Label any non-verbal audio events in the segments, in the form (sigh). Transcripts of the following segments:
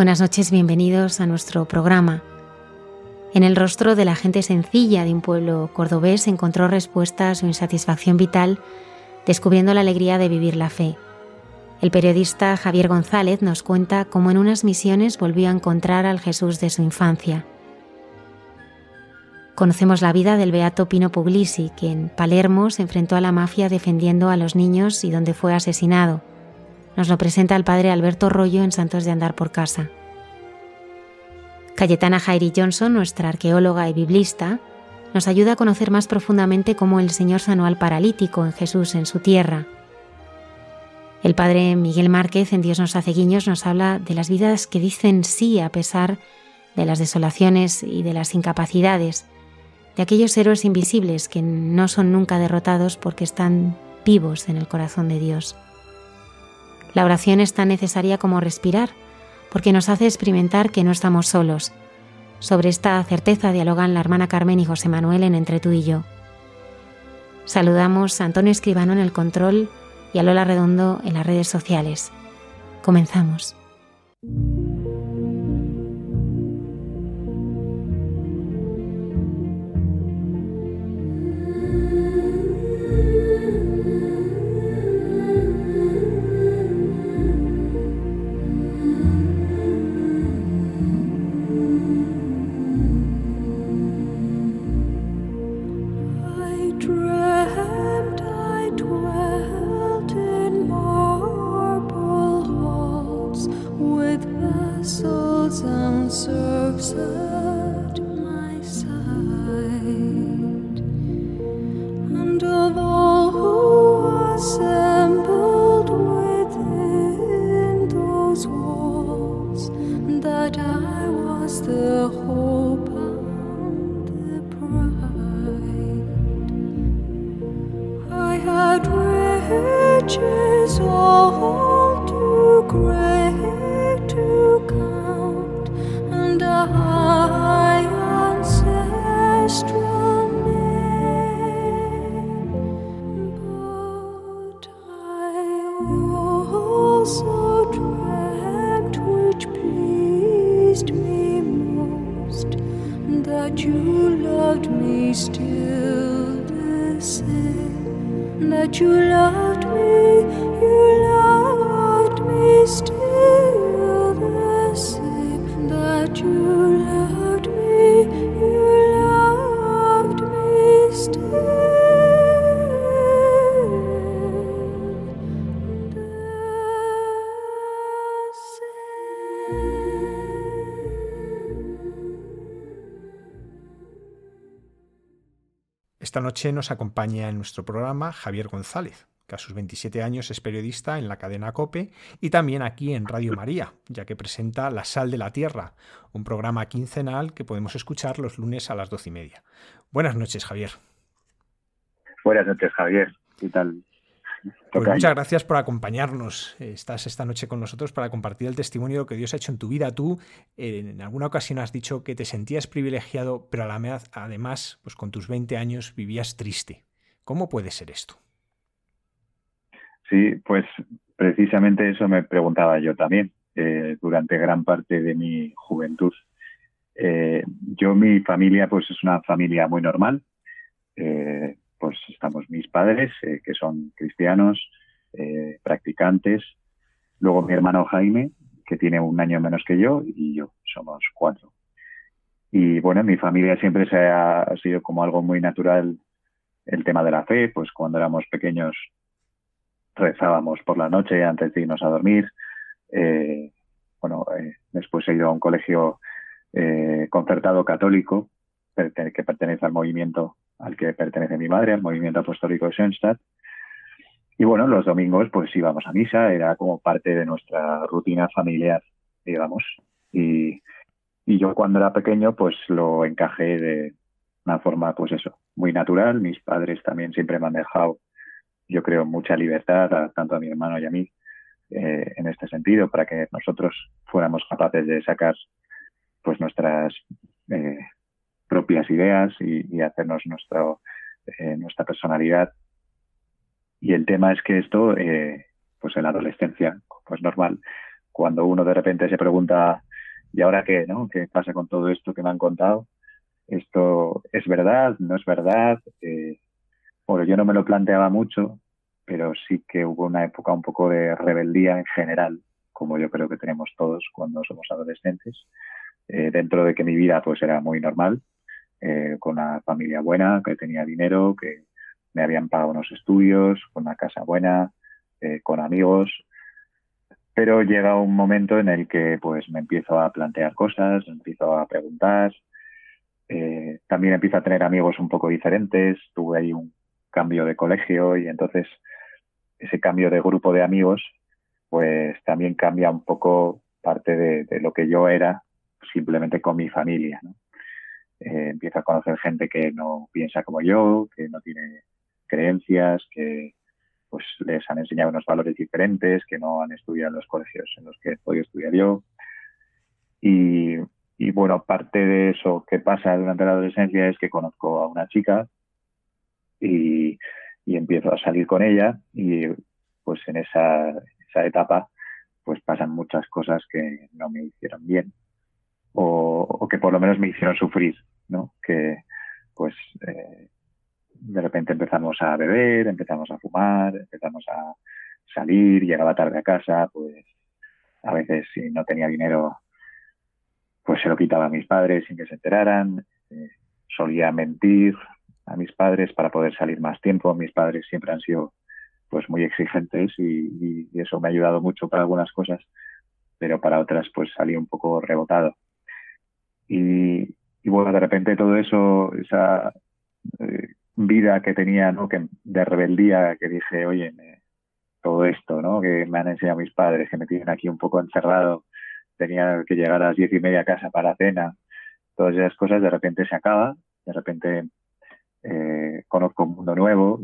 Buenas noches, bienvenidos a nuestro programa. En el rostro de la gente sencilla de un pueblo cordobés encontró respuesta a su insatisfacción vital, descubriendo la alegría de vivir la fe. El periodista Javier González nos cuenta cómo en unas misiones volvió a encontrar al Jesús de su infancia. Conocemos la vida del beato Pino Puglisi, que en Palermo se enfrentó a la mafia defendiendo a los niños y donde fue asesinado. Nos lo presenta el padre Alberto Rollo en Santos de Andar por Casa. Cayetana Jairi Johnson, nuestra arqueóloga y biblista, nos ayuda a conocer más profundamente cómo el Señor sanó al paralítico en Jesús en su tierra. El padre Miguel Márquez en Dios nos hace guiños nos habla de las vidas que dicen sí a pesar de las desolaciones y de las incapacidades, de aquellos héroes invisibles que no son nunca derrotados porque están vivos en el corazón de Dios. La oración es tan necesaria como respirar, porque nos hace experimentar que no estamos solos. Sobre esta certeza dialogan la hermana Carmen y José Manuel en Entre tú y yo. Saludamos a Antonio Escribano en el control y a Lola Redondo en las redes sociales. Comenzamos. Nos acompaña en nuestro programa Javier González, que a sus 27 años es periodista en la cadena Cope y también aquí en Radio María, ya que presenta La Sal de la Tierra, un programa quincenal que podemos escuchar los lunes a las doce y media. Buenas noches, Javier. Buenas noches, Javier. ¿Qué tal? Pues muchas gracias por acompañarnos. Estás esta noche con nosotros para compartir el testimonio que Dios ha hecho en tu vida. Tú en alguna ocasión has dicho que te sentías privilegiado, pero a la vez, además, pues con tus 20 años vivías triste. ¿Cómo puede ser esto? Sí, pues precisamente eso me preguntaba yo también eh, durante gran parte de mi juventud. Eh, yo, mi familia, pues es una familia muy normal. Eh, pues estamos mis padres, eh, que son cristianos, eh, practicantes, luego mi hermano Jaime, que tiene un año menos que yo, y yo, somos cuatro. Y bueno, en mi familia siempre ha, sido como algo muy natural el tema de la fe, pues cuando éramos pequeños rezábamos por la noche antes de irnos a dormir. Eh, bueno, después he ido a un colegio concertado católico que pertenece al movimiento al que pertenece mi madre, al movimiento apostólico de Schoenstatt. Y bueno, los domingos pues íbamos a misa, era como parte de nuestra rutina familiar, digamos. Y, yo cuando era pequeño pues lo encajé de una forma pues eso, muy natural. Mis padres también siempre me han dejado, yo creo, mucha libertad, tanto a mi hermano y a mí, eh, en este sentido, para que nosotros fuéramos capaces de sacar pues nuestras eh, propias ideas y, hacernos nuestro, eh, nuestra personalidad. Y el tema es que esto, eh, pues en la adolescencia, pues normal, cuando uno de repente se pregunta, ¿y ahora qué? ¿no? ¿Qué pasa con todo esto que me han contado? ¿Esto es verdad? ¿No es verdad? Eh, bueno, yo no me lo planteaba mucho, pero sí que hubo una época un poco de rebeldía en general, como yo creo que tenemos todos cuando somos adolescentes, dentro de que mi vida pues era muy normal, eh, con una familia buena, que tenía dinero, que me habían pagado unos estudios, con una casa buena, eh, con amigos. Pero llega un momento en el que pues me empiezo a plantear cosas, empiezo a preguntar, eh, también empiezo a tener amigos un poco diferentes, tuve ahí un cambio de colegio y entonces ese cambio de grupo de amigos pues también cambia un poco parte de, de lo que yo era simplemente con mi familia. ¿no? Eh, empiezo a conocer gente que no piensa como yo, que no tiene creencias, que pues les han enseñado unos valores diferentes, que no han estudiado en los colegios en los que he podido estudiar yo. Y, bueno, parte de eso que pasa durante la adolescencia es que conozco a una chica y, empiezo a salir con ella y pues en esa etapa pues pasan muchas cosas que no me hicieron bien o, que por lo menos me hicieron sufrir, ¿no? Que pues eh, de repente empezamos a beber, empezamos a fumar, empezamos a salir, llegaba tarde a casa, pues a veces si no tenía dinero, pues se lo quitaba a mis padres sin que se enteraran, eh, solía mentir a mis padres para poder salir más tiempo, mis padres siempre han sido pues muy exigentes y, y eso me ha ayudado mucho para algunas cosas, pero para otras pues salí un poco rebotado. Y, bueno, de repente todo eso, esa eh, vida que tenía, ¿no? Que de rebeldía, que dije, oye, todo esto, ¿no? Que me han enseñado mis padres, que me tienen aquí un poco encerrado, tenía que llegar a las diez y media a casa para cena, todas esas cosas de repente se acaba, de repente eh, conozco un mundo nuevo,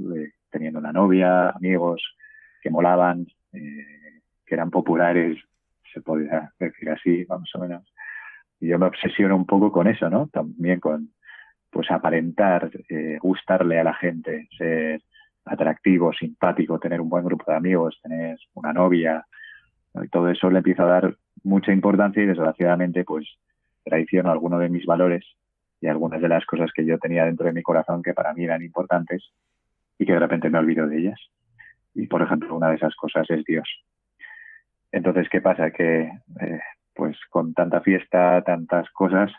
teniendo una novia, amigos que molaban, eh, que eran populares, se podría decir así, más o menos y yo me obsesiono un poco con eso, ¿no? También con, pues, aparentar, eh, gustarle a la gente, ser atractivo, simpático, tener un buen grupo de amigos, tener una novia, y todo eso le empieza a dar mucha importancia y desgraciadamente, pues, traiciono algunos de mis valores y algunas de las cosas que yo tenía dentro de mi corazón que para mí eran importantes y que de repente me olvido de ellas. Y por ejemplo, una de esas cosas es Dios. Entonces, ¿qué pasa? Que eh, pues con tanta fiesta, tantas cosas,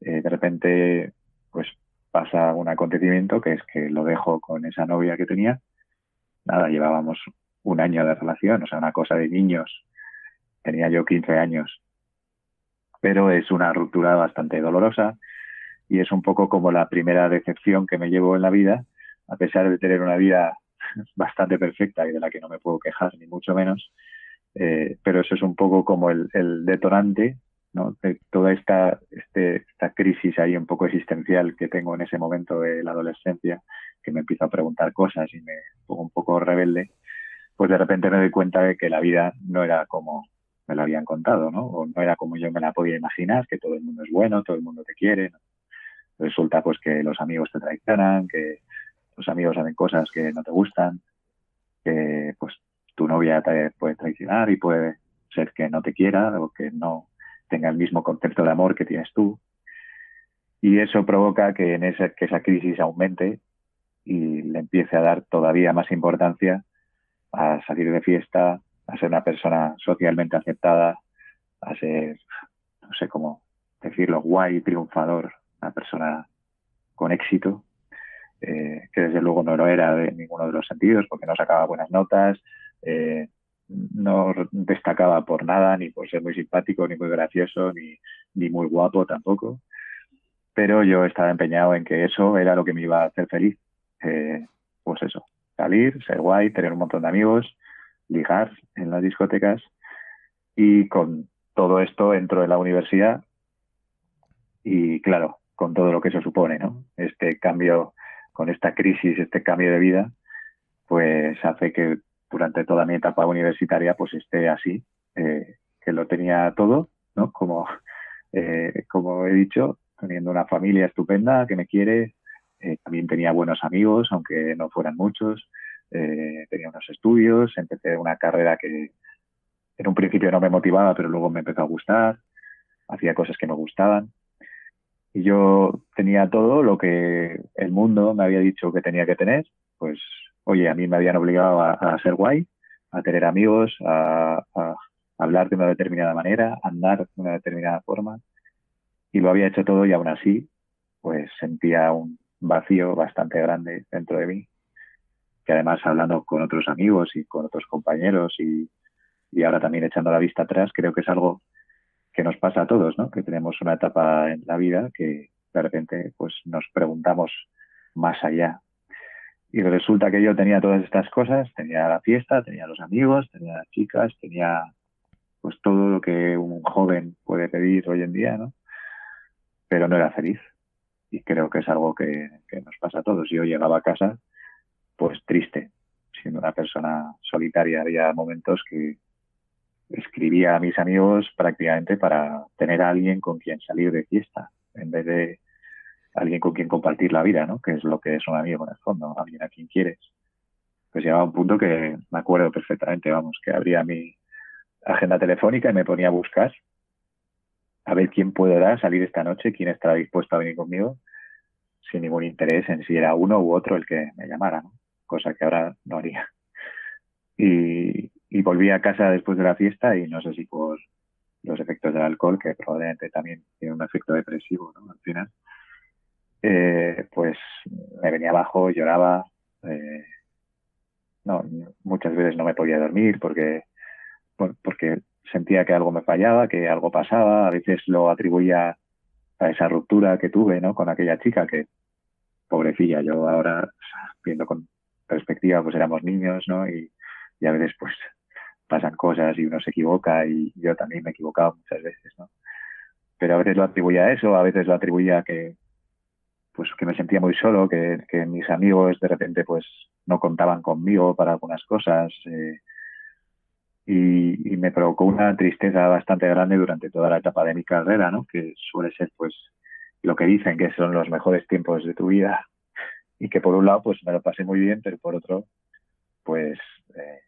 eh, de repente pues pasa un acontecimiento que es que lo dejo con esa novia que tenía. Nada, llevábamos un año de relación, o sea, una cosa de niños. Tenía yo 15 años. Pero es una ruptura bastante dolorosa y es un poco como la primera decepción que me llevo en la vida, a pesar de tener una vida (laughs) bastante perfecta y de la que no me puedo quejar, ni mucho menos. Eh, pero eso es un poco como el, detonante ¿no? de toda esta, este, esta crisis ahí un poco existencial que tengo en ese momento de la adolescencia, que me empiezo a preguntar cosas y me pongo un poco rebelde, pues de repente me doy cuenta de que la vida no era como me la habían contado, ¿no? O no era como yo me la podía imaginar, que todo el mundo es bueno, todo el mundo te quiere. Resulta pues que los amigos te traicionan, que los amigos hacen cosas que no te gustan, que pues tu novia te puede traicionar y puede ser que no te quiera o que no tenga el mismo concepto de amor que tienes tú. Y eso provoca que, en esa, que esa crisis aumente y le empiece a dar todavía más importancia a salir de fiesta, a ser una persona socialmente aceptada, a ser, no sé cómo decirlo, guay, triunfador, una persona con éxito, eh, que desde luego no lo era de ninguno de los sentidos, porque no sacaba buenas notas, eh, no destacaba por nada, ni por ser muy simpático, ni muy gracioso, ni, ni muy guapo tampoco. Pero yo estaba empeñado en que eso era lo que me iba a hacer feliz. Eh, pues eso, salir, ser guay, tener un montón de amigos, ligar en las discotecas y con todo esto entro en la universidad y claro, con todo lo que eso supone, ¿no? Este cambio, con esta crisis, este cambio de vida, pues hace que durante toda mi etapa universitaria pues esté así, eh, que lo tenía todo, ¿no? Como, eh, como he dicho, teniendo una familia estupenda que me quiere, eh, también tenía buenos amigos, aunque no fueran muchos, tenía unos estudios, empecé una carrera que en un principio no me motivaba, pero luego me empezó a gustar, hacía cosas que me gustaban. Y yo tenía todo lo que el mundo me había dicho que tenía que tener, pues oye, a mí me habían obligado a, ser guay, a tener amigos, a, hablar de una determinada manera, a andar de una determinada forma. Y lo había hecho todo y aún así, pues sentía un vacío bastante grande dentro de mí. Que además hablando con otros amigos y con otros compañeros y, y ahora también echando la vista atrás, creo que es algo que nos pasa a todos, ¿no? Que tenemos una etapa en la vida que de repente pues nos preguntamos más allá y resulta que yo tenía todas estas cosas, tenía la fiesta, tenía los amigos, tenía las chicas, tenía pues todo lo que un joven puede pedir hoy en día, ¿no? Pero no era feliz. Y creo que es algo que, nos pasa a todos. Yo llegaba a casa pues triste, siendo una persona solitaria. Había momentos que escribía a mis amigos prácticamente para tener a alguien con quien salir de fiesta, en vez de alguien con quien compartir la vida, ¿no? Que es lo que es un amigo en el fondo, alguien a quien quieres. Pues llegaba un punto que me acuerdo perfectamente, vamos, que abría mi agenda telefónica y me ponía a buscar a ver quién dar salir esta noche, quién estará dispuesto a venir conmigo, sin ningún interés en si era uno u otro el que me llamara, ¿no? Cosa que ahora no haría. Y, volví a casa después de la fiesta y no sé si por los efectos del alcohol, que probablemente también tiene un efecto depresivo. Al final eh, pues me venía abajo, lloraba. Eh, no, muchas veces no me podía dormir porque, porque sentía que algo me fallaba, que algo pasaba. A veces lo atribuía a esa ruptura que tuve ¿no? con aquella chica que, pobrecilla, yo ahora viendo con perspectiva, pues éramos niños, ¿no? Y, y a veces pues pasan cosas y uno se equivoca y yo también me he equivocado muchas veces, ¿no? Pero a veces lo atribuía a eso, a veces lo atribuía a que pues que me sentía muy solo, que, mis amigos de repente pues no contaban conmigo para algunas cosas eh, y, me provocó una tristeza bastante grande durante toda la etapa de mi carrera, ¿no? Que suele ser pues lo que dicen que son los mejores tiempos de tu vida y que por un lado pues me lo pasé muy bien, pero por otro pues eh,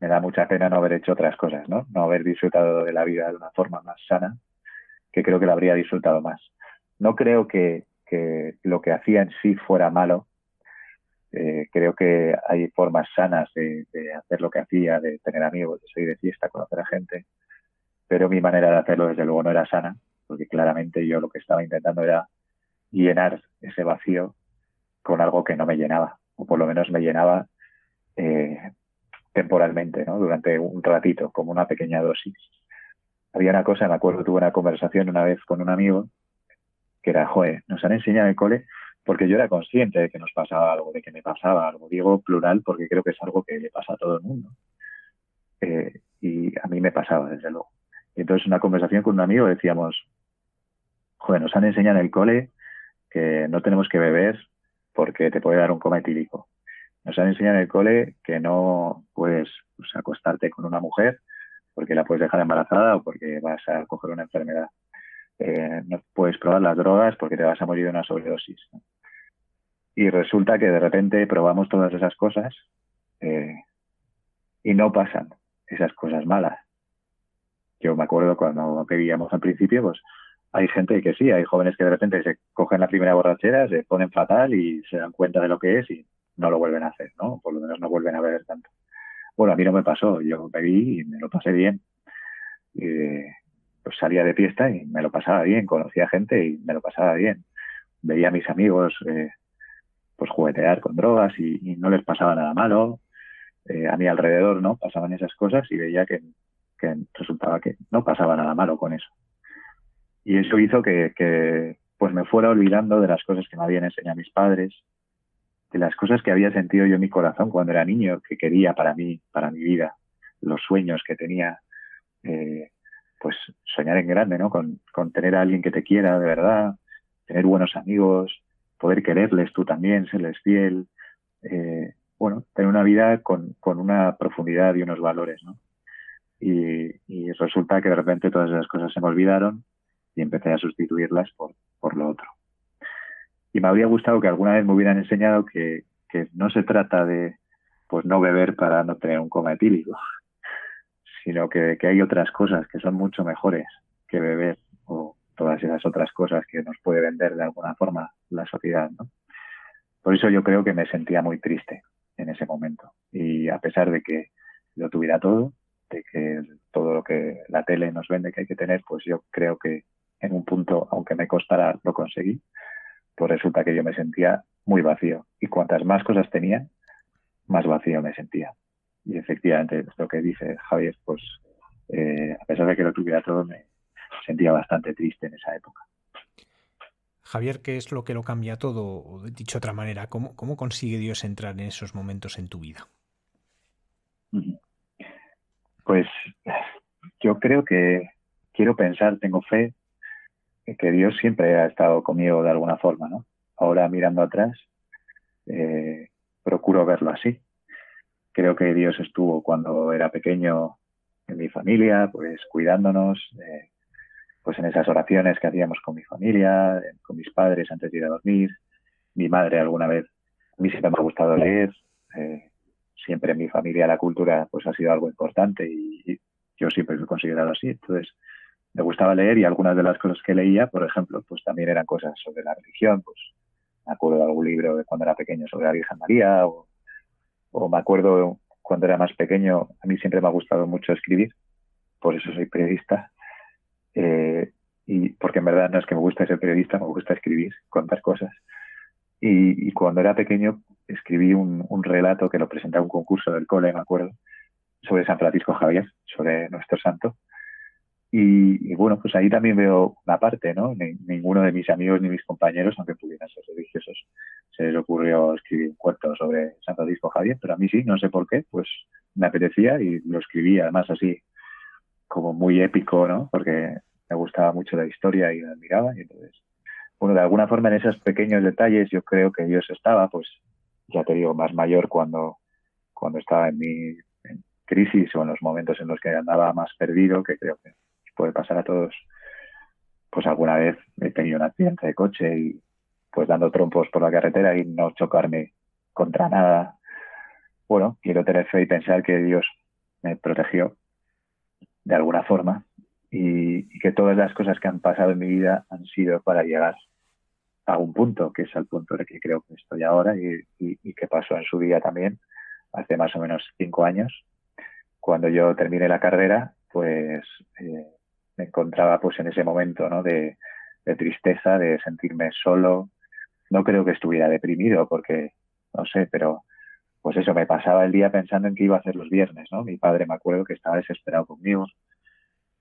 me da mucha pena no haber hecho otras cosas, ¿no? No haber disfrutado de la vida de una forma más sana, que creo que la habría disfrutado más. No creo que, que lo que hacía en sí fuera malo, Eh, creo que hay formas sanas de, hacer lo que hacía, de tener amigos, de salir de fiesta, conocer a gente, pero mi manera de hacerlo desde luego no era sana, porque claramente yo lo que estaba intentando era llenar ese vacío con algo que no me llenaba, o por lo menos me llenaba eh, temporalmente, ¿no? durante un ratito, como una pequeña dosis. Había una cosa, me acuerdo, tuve una conversación una vez con un amigo que era, joder, nos han enseñado en el cole porque yo era consciente de que nos pasaba algo, de que me pasaba algo. Digo plural porque creo que es algo que le pasa a todo el mundo. Eh, y a mí me pasaba, desde luego. Y entonces, una conversación con un amigo decíamos, joder, nos han enseñado en el cole que no tenemos que beber porque te puede dar un coma etílico. Nos han enseñado en el cole que no puedes pues, acostarte con una mujer porque la puedes dejar embarazada o porque vas a coger una enfermedad. Eh, no puedes probar las drogas porque te vas a morir de una sobredosis. Y resulta que de repente probamos todas esas cosas eh, y no pasan esas cosas malas. Yo me acuerdo cuando bebíamos al principio, pues hay gente que sí, hay jóvenes que de repente se cogen la primera borrachera, se ponen fatal y se dan cuenta de lo que es y no lo vuelven a hacer, ¿no? Por lo menos no vuelven a beber tanto. Bueno, a mí no me pasó, yo bebí y me lo pasé bien. Pues salía de fiesta y me lo pasaba bien, conocía gente y me lo pasaba bien. Veía a mis amigos eh, pues juguetear con drogas y, no les pasaba nada malo. Eh, a mi alrededor no pasaban esas cosas y veía que, resultaba que no pasaba nada malo con eso. Y eso hizo que, pues me fuera olvidando de las cosas que me habían enseñado mis padres, de las cosas que había sentido yo en mi corazón cuando era niño, que quería para mí, para mi vida, los sueños que tenía, eh, pues soñar en grande, ¿no? Con, con tener a alguien que te quiera de verdad, tener buenos amigos, poder quererles tú también, serles fiel, eh, bueno, tener una vida con, con, una profundidad y unos valores, ¿no? Y, resulta que de repente todas esas cosas se me olvidaron y empecé a sustituirlas por, por lo otro. Y me habría gustado que alguna vez me hubieran enseñado que, que no se trata de pues no beber para no tener un coma etílico, sino que, hay otras cosas que son mucho mejores que beber o, todas esas otras cosas que nos puede vender de alguna forma la sociedad. ¿no? Por eso yo creo que me sentía muy triste en ese momento. Y a pesar de que lo tuviera todo, de que todo lo que la tele nos vende que hay que tener, pues yo creo que en un punto, aunque me costara, lo conseguí. Pues resulta que yo me sentía muy vacío. Y cuantas más cosas tenía, más vacío me sentía. Y efectivamente, lo que dice Javier, pues eh, a pesar de que lo tuviera todo, me, sentía bastante triste en esa época. Javier, ¿qué es lo que lo cambia todo? O dicho de otra manera, ¿cómo, ¿cómo consigue Dios entrar en esos momentos en tu vida? Pues yo creo que quiero pensar, tengo fe, que Dios siempre ha estado conmigo de alguna forma, ¿no? Ahora mirando atrás, eh, procuro verlo así. Creo que Dios estuvo cuando era pequeño en mi familia, pues cuidándonos, eh, pues en esas oraciones que hacíamos con mi familia, con mis padres antes de ir a dormir, mi madre alguna vez, a mí siempre me ha gustado leer, eh, siempre en mi familia la cultura pues ha sido algo importante y, yo siempre lo he considerado así, entonces me gustaba leer y algunas de las cosas que leía, por ejemplo, pues también eran cosas sobre la religión, pues me acuerdo de algún libro de cuando era pequeño sobre la Virgen María o, o me acuerdo cuando era más pequeño, a mí siempre me ha gustado mucho escribir, por eso soy periodista eh, y porque en verdad no es que me guste ser periodista, me gusta escribir, contar cosas. Y, cuando era pequeño escribí un, relato que lo presenté a un concurso del cole, me acuerdo, sobre San Francisco Javier, sobre nuestro santo. Y, bueno, pues ahí también veo una parte, ¿no? ninguno de mis amigos ni mis compañeros, aunque pudieran ser religiosos, se les ocurrió escribir un cuento sobre San Francisco Javier, pero a mí sí, no sé por qué, pues me apetecía y lo escribí además así como muy épico, ¿no? Porque me gustaba mucho la historia y la admiraba. Y entonces, bueno, de alguna forma en esos pequeños detalles yo creo que Dios estaba, pues, ya te digo, más mayor cuando, cuando estaba en mi crisis o en los momentos en los que andaba más perdido, que creo que puede pasar a todos. Pues alguna vez he tenido un accidente de coche y pues dando trompos por la carretera y no chocarme contra nada. Bueno, quiero tener fe y pensar que Dios me protegió de alguna forma y, que todas las cosas que han pasado en mi vida han sido para llegar a un punto, que es el punto en el que creo que estoy ahora y, y, que pasó en su día también, hace más o menos cinco años. Cuando yo terminé la carrera, pues eh, me encontraba pues en ese momento ¿no? de, tristeza, de sentirme solo. No creo que estuviera deprimido porque, no sé, pero pues eso, me pasaba el día pensando en qué iba a hacer los viernes, ¿no? Mi padre me acuerdo que estaba desesperado conmigo.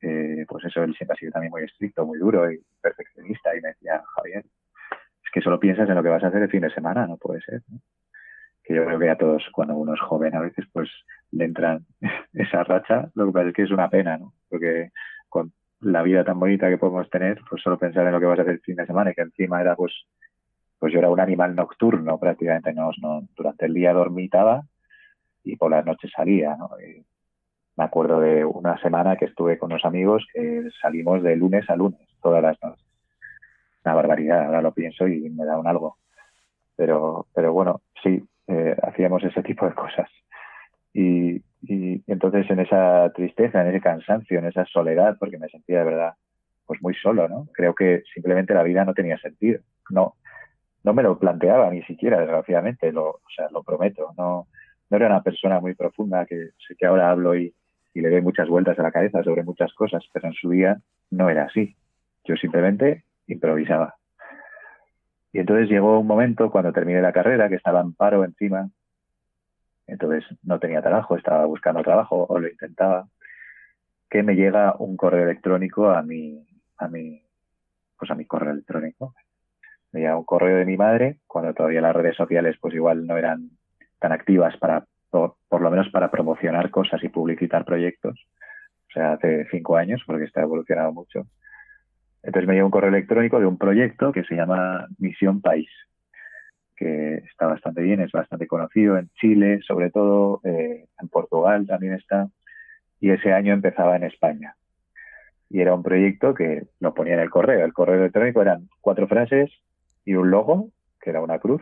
Eh, pues eso, él siempre ha sido también muy estricto, muy duro y perfeccionista y me decía, Javier, es que solo piensas en lo que vas a hacer el fin de semana, no puede ser. Que yo creo que a todos, cuando uno es joven, a veces pues le entran (laughs) esa racha. Lo que pasa es que es una pena, ¿no? Porque con la vida tan bonita que podemos tener, pues solo pensar en lo que vas a hacer el fin de semana y que encima era pues pues yo era un animal nocturno prácticamente, no, durante el día dormitaba y por las noches salía, ¿no? me acuerdo de una semana que estuve con unos amigos que salimos de lunes a lunes, todas las noches. Una barbaridad, ahora lo pienso y me da un algo. Pero, pero bueno, sí, eh, hacíamos ese tipo de cosas. Y, y entonces en esa tristeza, en ese cansancio, en esa soledad, porque me sentía de verdad pues muy solo, ¿no? Creo que simplemente la vida no tenía sentido. No, no me lo planteaba ni siquiera, desgraciadamente, lo, o sea, lo prometo. No, no era una persona muy profunda, que sé que ahora hablo y, y le doy muchas vueltas a la cabeza sobre muchas cosas, pero en su día no era así. Yo simplemente improvisaba. Y entonces llegó un momento cuando terminé la carrera, que estaba en paro encima, entonces no tenía trabajo, estaba buscando trabajo o lo intentaba, que me llega un correo electrónico a mi, a mi, pues a mi correo electrónico. Me llega un correo de mi madre, cuando todavía las redes sociales pues igual no eran tan activas para, por, lo menos para promocionar cosas y publicitar proyectos. O sea, hace cinco años, porque está evolucionado mucho. Entonces me llega un correo electrónico de un proyecto que se llama Misión País que está bastante bien, es bastante conocido en Chile, sobre todo eh, en Portugal también está, y ese año empezaba en España. Y era un proyecto que lo ponía en el correo. El correo electrónico eran cuatro frases y un logo, que era una cruz,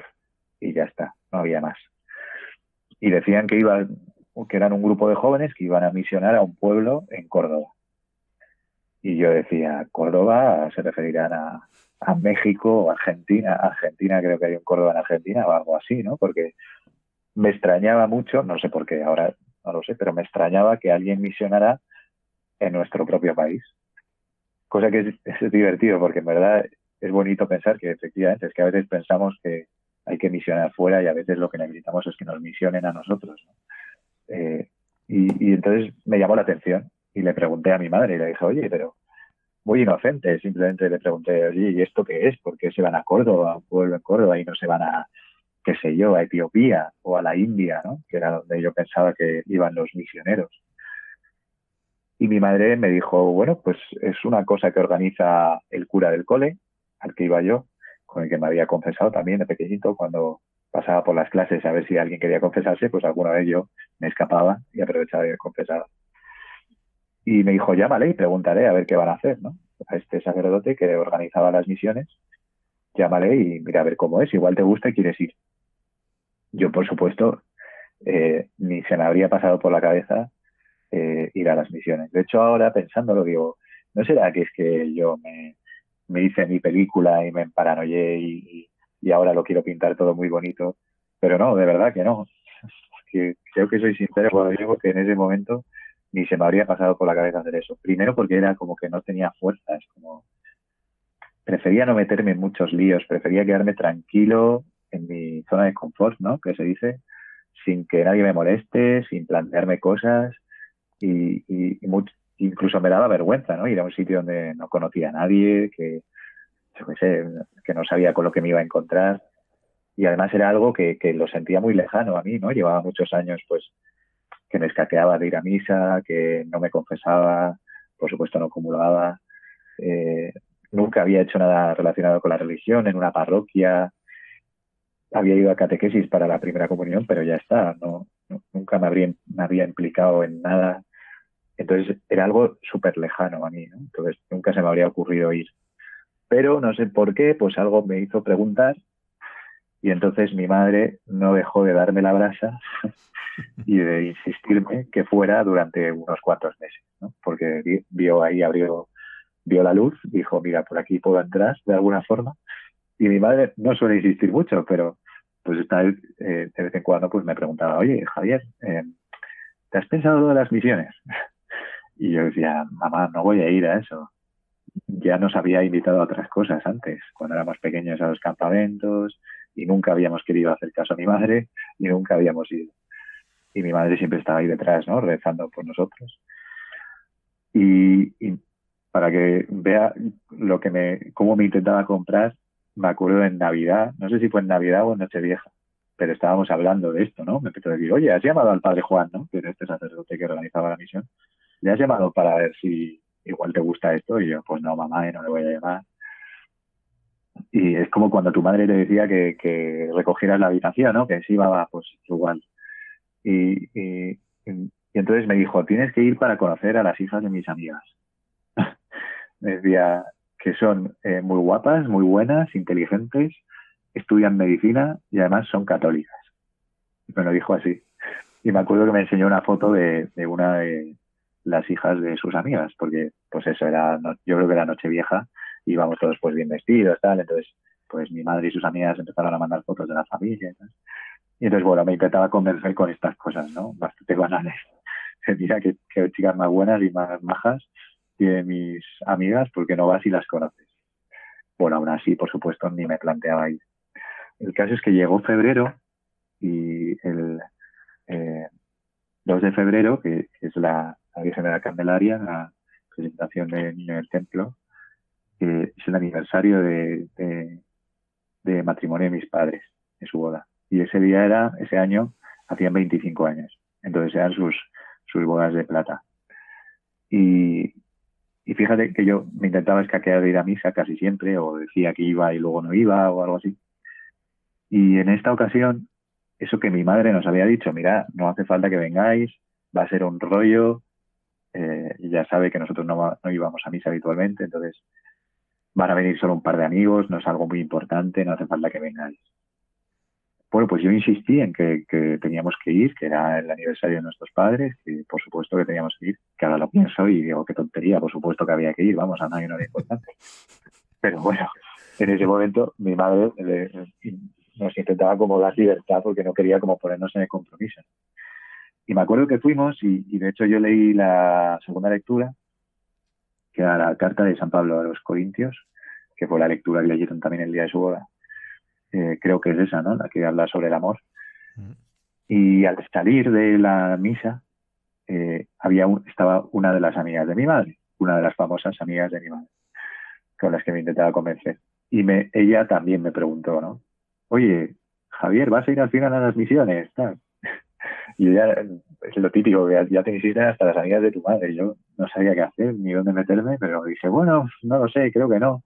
y ya está, no había más. Y decían que iban, que eran un grupo de jóvenes que iban a misionar a un pueblo en Córdoba. Y yo decía, Córdoba se referirán a, a México o Argentina. Argentina, creo que hay un Córdoba en Argentina o algo así, ¿no? Porque me extrañaba mucho, no sé por qué, ahora no lo sé, pero me extrañaba que alguien misionara en nuestro propio país. Cosa que es, divertido, porque en verdad es bonito pensar que efectivamente es que a veces pensamos que hay que misionar fuera y a veces lo que necesitamos es que nos misionen a nosotros. Eh, y, y entonces me llamó la atención y le pregunté a mi madre y le dije, oye, pero muy inocente, simplemente le pregunté, oye, ¿y esto qué es? ¿Por qué se van a Córdoba, a un pueblo en Córdoba y no se van a, qué sé yo, a Etiopía o a la India, ¿no? Que era donde yo pensaba que iban los misioneros. Y mi madre me dijo, bueno, pues es una cosa que organiza el cura del cole, al que iba yo, con el que me había confesado también de pequeñito, cuando pasaba por las clases a ver si alguien quería confesarse, pues alguna vez yo me escapaba y aprovechaba de confesar. Y me dijo, llámale y preguntaré a ver qué van a hacer, ¿no? A este sacerdote que organizaba las misiones, llámale y mira a ver cómo es, igual te gusta y quieres ir. Yo, por supuesto, eh, ni se me habría pasado por la cabeza eh, ir a las misiones. De hecho, ahora pensándolo, digo, ¿no será que es que yo me, me hice mi película y me emparanoyé y, y, ahora lo quiero pintar todo muy bonito? Pero no, de verdad que no. (laughs) Creo que soy sincero cuando digo que en ese momento ni se me habría pasado por la cabeza hacer eso. Primero porque era como que no tenía fuerzas, como prefería no meterme en muchos líos, prefería quedarme tranquilo en mi zona de confort, ¿no? Que se dice, sin que nadie me moleste, sin plantearme cosas y, incluso me daba vergüenza, ¿no? Ir a un sitio donde no conocía a nadie, que, yo qué sé, que no sabía con lo que me iba a encontrar y además era algo que, que lo sentía muy lejano a mí, ¿no? Llevaba muchos años, pues, que me escaqueaba de ir a misa, que no me confesaba, por supuesto no acumulaba. Eh, nunca había hecho nada relacionado con la religión en una parroquia. Había ido a catequesis para la primera comunión, pero ya está, no, nunca me habría, me había implicado en nada. Entonces era algo súper lejano a mí, entonces nunca se me habría ocurrido ir. Pero no sé por qué, pues algo me hizo preguntar y entonces mi madre no dejó de darme la brasa y de insistirme que fuera durante unos cuantos meses, porque vio ahí, abrió, vio la luz, dijo, mira, por aquí puedo entrar de alguna forma, Y mi madre no suele insistir mucho, pero pues esta eh, de vez en cuando, pues me preguntaba, oye, Javier, eh, ¿te has pensado lo de las misiones? (laughs) Y yo decía, mamá, no voy a ir a eso. Ya nos había invitado a otras cosas antes, cuando éramos pequeños a los campamentos, y nunca habíamos querido hacer caso a mi madre, y nunca habíamos ido. Y mi madre siempre estaba ahí detrás, ¿no? Rezando por nosotros. Y, para que vea lo que me, cómo me intentaba comprar, me acuerdo en Navidad, no sé si fue en Navidad o en Nochevieja, pero estábamos hablando de esto, ¿no? Me empezó a decir, oye, has llamado al padre Juan, ¿no? Que era este sacerdote que organizaba la misión. ¿Le has llamado para ver si igual te gusta esto? Y yo, pues no, mamá, no le voy a llamar. Y es como cuando tu madre te decía que, que recogieras la habitación, ¿no? Que sí, va, pues igual. Y, entonces me dijo, tienes que ir para conocer a las hijas de mis amigas. (laughs) me decía que son eh, muy guapas, muy buenas, inteligentes, estudian medicina y además son católicas. Me lo dijo así. Y me acuerdo que me enseñó una foto de, una de las hijas de sus amigas, porque pues eso era, no- yo creo que era Nochevieja, íbamos todos pues bien vestidos, tal, entonces pues mi madre y sus amigas empezaron a mandar fotos de la familia tal. Y entonces, bueno, me intentaba convencer con estas cosas, ¿no? Bastante banales. (laughs) Mira que, que chicas más buenas y más majas tienen mis amigas, porque no vas y las conoces. Bueno, aún así, por supuesto, ni me planteaba ir. El caso es que llegó febrero y el eh, 2 de febrero, que, es la, la Virgen de la Candelaria, la presentación del niño en el templo, que es el aniversario de, de, de matrimonio de mis padres, de su boda. Y ese día era, ese año, hacían 25 años. Entonces eran sus, sus bodas de plata. Y, y fíjate que yo me intentaba escaquear de ir a misa casi siempre, o decía que iba y luego no iba, o algo así. Y en esta ocasión, eso que mi madre nos había dicho, mira, no hace falta que vengáis, va a ser un rollo, eh, ya sabe que nosotros no, no íbamos a misa habitualmente, entonces van a venir solo un par de amigos, no es algo muy importante, no hace falta que vengáis. Bueno, pues yo insistí en que, teníamos que ir, que era el aniversario de nuestros padres, que por supuesto que teníamos que ir, que ahora lo pienso y digo, qué tontería, por supuesto que había que ir, vamos, a nadie no era importante. Pero bueno, en ese momento mi madre nos intentaba como dar libertad porque no quería como ponernos en el compromiso. Y me acuerdo que fuimos y, y de hecho yo leí la segunda lectura, que era la carta de San Pablo a los Corintios, que fue la lectura que leyeron también el día de su boda. Eh, creo que es esa, ¿no? La que habla sobre el amor. Mm. Y al salir de la misa, eh, había un- estaba una de las amigas de mi madre, una de las famosas amigas de mi madre, con las que me intentaba convencer. Y me, ella también me preguntó, ¿no? Oye, Javier, ¿vas a ir al final a las misiones? Tal. (laughs) Y ya es lo típico, que ya- ya te insisten hasta las amigas de tu madre. Yo no sabía qué hacer ni dónde meterme, pero dije, bueno, no lo sé, creo que no.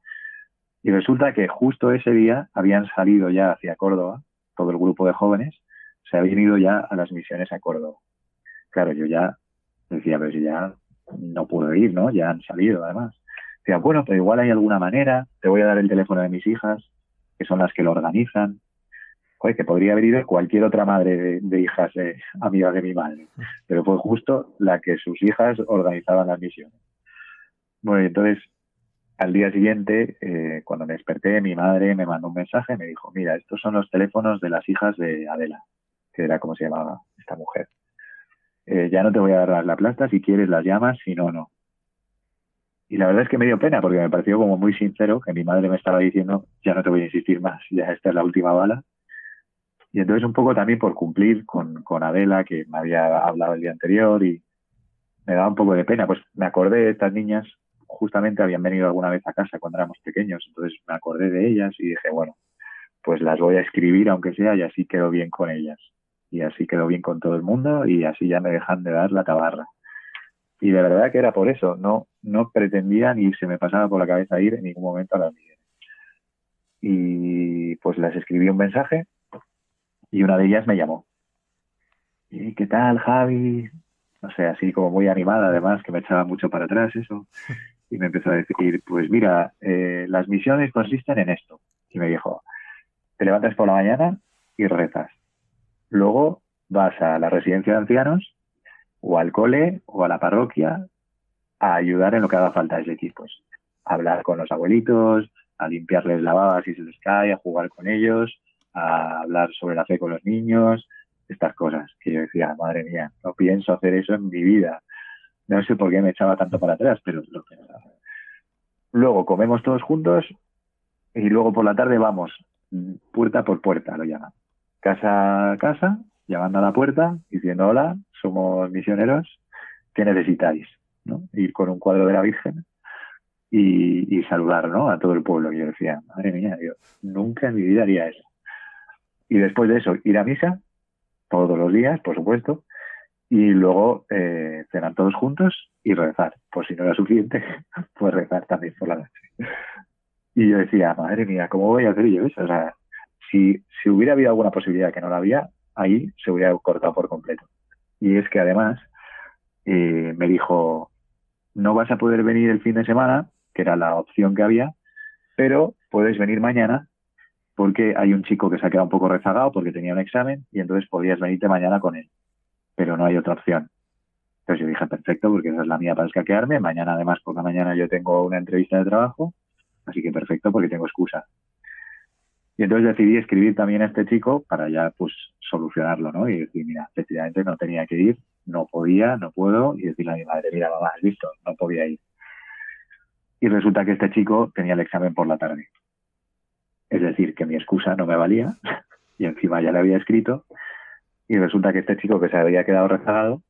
Y resulta que justo ese día habían salido ya hacia Córdoba, todo el grupo de jóvenes, se habían ido ya a las misiones a Córdoba. Claro, yo ya decía, pero si ya no puedo ir, ¿no? Ya han salido, además. Decía, bueno, pero igual hay alguna manera, te voy a dar el teléfono de mis hijas, que son las que lo organizan. Joder, que podría haber ido cualquier otra madre de, hijas eh, amigas de mi madre, pero fue justo la que sus hijas organizaban las misiones. Bueno, entonces al día siguiente, eh, cuando me desperté, mi madre me mandó un mensaje y me dijo, mira, estos son los teléfonos de las hijas de Adela, que era como se llamaba esta mujer. Eh, ya no te voy a dar la plata, si quieres las llamas, si no, no. Y la verdad es que me dio pena porque me pareció como muy sincero que mi madre me estaba diciendo, ya no te voy a insistir más, ya esta es la última bala. Y entonces un poco también por cumplir con, con Adela, que me había hablado el día anterior y me daba un poco de pena. Pues me acordé de estas niñas, justamente habían venido alguna vez a casa cuando éramos pequeños, entonces me acordé de ellas y dije, bueno, pues las voy a escribir aunque sea y así quedo bien con ellas. Y así quedo bien con todo el mundo y así ya me dejan de dar la tabarra. Y de verdad que era por eso, no, no pretendía ni se me pasaba por la cabeza ir en ningún momento a las misiones. Y pues les escribí un mensaje y una de ellas me llamó. ¿Y qué tal, Javi? No sé, así como muy animada, además, que me echaba mucho para atrás eso. Y me empezó a decir, pues mira, eh, las misiones consisten en esto. Y me dijo, te levantas por la mañana y rezas. Luego vas a la residencia de ancianos o al cole o a la parroquia a ayudar en lo que haga falta. Es decir, pues hablar con los abuelitos, a limpiarles la baba si se les cae, a jugar con ellos, a hablar sobre la fe con los niños, estas cosas que yo decía, madre mía, no pienso hacer eso en mi vida. No sé por qué me echaba tanto para atrás, pero lo pensaba. Luego comemos todos juntos y luego por la tarde vamos puerta por puerta, lo llaman. Casa a casa, llamando a la puerta, diciendo hola, somos misioneros, ¿qué necesitáis? ¿no? Ir con un cuadro de la Virgen y, saludar ¿no? a todo el pueblo. Y yo decía, madre mía, yo nunca en mi vida haría eso. Y después de eso, ir a misa, todos los días, por supuesto, y luego eh, cenar todos juntos y rezar. Por si no era suficiente, (laughs) pues rezar también por la noche. Y yo decía, madre mía, ¿cómo voy a hacer yo eso? O sea, si, si hubiera habido alguna posibilidad que no la había, ahí se hubiera cortado por completo. Y es que además eh, me dijo, no vas a poder venir el fin de semana, que era la opción que había, pero puedes venir mañana porque hay un chico que se ha quedado un poco rezagado porque tenía un examen y entonces podrías venirte mañana con él, pero no hay otra opción. Entonces yo dije, perfecto, porque esa es la mía para escaquearme. Mañana, además, por la mañana yo tengo una entrevista de trabajo, así que perfecto, porque tengo excusa. Y entonces decidí escribir también a este chico para ya, pues, solucionarlo, ¿no? Y decir, mira, efectivamente no tenía que ir, no podía, no puedo, y decirle a mi madre, mira, mamá, has visto, no podía ir. Y resulta que este chico tenía el examen por la tarde. Es decir, que mi excusa no me valía (laughs) y encima ya le había escrito y resulta que este chico que se había quedado rezagado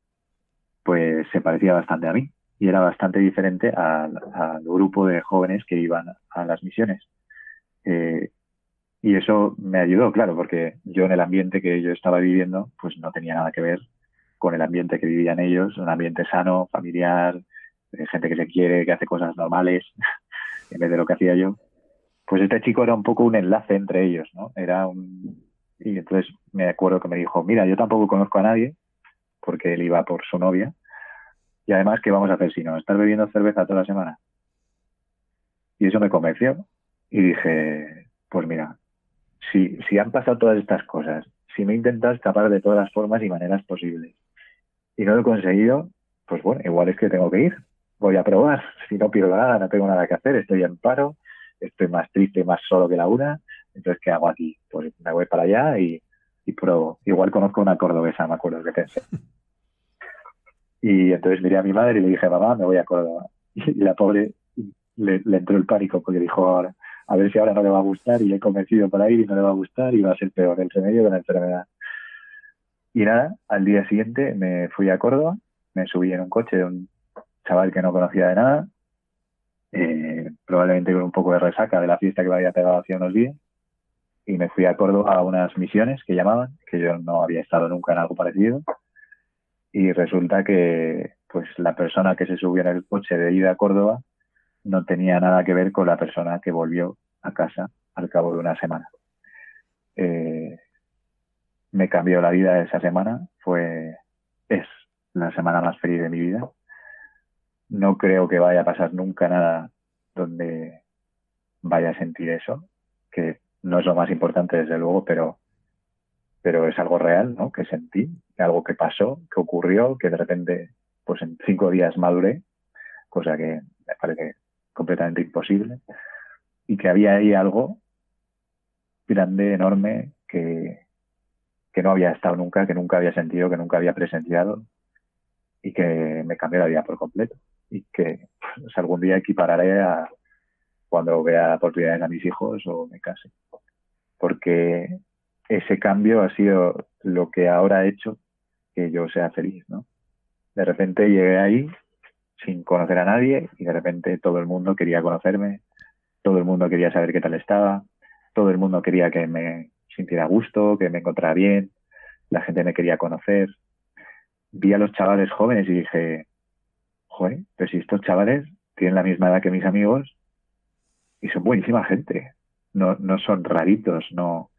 pues se parecía bastante a mí y era bastante diferente al, grupo de jóvenes que iban a las misiones. Eh, y eso me ayudó, claro, porque yo en el ambiente que yo estaba viviendo, pues no tenía nada que ver con el ambiente que vivían ellos, un ambiente sano, familiar, gente que se quiere, que hace cosas normales, (laughs) en vez de lo que hacía yo pues este chico era un poco un enlace entre ellos, ¿no? Era un... Y entonces me acuerdo que me dijo, mira, yo tampoco conozco a nadie, porque él iba por su novia, y además, ¿qué vamos a hacer si no? ¿Estar bebiendo cerveza toda la semana? Y eso me convenció, y dije, pues mira, si, si han pasado todas estas cosas, si me he intentado escapar de todas las formas y maneras posibles, y no lo he conseguido, pues bueno, igual es que tengo que ir, voy a probar, si no pierdo nada, no tengo nada que hacer, estoy en paro, estoy más triste, más solo que la una, entonces ¿qué hago aquí? Pues me voy para allá y, y pruebo. Igual conozco una cordobesa, me acuerdo que pensé. (laughs) Y entonces miré a mi madre y le dije, mamá, me voy a Córdoba. (laughs) Y la pobre le, entró el pánico porque dijo, ahora, a ver si ahora no le va a gustar y le he convencido para ir y no le va a gustar y va a ser peor el remedio que la enfermedad. Y nada, al día siguiente me fui a Córdoba, me subí en un coche de un chaval que no conocía de nada eh, probablemente con un poco de resaca de la fiesta que me había pegado hace unos días, y me fui a Córdoba a unas misiones que llamaban, que yo no había estado nunca en algo parecido, y resulta que pues la persona que se subió en el coche de ida a Córdoba no tenía nada que ver con la persona que volvió a casa al cabo de una semana. Eh, me cambió la vida esa semana, fue, es la semana más feliz de mi vida. No creo que vaya a pasar nunca nada donde vaya a sentir eso, no es lo más importante desde luego, pero, pero es algo real, ¿no? Que sentí, algo que pasó, que ocurrió, que de repente, pues en cinco días maduré, cosa que me parece completamente imposible, y que había ahí algo grande, enorme, que, que no había estado nunca, que nunca había sentido, que nunca había presenciado, y que me cambió la vida por completo y que pues, algún día equipararé a cuando vea vez a mis hijos o me case. Porque ese cambio ha sido lo que ahora ha hecho que yo sea feliz, ¿no? De repente llegué ahí sin conocer a nadie y de repente todo el mundo quería conocerme, todo el mundo quería saber qué tal estaba, todo el mundo quería que me sintiera gusto, que me encontrara bien, la gente me quería conocer. Vi a los chavales jóvenes y dije, joder, pero si estos chavales tienen la misma edad que mis amigos y son buenísima gente, no, no son raritos, no,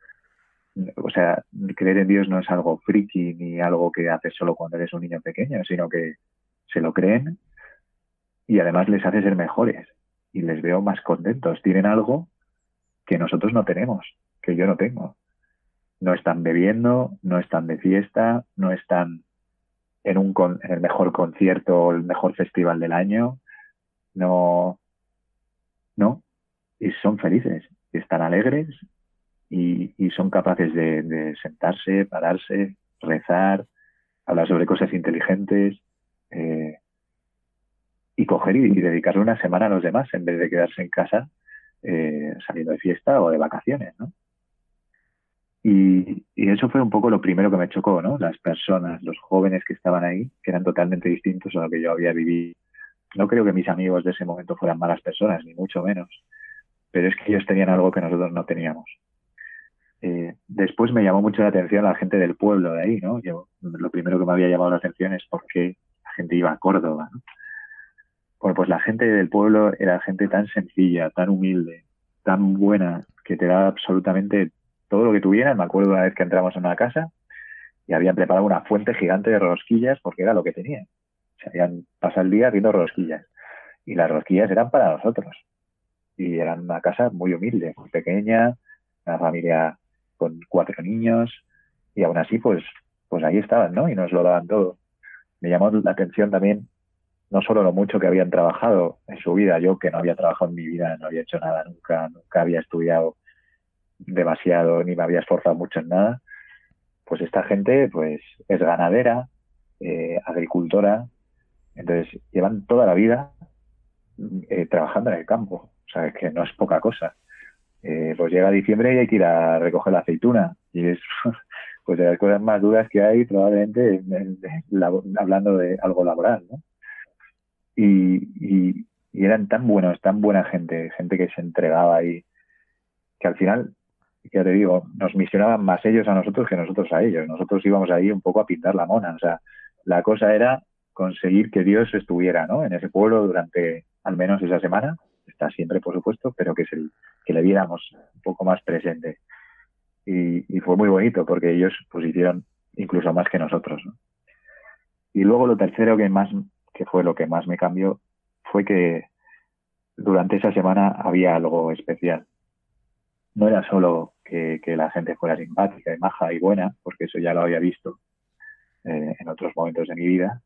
o sea, creer en Dios no es algo friki ni algo que haces solo cuando eres un niño pequeño, sino que se lo creen y además les hace ser mejores y les veo más contentos. Tienen algo que nosotros no tenemos, que yo no tengo. No están bebiendo, no están de fiesta, no están en, un en el mejor concierto o el mejor festival del año. No, no. Y son felices, están alegres y, son capaces de, sentarse, pararse, rezar, hablar sobre cosas inteligentes eh, y coger y, dedicarle una semana a los demás en vez de quedarse en casa eh, saliendo de fiesta o de vacaciones, ¿no? Y, y, eso fue un poco lo primero que me chocó, ¿no? Las personas, los jóvenes que estaban ahí, que eran totalmente distintos a lo que yo había vivido. No creo que mis amigos de ese momento fueran malas personas, ni mucho menos, pero es que ellos tenían algo que nosotros no teníamos. Eh, después me llamó mucho la atención la gente del pueblo de ahí, ¿no? Lo primero que me había llamado la atención es por qué la gente iba a Córdoba, ¿no? Bueno, pues la gente del pueblo era gente tan sencilla, tan humilde, tan buena, que te da absolutamente todo lo que tuvieran. Me acuerdo una vez que entramos en una casa y habían preparado una fuente gigante de rosquillas porque era lo que tenían. Se habían pasado el día haciendo rosquillas. Y las rosquillas eran para nosotros. Y eran una casa muy humilde, muy pequeña, una familia con cuatro niños. Y aún así, pues, pues ahí estaban, ¿no? Y nos lo daban todo. Me llamó la atención también no solo lo mucho que habían trabajado en su vida, yo que no había trabajado en mi vida, no había hecho nada nunca, nunca había estudiado demasiado ni me había esforzado mucho en nada, pues esta gente pues es ganadera, eh, agricultora, entonces llevan toda la vida eh, trabajando en el campo, o sea, que no es poca cosa. Eh, pues llega diciembre y hay que ir a recoger la aceituna y es (laughs) pues de las cosas más duras que hay probablemente hablando de algo laboral, ¿no? Y, y, eran tan buenos, tan buena gente, gente que se entregaba ahí, que al final ya te digo, nos misionaban más ellos a nosotros que nosotros a ellos. Nosotros íbamos ahí un poco a pintar la mona. O sea, la cosa era conseguir que Dios estuviera ¿no? en ese pueblo durante al menos esa semana. Está siempre, por supuesto, pero que, se, que le viéramos un poco más presente. Y, fue muy bonito porque ellos pues incluso más que nosotros. Y luego lo tercero que más, que fue lo que más me cambió, fue que durante esa semana había algo especial no era solo que, la gente fuera simpática y maja y buena, porque eso ya lo había visto eh, en otros momentos de mi vida,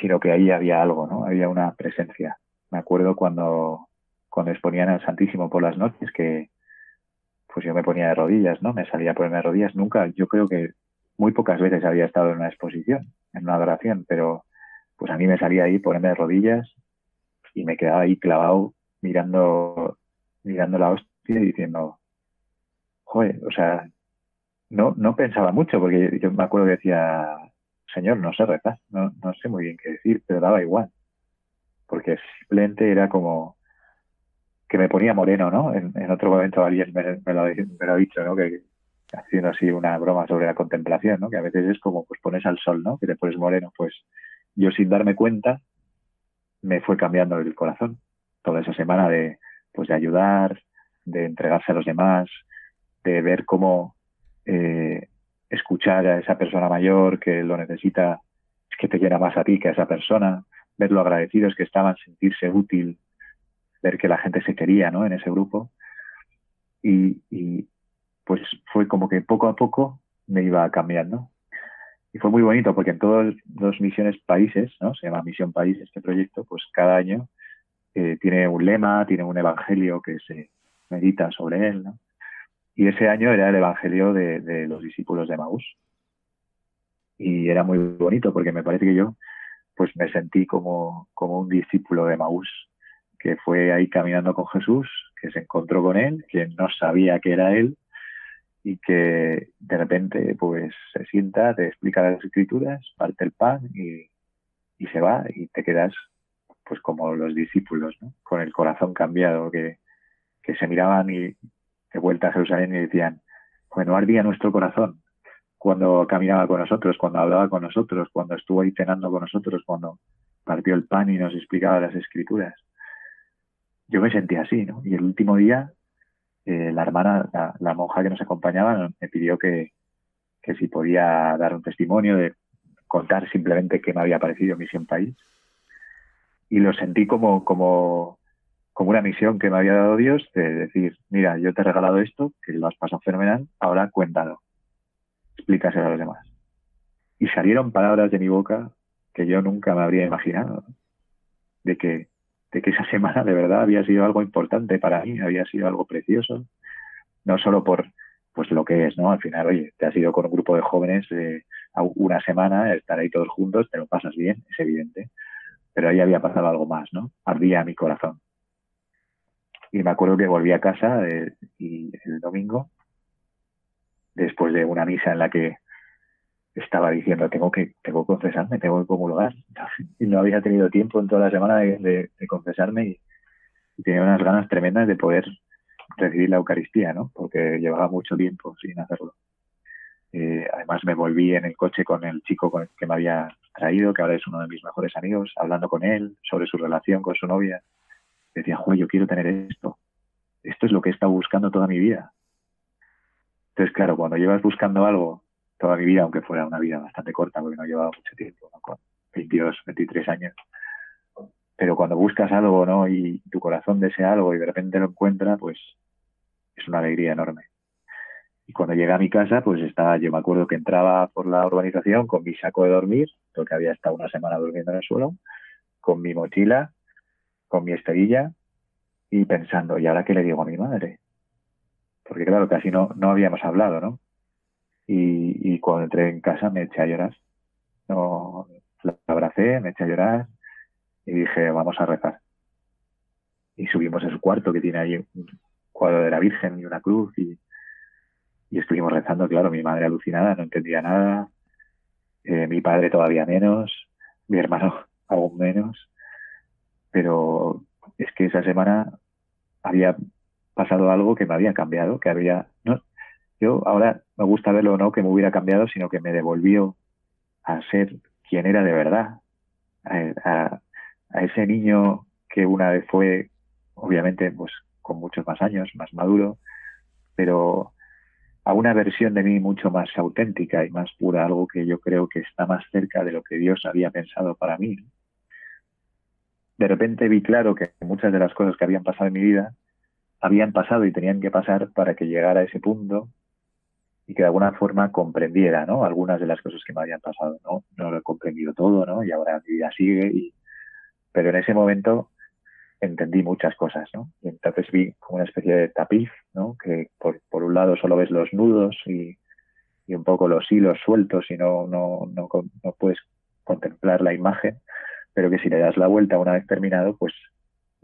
sino que ahí había algo, ¿no? Había una presencia. Me acuerdo cuando, cuando exponían al Santísimo por las noches que pues yo me ponía de rodillas, ¿no? Me salía a ponerme de rodillas. Nunca, yo creo que muy pocas veces había estado en una exposición, en una adoración, pero pues a mí me salía ahí ponerme de rodillas y me quedaba ahí clavado mirando mirando la hostia diciendo, joder, o sea, no, no pensaba mucho, porque yo me acuerdo que decía, Señor, no sé rezar, no, no sé muy bien qué decir, pero daba igual. Porque simplemente era como que me ponía moreno, ¿no? En, otro momento alguien me, lo, me, ha dicho, ¿no? Que haciendo así una broma sobre la contemplación, ¿no? Que a veces es como, pues pones al sol, ¿no? Que te pones moreno. Pues yo sin darme cuenta me fue cambiando el corazón toda esa semana de, pues de ayudar, de entregarse a los demás, de ver cómo eh, escuchar a esa persona mayor que lo necesita, es que te llena más a ti que a esa persona, ver lo agradecidos que estaban, sentirse útil, ver que la gente se quería ¿no? en ese grupo. Y, pues fue como que poco a poco me iba cambiando. Y fue muy bonito porque en todos los misiones países, ¿no? Se llama Misión País este proyecto, pues cada año eh, tiene un lema, tiene un evangelio que se, medita sobre él. ¿no? Y ese año era el Evangelio de, los discípulos de Maús. Y era muy bonito porque me parece que yo pues me sentí como, como un discípulo de Maús que fue ahí caminando con Jesús, que se encontró con él, que no sabía que era él y que de repente pues se sienta, te explica las escrituras, parte el pan y, y se va y te quedas pues como los discípulos, ¿no? con el corazón cambiado que, que se miraban y de vuelta a Jerusalén y decían, bueno, ardía nuestro corazón cuando caminaba con nosotros, cuando hablaba con nosotros, cuando estuvo ahí cenando con nosotros, cuando partió el pan y nos explicaba las escrituras. Yo me sentía así, ¿no? Y el último día, eh, la hermana, la, monja que nos acompañaba, me pidió que, si podía dar un testimonio de contar simplemente qué me había parecido Misión País. Y lo sentí como, como, como una misión que me había dado Dios de decir, mira, yo te he regalado esto, que lo has pasado fenomenal, ahora cuéntalo, explícaselo a los demás. Y salieron palabras de mi boca que yo nunca me habría imaginado, de que de que esa (laughs) semana de verdad había sido algo importante para mí, había sido algo precioso, no solo por pues lo que es, ¿no? Al final, oye, te has ido con un grupo de jóvenes eh, una semana, estar ahí todos juntos, te lo pasas bien, es evidente, pero ahí había pasado algo más, ¿no? Ardía mi corazón. Y me acuerdo que volví a casa eh, y el domingo, después de una misa en la que estaba diciendo, tengo que, tengo que confesarme, tengo que comulgar. (laughs) Y no había tenido tiempo en toda la semana de, confesarme y, tenía unas ganas tremendas de poder recibir la Eucaristía, ¿no? Porque llevaba mucho tiempo sin hacerlo. Eh, además me volví en el coche con el chico que me había traído, que ahora es uno de mis mejores amigos, hablando con él sobre su relación con su novia. Decía, joder, yo quiero tener esto. Esto es lo que he estado buscando toda mi vida. Entonces, claro, cuando llevas buscando algo toda mi vida, aunque fuera una vida bastante corta, porque no llevaba mucho tiempo, con 22, 23 años. Pero cuando buscas algo, ¿no? Y tu corazón desea algo y de repente lo encuentra, pues es una alegría enorme. Y cuando llegué a mi casa, pues estaba, yo me acuerdo que entraba por la urbanización con mi saco de dormir, porque había estado una semana durmiendo en el suelo, con mi mochila, con mi esterilla y pensando, ¿y ahora qué le digo a mi madre? Porque claro, casi no, no habíamos hablado, ¿no? Y, cuando entré en casa me eché a llorar. No, la abracé, me eché a llorar y dije, vamos a rezar. Y subimos a su cuarto que tiene ahí un cuadro de la Virgen y una cruz y, y estuvimos rezando, claro, mi madre alucinada, no entendía nada, eh, mi padre todavía menos, mi hermano (laughs) aún menos, pero es que esa semana había pasado algo que me había cambiado, que había, no, yo ahora me gusta verlo no que me hubiera cambiado, sino que me devolvió a ser quien era de verdad, a, ese niño que una vez fue, obviamente, pues con muchos más años, más maduro, pero a una versión de mí mucho más auténtica y más pura, algo que yo creo que está más cerca de lo que Dios había pensado para mí. De repente vi claro que muchas de las cosas que habían pasado en mi vida habían pasado y tenían que pasar para que llegara a ese punto y que de alguna forma comprendiera, ¿no? Algunas de las cosas que me habían pasado, ¿no? No lo he comprendido todo, ¿no? Y ahora mi vida sigue, y... pero en ese momento entendí muchas cosas, ¿no? Y entonces vi como una especie de tapiz, ¿no? Que por, por un lado solo ves los nudos y, y un poco los hilos sueltos y no, no, no, no puedes contemplar la imagen, pero que si le das la vuelta una vez terminado, pues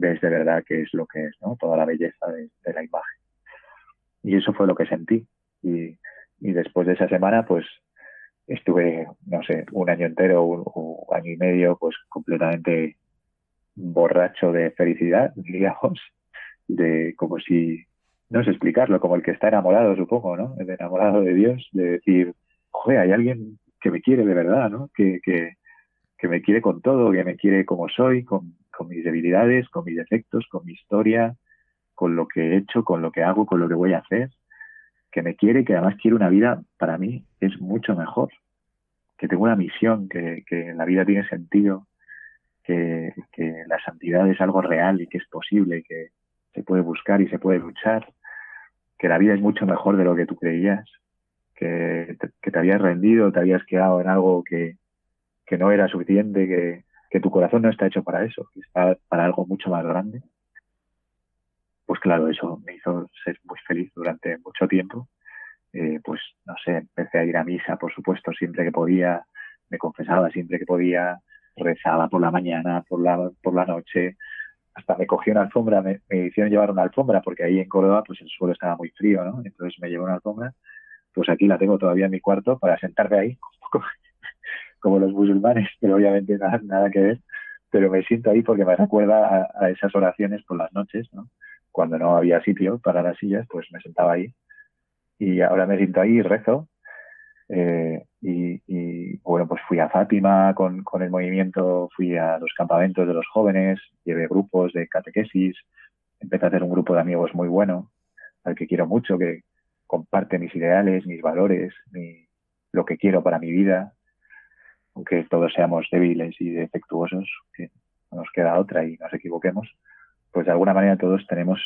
ves de verdad qué es lo que es, ¿no? Toda la belleza de, la imagen. Y eso fue lo que sentí. Y, después de esa semana, pues estuve, no sé, un año entero, un, año y medio, pues completamente borracho de felicidad, (laughs) digamos, de como si, no sé explicarlo, como el que está enamorado, supongo, ¿no? El enamorado de Dios, de decir, joder, hay alguien que me quiere de verdad, ¿no? Que, que, que me quiere con todo, que me quiere como soy, con, con mis debilidades, con mis defectos, con mi historia, con lo que he hecho, con lo que hago, con lo que voy a hacer que me quiere, que además quiere una vida para mí es mucho mejor, que tengo una misión, que, que la vida tiene sentido, que, que, la santidad es algo real y que es posible, que se puede buscar y se puede luchar, que la vida es mucho mejor de lo que tú creías, que te, que te habías rendido, te habías quedado en algo que, que no era suficiente, que, que tu corazón no está hecho para eso, que está para algo mucho más grande pues claro, eso me hizo ser muy feliz durante mucho tiempo. Eh, pues no sé, empecé a ir a misa, por supuesto, siempre que podía, me confesaba siempre que podía, rezaba por la mañana, por la, por la noche, hasta me cogí una alfombra, me, hicieron llevar una alfombra, porque ahí en Córdoba pues el suelo estaba muy frío, ¿no? Entonces me llevó una alfombra, pues aquí la tengo todavía en mi cuarto para sentarme ahí, (laughs) como los musulmanes, (laughs) pero obviamente nada, nada que ver, pero me siento ahí porque me recuerda a, esas oraciones por las noches, ¿no? cuando no había sitio para las sillas, pues me sentaba ahí. Y ahora me siento ahí y rezo. Eh, y, bueno, pues fui a Fátima con, con, el movimiento, fui a los campamentos de los jóvenes, llevé grupos de catequesis, empecé a hacer un grupo de amigos muy bueno, al que quiero mucho, que comparte mis ideales, mis valores, mi, lo que quiero para mi vida, aunque todos seamos débiles y defectuosos, que no nos queda otra y nos equivoquemos pues de alguna manera todos tenemos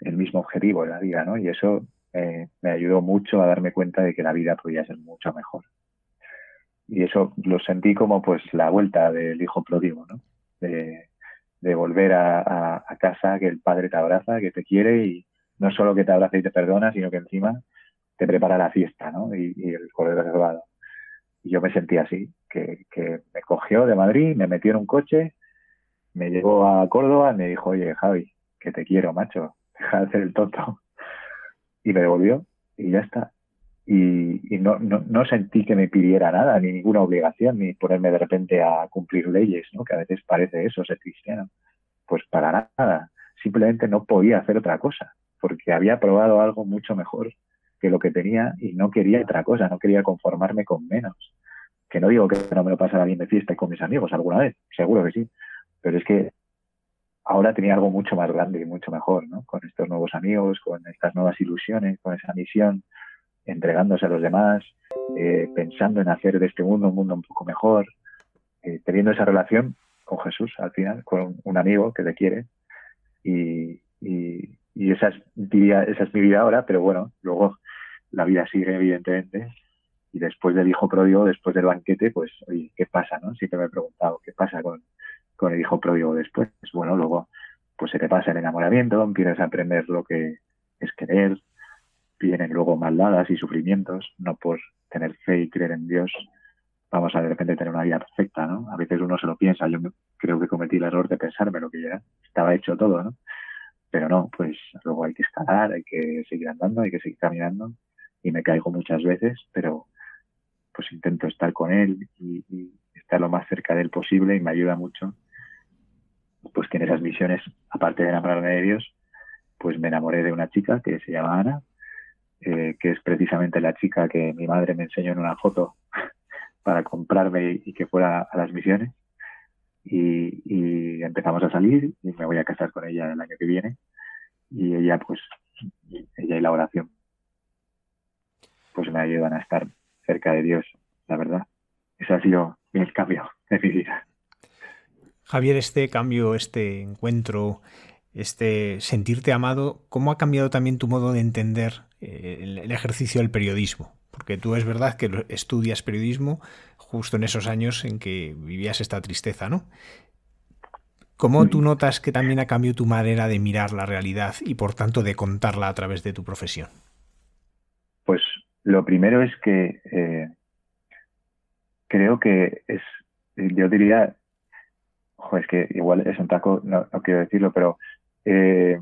el mismo objetivo en la vida, ¿no? Y eso eh, me ayudó mucho a darme cuenta de que la vida podía ser mucho mejor. Y eso lo sentí como pues la vuelta del hijo pródigo, ¿no? De, de volver a, casa, que el padre te abraza, que te quiere y no solo que te abraza y te perdona, sino que encima te prepara la fiesta, ¿no? Y, el corredor reservado. Y yo me sentí así, que, que me cogió de Madrid, me metió en un coche, me llevó a Córdoba y me dijo, oye, Javi, que te quiero, macho, deja de hacer el tonto. Y me devolvió y ya está. Y, no, no, no, sentí que me pidiera nada, ni ninguna obligación, ni ponerme de repente a cumplir leyes, ¿no? que a veces parece eso, ser cristiano. Pues para nada, simplemente no podía hacer otra cosa, porque había probado algo mucho mejor que lo que tenía y no quería otra cosa, no quería conformarme con menos. Que no digo que no me lo pasara bien de fiesta y con mis amigos alguna vez, seguro que sí, pero es que ahora tenía algo mucho más grande y mucho mejor, ¿no? Con estos nuevos amigos, con estas nuevas ilusiones, con esa misión, entregándose a los demás, eh, pensando en hacer de este mundo un mundo un poco mejor, eh, teniendo esa relación con Jesús al final, con un amigo que te quiere. Y, y, y esa, es, esa es mi vida ahora, pero bueno, luego la vida sigue evidentemente. Y después del hijo pródigo, después del banquete, pues, oye, ¿qué pasa? ¿no? Siempre me he preguntado, ¿qué pasa con, con el hijo pródigo después. Bueno, luego pues se te pasa el enamoramiento, empiezas a aprender lo que es querer, vienen luego maldadas y sufrimientos, no por tener fe y creer en Dios vamos a de repente tener una vida perfecta, ¿no? A veces uno se lo piensa, yo creo que cometí el error de pensarme lo que ya estaba hecho todo, ¿no? Pero no, pues luego hay que escalar, hay que seguir andando, hay que seguir caminando y me caigo muchas veces, pero pues intento estar con él y, y estar lo más cerca de él posible y me ayuda mucho pues que en esas misiones, aparte de enamorarme de Dios, pues me enamoré de una chica que se llama Ana, eh, que es precisamente la chica que mi madre me enseñó en una foto (laughs) para comprarme y, que fuera a las misiones. Y, empezamos a salir y me voy a casar con ella el año que viene. Y ella, pues, ella y la oración, pues me ayudan a estar cerca de Dios, la verdad. Ese ha sido mi cambio de mi vida. Javier, este cambio, este encuentro, este sentirte amado, ¿cómo ha cambiado también tu modo de entender eh, el, ejercicio del periodismo? Porque tú es verdad que estudias periodismo justo en esos años en que vivías esta tristeza, ¿no? ¿Cómo tú notas que también ha cambiado tu manera de mirar la realidad y por tanto de contarla a través de tu profesión? Lo primero es que eh, creo que es, yo diría, es que igual es un taco, no, quiero decirlo, pero eh,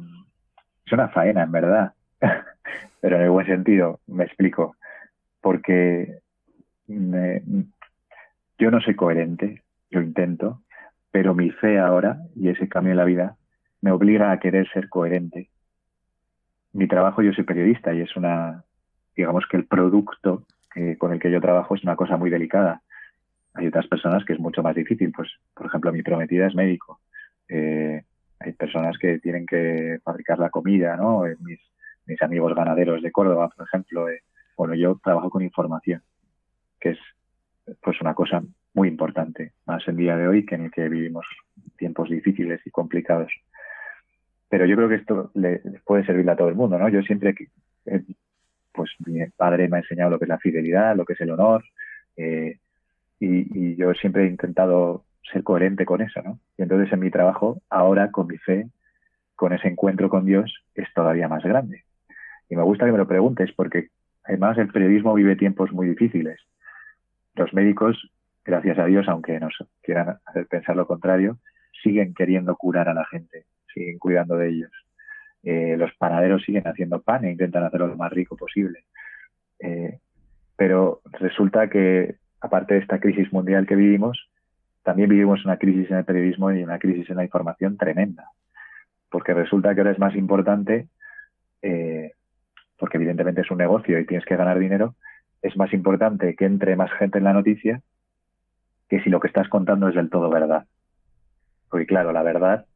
es una faena, en verdad. (laughs) pero en el buen sentido, me explico. Porque yo no soy coherente, yo intento, pero mi fe ahora y ese cambio en la vida me obliga a querer ser coherente. Mi trabajo, yo soy periodista y es una, digamos que el producto con el que yo trabajo es una cosa muy delicada hay otras personas que es mucho más difícil. Pues, por ejemplo, mi prometida es médico. Eh, hay personas que tienen que fabricar la comida, ¿no? Eh, mis, mis amigos ganaderos de Córdoba, por ejemplo. Eh, bueno, yo trabajo con información, que es pues una cosa muy importante, más en día de hoy que en el que vivimos tiempos difíciles y complicados. Pero yo creo que esto le puede servirle a todo el mundo, ¿no? Yo siempre, pues mi padre me ha enseñado lo que es la fidelidad, lo que es el honor, eh, y, yo siempre he intentado ser coherente con eso, ¿no? Y entonces en mi trabajo, ahora con mi fe, con ese encuentro con Dios, es todavía más grande. Y me gusta que me lo preguntes porque además el periodismo vive tiempos muy difíciles. Los médicos, gracias a Dios, aunque nos quieran hacer pensar lo contrario, siguen queriendo curar a la gente, siguen cuidando de ellos. Eh, los panaderos siguen haciendo pan e intentan hacerlo lo más rico posible. Eh, pero resulta que aparte de esta crisis mundial que vivimos, también vivimos una crisis en el periodismo y una crisis en la información tremenda. Porque resulta que ahora es más importante, eh, porque evidentemente es un negocio y tienes que ganar dinero, es más importante que entre más gente en la noticia que si lo que estás contando es del todo verdad. Porque claro, la verdad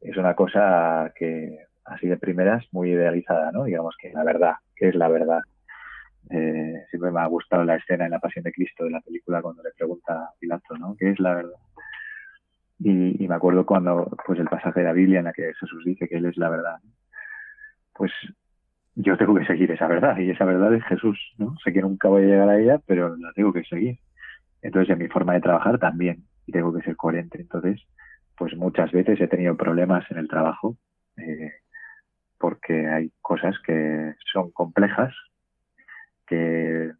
es una cosa que así de primeras muy idealizada, ¿no? Digamos que la verdad, ¿qué es la verdad? Eh, siempre me ha gustado la escena en La Pasión de Cristo de la película cuando le pregunta a Pilato, ¿no? ¿Qué es la verdad? Y, me acuerdo cuando, pues el pasaje de la Biblia en la que Jesús dice que Él es la verdad. Pues yo tengo que seguir esa verdad y esa verdad es Jesús, ¿no? Sé que nunca voy a llegar a ella, pero la tengo que seguir. Entonces, en mi forma de trabajar también, y tengo que ser coherente. Entonces, pues muchas veces he tenido problemas en el trabajo eh, porque hay cosas que son complejas, que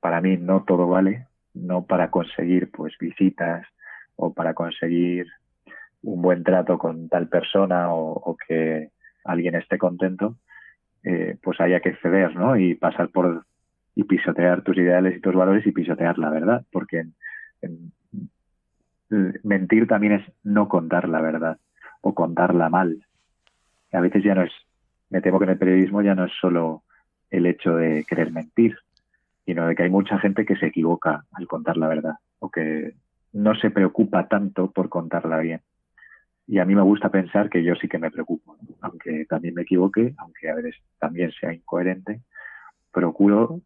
para mí no todo vale, no para conseguir pues visitas o para conseguir un buen trato con tal persona o, que alguien esté contento, eh, pues haya que ceder, ¿no? Y pasar por y pisotear tus ideales y tus valores y pisotear la verdad, porque mentir también es no contar la verdad o contarla mal. A veces ya no es, me temo que en el periodismo ya no es solo el hecho de querer mentir, sino de que hay mucha gente que se equivoca al contar la verdad o que no se preocupa tanto por contarla bien. Y a mí me gusta pensar que yo sí que me preocupo, aunque también me equivoque, aunque a veces también sea incoherente, procuro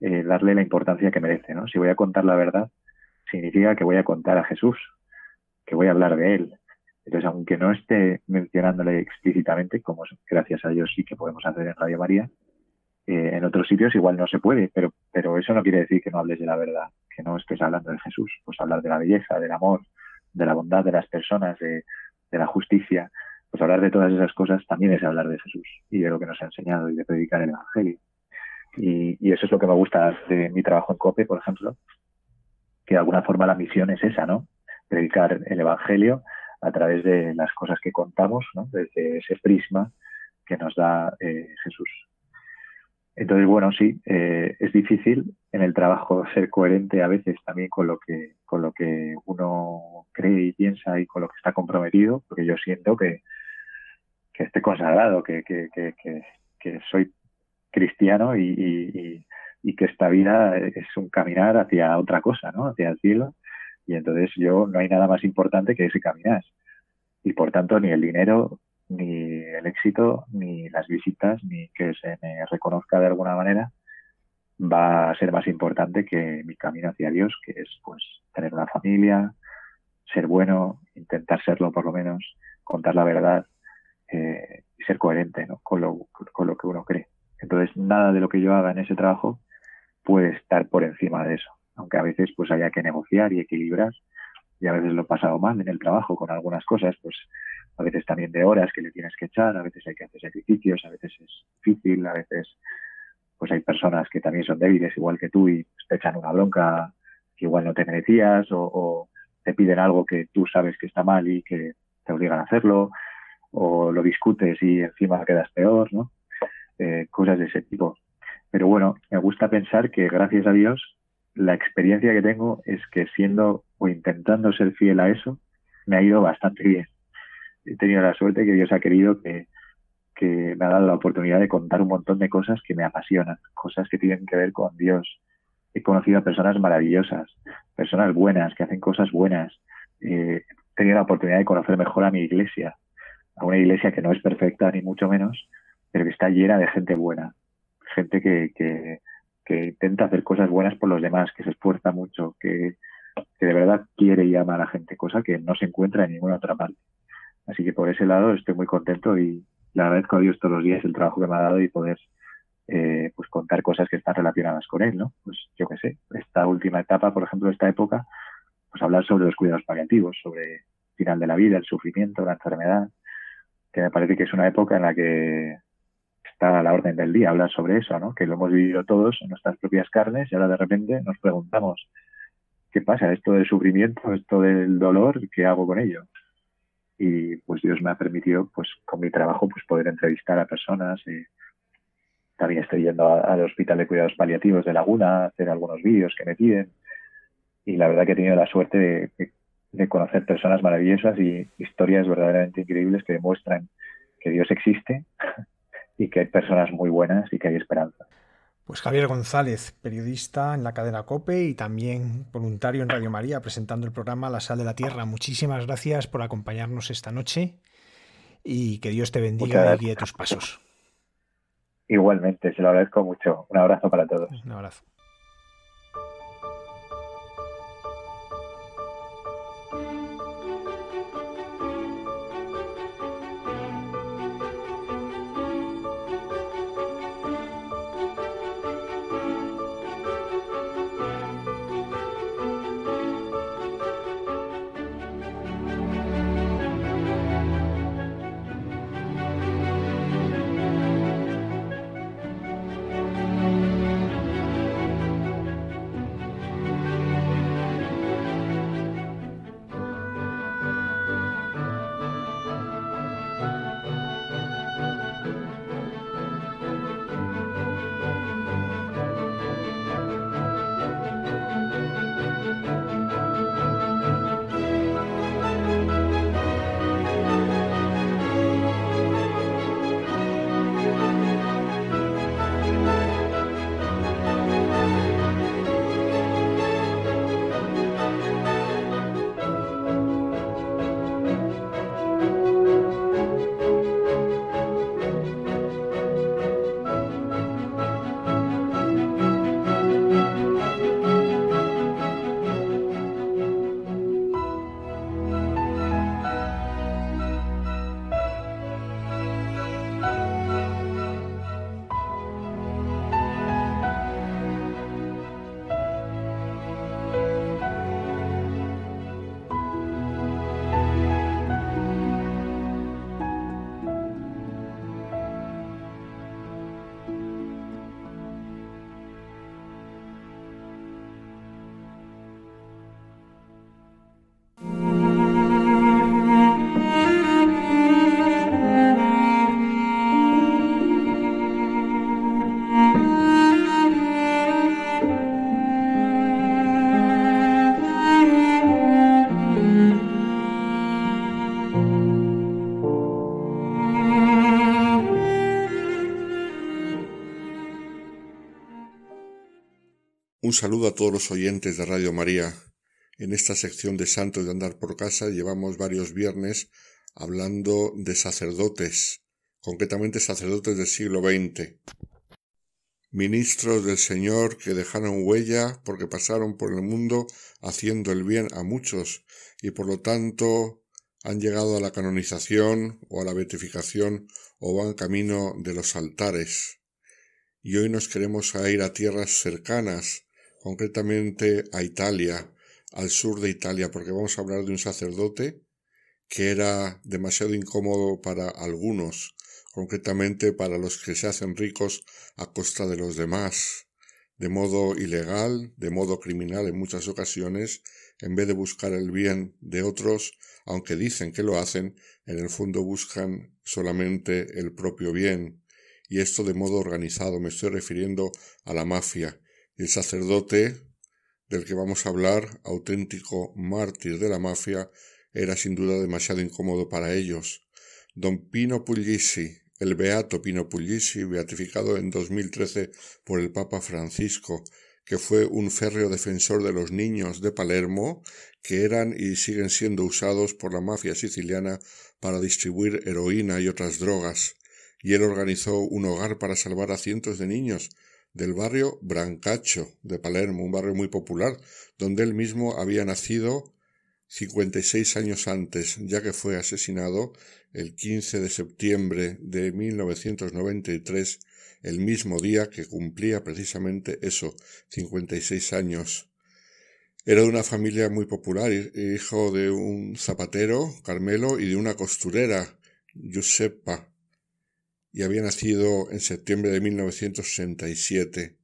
eh, darle la importancia que merece. Si voy a contar la verdad, significa que voy a contar a Jesús, que voy a hablar de Él. Entonces, aunque no esté mencionándole explícitamente, como gracias a Dios sí que podemos hacer en Radio María, eh, en otros sitios igual no se puede, pero, pero eso no quiere decir que no hables de la verdad, que no estés hablando de Jesús, pues hablar de la belleza, del amor, de la bondad de las personas, de, la justicia, pues hablar de todas esas cosas también es hablar de Jesús y de lo que nos ha enseñado y de predicar el Evangelio. Y, eso es lo que me gusta de mi trabajo en COPE, por ejemplo, que de alguna forma la misión es esa, ¿no? Predicar el Evangelio a través de las cosas que contamos, ¿no? Desde ese prisma que nos da eh, Jesús. Entonces, bueno, sí, eh, es difícil en el trabajo (laughs) ser coherente a veces también con lo que con lo que uno cree y piensa y con lo que está comprometido, porque yo siento que, que estoy consagrado, que, que, que, soy cristiano y, y, que esta vida es un caminar hacia otra cosa, ¿no? Hacia el cielo. Y entonces yo no hay nada más importante que ese caminar. Y por tanto, ni el dinero ni el éxito, ni las visitas, ni que se me reconozca de alguna manera, va a ser más importante que mi camino hacia Dios, que es pues tener una familia, ser bueno, intentar serlo por lo menos, contar la verdad eh, y ser coherente ¿no? con, lo, con lo que uno cree. Entonces, nada de lo que yo haga en ese trabajo puede estar por encima de eso, aunque a veces pues haya que negociar y equilibrar y a veces lo he pasado mal en el trabajo con algunas cosas, pues a veces también de horas que le tienes que echar, a veces hay que hacer sacrificios, a veces es difícil, a veces pues hay personas que también son débiles igual que tú y te echan una bronca que igual no te merecías o, te piden algo que tú sabes que está mal y que te obligan a hacerlo o lo discutes y encima quedas peor, ¿no? Eh, cosas de ese tipo. Pero bueno, me gusta pensar que gracias a Dios la experiencia que tengo es que siendo o intentando ser fiel a eso, me ha ido bastante bien. He tenido la suerte que Dios ha querido que, que me ha dado la oportunidad de contar un montón de cosas que me apasionan, cosas que tienen que ver con Dios. He conocido a personas maravillosas, personas buenas, que hacen cosas buenas. Eh, he tenido la oportunidad de conocer mejor a mi iglesia, a una iglesia que no es perfecta ni mucho menos, pero que está llena de gente buena, gente que, que, que intenta hacer cosas buenas por los demás, que se esfuerza mucho, que, que de verdad quiere y ama a la gente, cosa que no se encuentra en ninguna otra parte. Así que por ese lado estoy muy contento y le agradezco a Dios todos los días el trabajo que me ha dado y poder eh, pues contar cosas que están relacionadas con él, ¿no? Pues yo qué sé, esta última etapa, por ejemplo, esta época, pues hablar sobre los cuidados paliativos, sobre el final de la vida, el sufrimiento, la enfermedad, que me parece que es una época en la que está a la orden del día hablar sobre eso, ¿no? Que lo hemos vivido todos en nuestras propias carnes y ahora de repente nos preguntamos, ¿qué pasa? Esto del sufrimiento, esto del dolor, ¿qué hago con ello? Y pues Dios me ha permitido, pues con mi trabajo, pues poder entrevistar a personas. Y también estoy yendo al Hospital de Cuidados Paliativos de Laguna, a hacer algunos vídeos que me piden. Y la verdad que he tenido la suerte de, de conocer personas maravillosas y historias verdaderamente increíbles que demuestran que Dios existe (laughs) y que hay personas muy buenas y que hay esperanza. Pues Javier González, periodista en la cadena COPE y también voluntario en Radio María, presentando el programa La Sal de la Tierra. Muchísimas gracias por acompañarnos esta noche y que Dios te bendiga y guíe tus pasos. Igualmente, se lo agradezco mucho. Un abrazo para todos. Un abrazo. Un saludo a todos los oyentes de Radio María. En esta sección de Santos de Andar por Casa llevamos varios viernes hablando de sacerdotes, concretamente sacerdotes del siglo XX. Ministros del Señor que dejaron huella porque pasaron por el mundo haciendo el bien a muchos y por lo tanto han llegado a la canonización o a la beatificación o van camino de los altares. Y hoy nos queremos ir a tierras cercanas, concretamente a Italia, al sur de Italia, porque vamos a hablar de un sacerdote que era demasiado incómodo para algunos, concretamente para los que se hacen ricos a costa de los demás, de modo ilegal, de modo criminal en muchas ocasiones, en vez de buscar el bien de otros, aunque dicen que lo hacen, en el fondo buscan solamente el propio bien, y esto de modo organizado, me estoy refiriendo a la mafia, el sacerdote del que vamos a hablar, auténtico mártir de la mafia, era sin duda demasiado incómodo para ellos. Don Pino Puglisi, el beato Pino Puglisi, beatificado en 2013 por el Papa Francisco, que fue un férreo defensor de los niños de Palermo, que eran y siguen siendo usados por la mafia siciliana para distribuir heroína y otras drogas, y él organizó un hogar para salvar a cientos de niños del barrio Brancaccio de Palermo, un barrio muy popular, donde él mismo había nacido 56 años antes, ya que fue asesinado el 15 de septiembre de 1993, el mismo día que cumplía precisamente eso, 56 años. Era de una familia muy popular, hijo de un zapatero, Carmelo, y de una costurera, Giuseppa y había nacido en septiembre de 1967.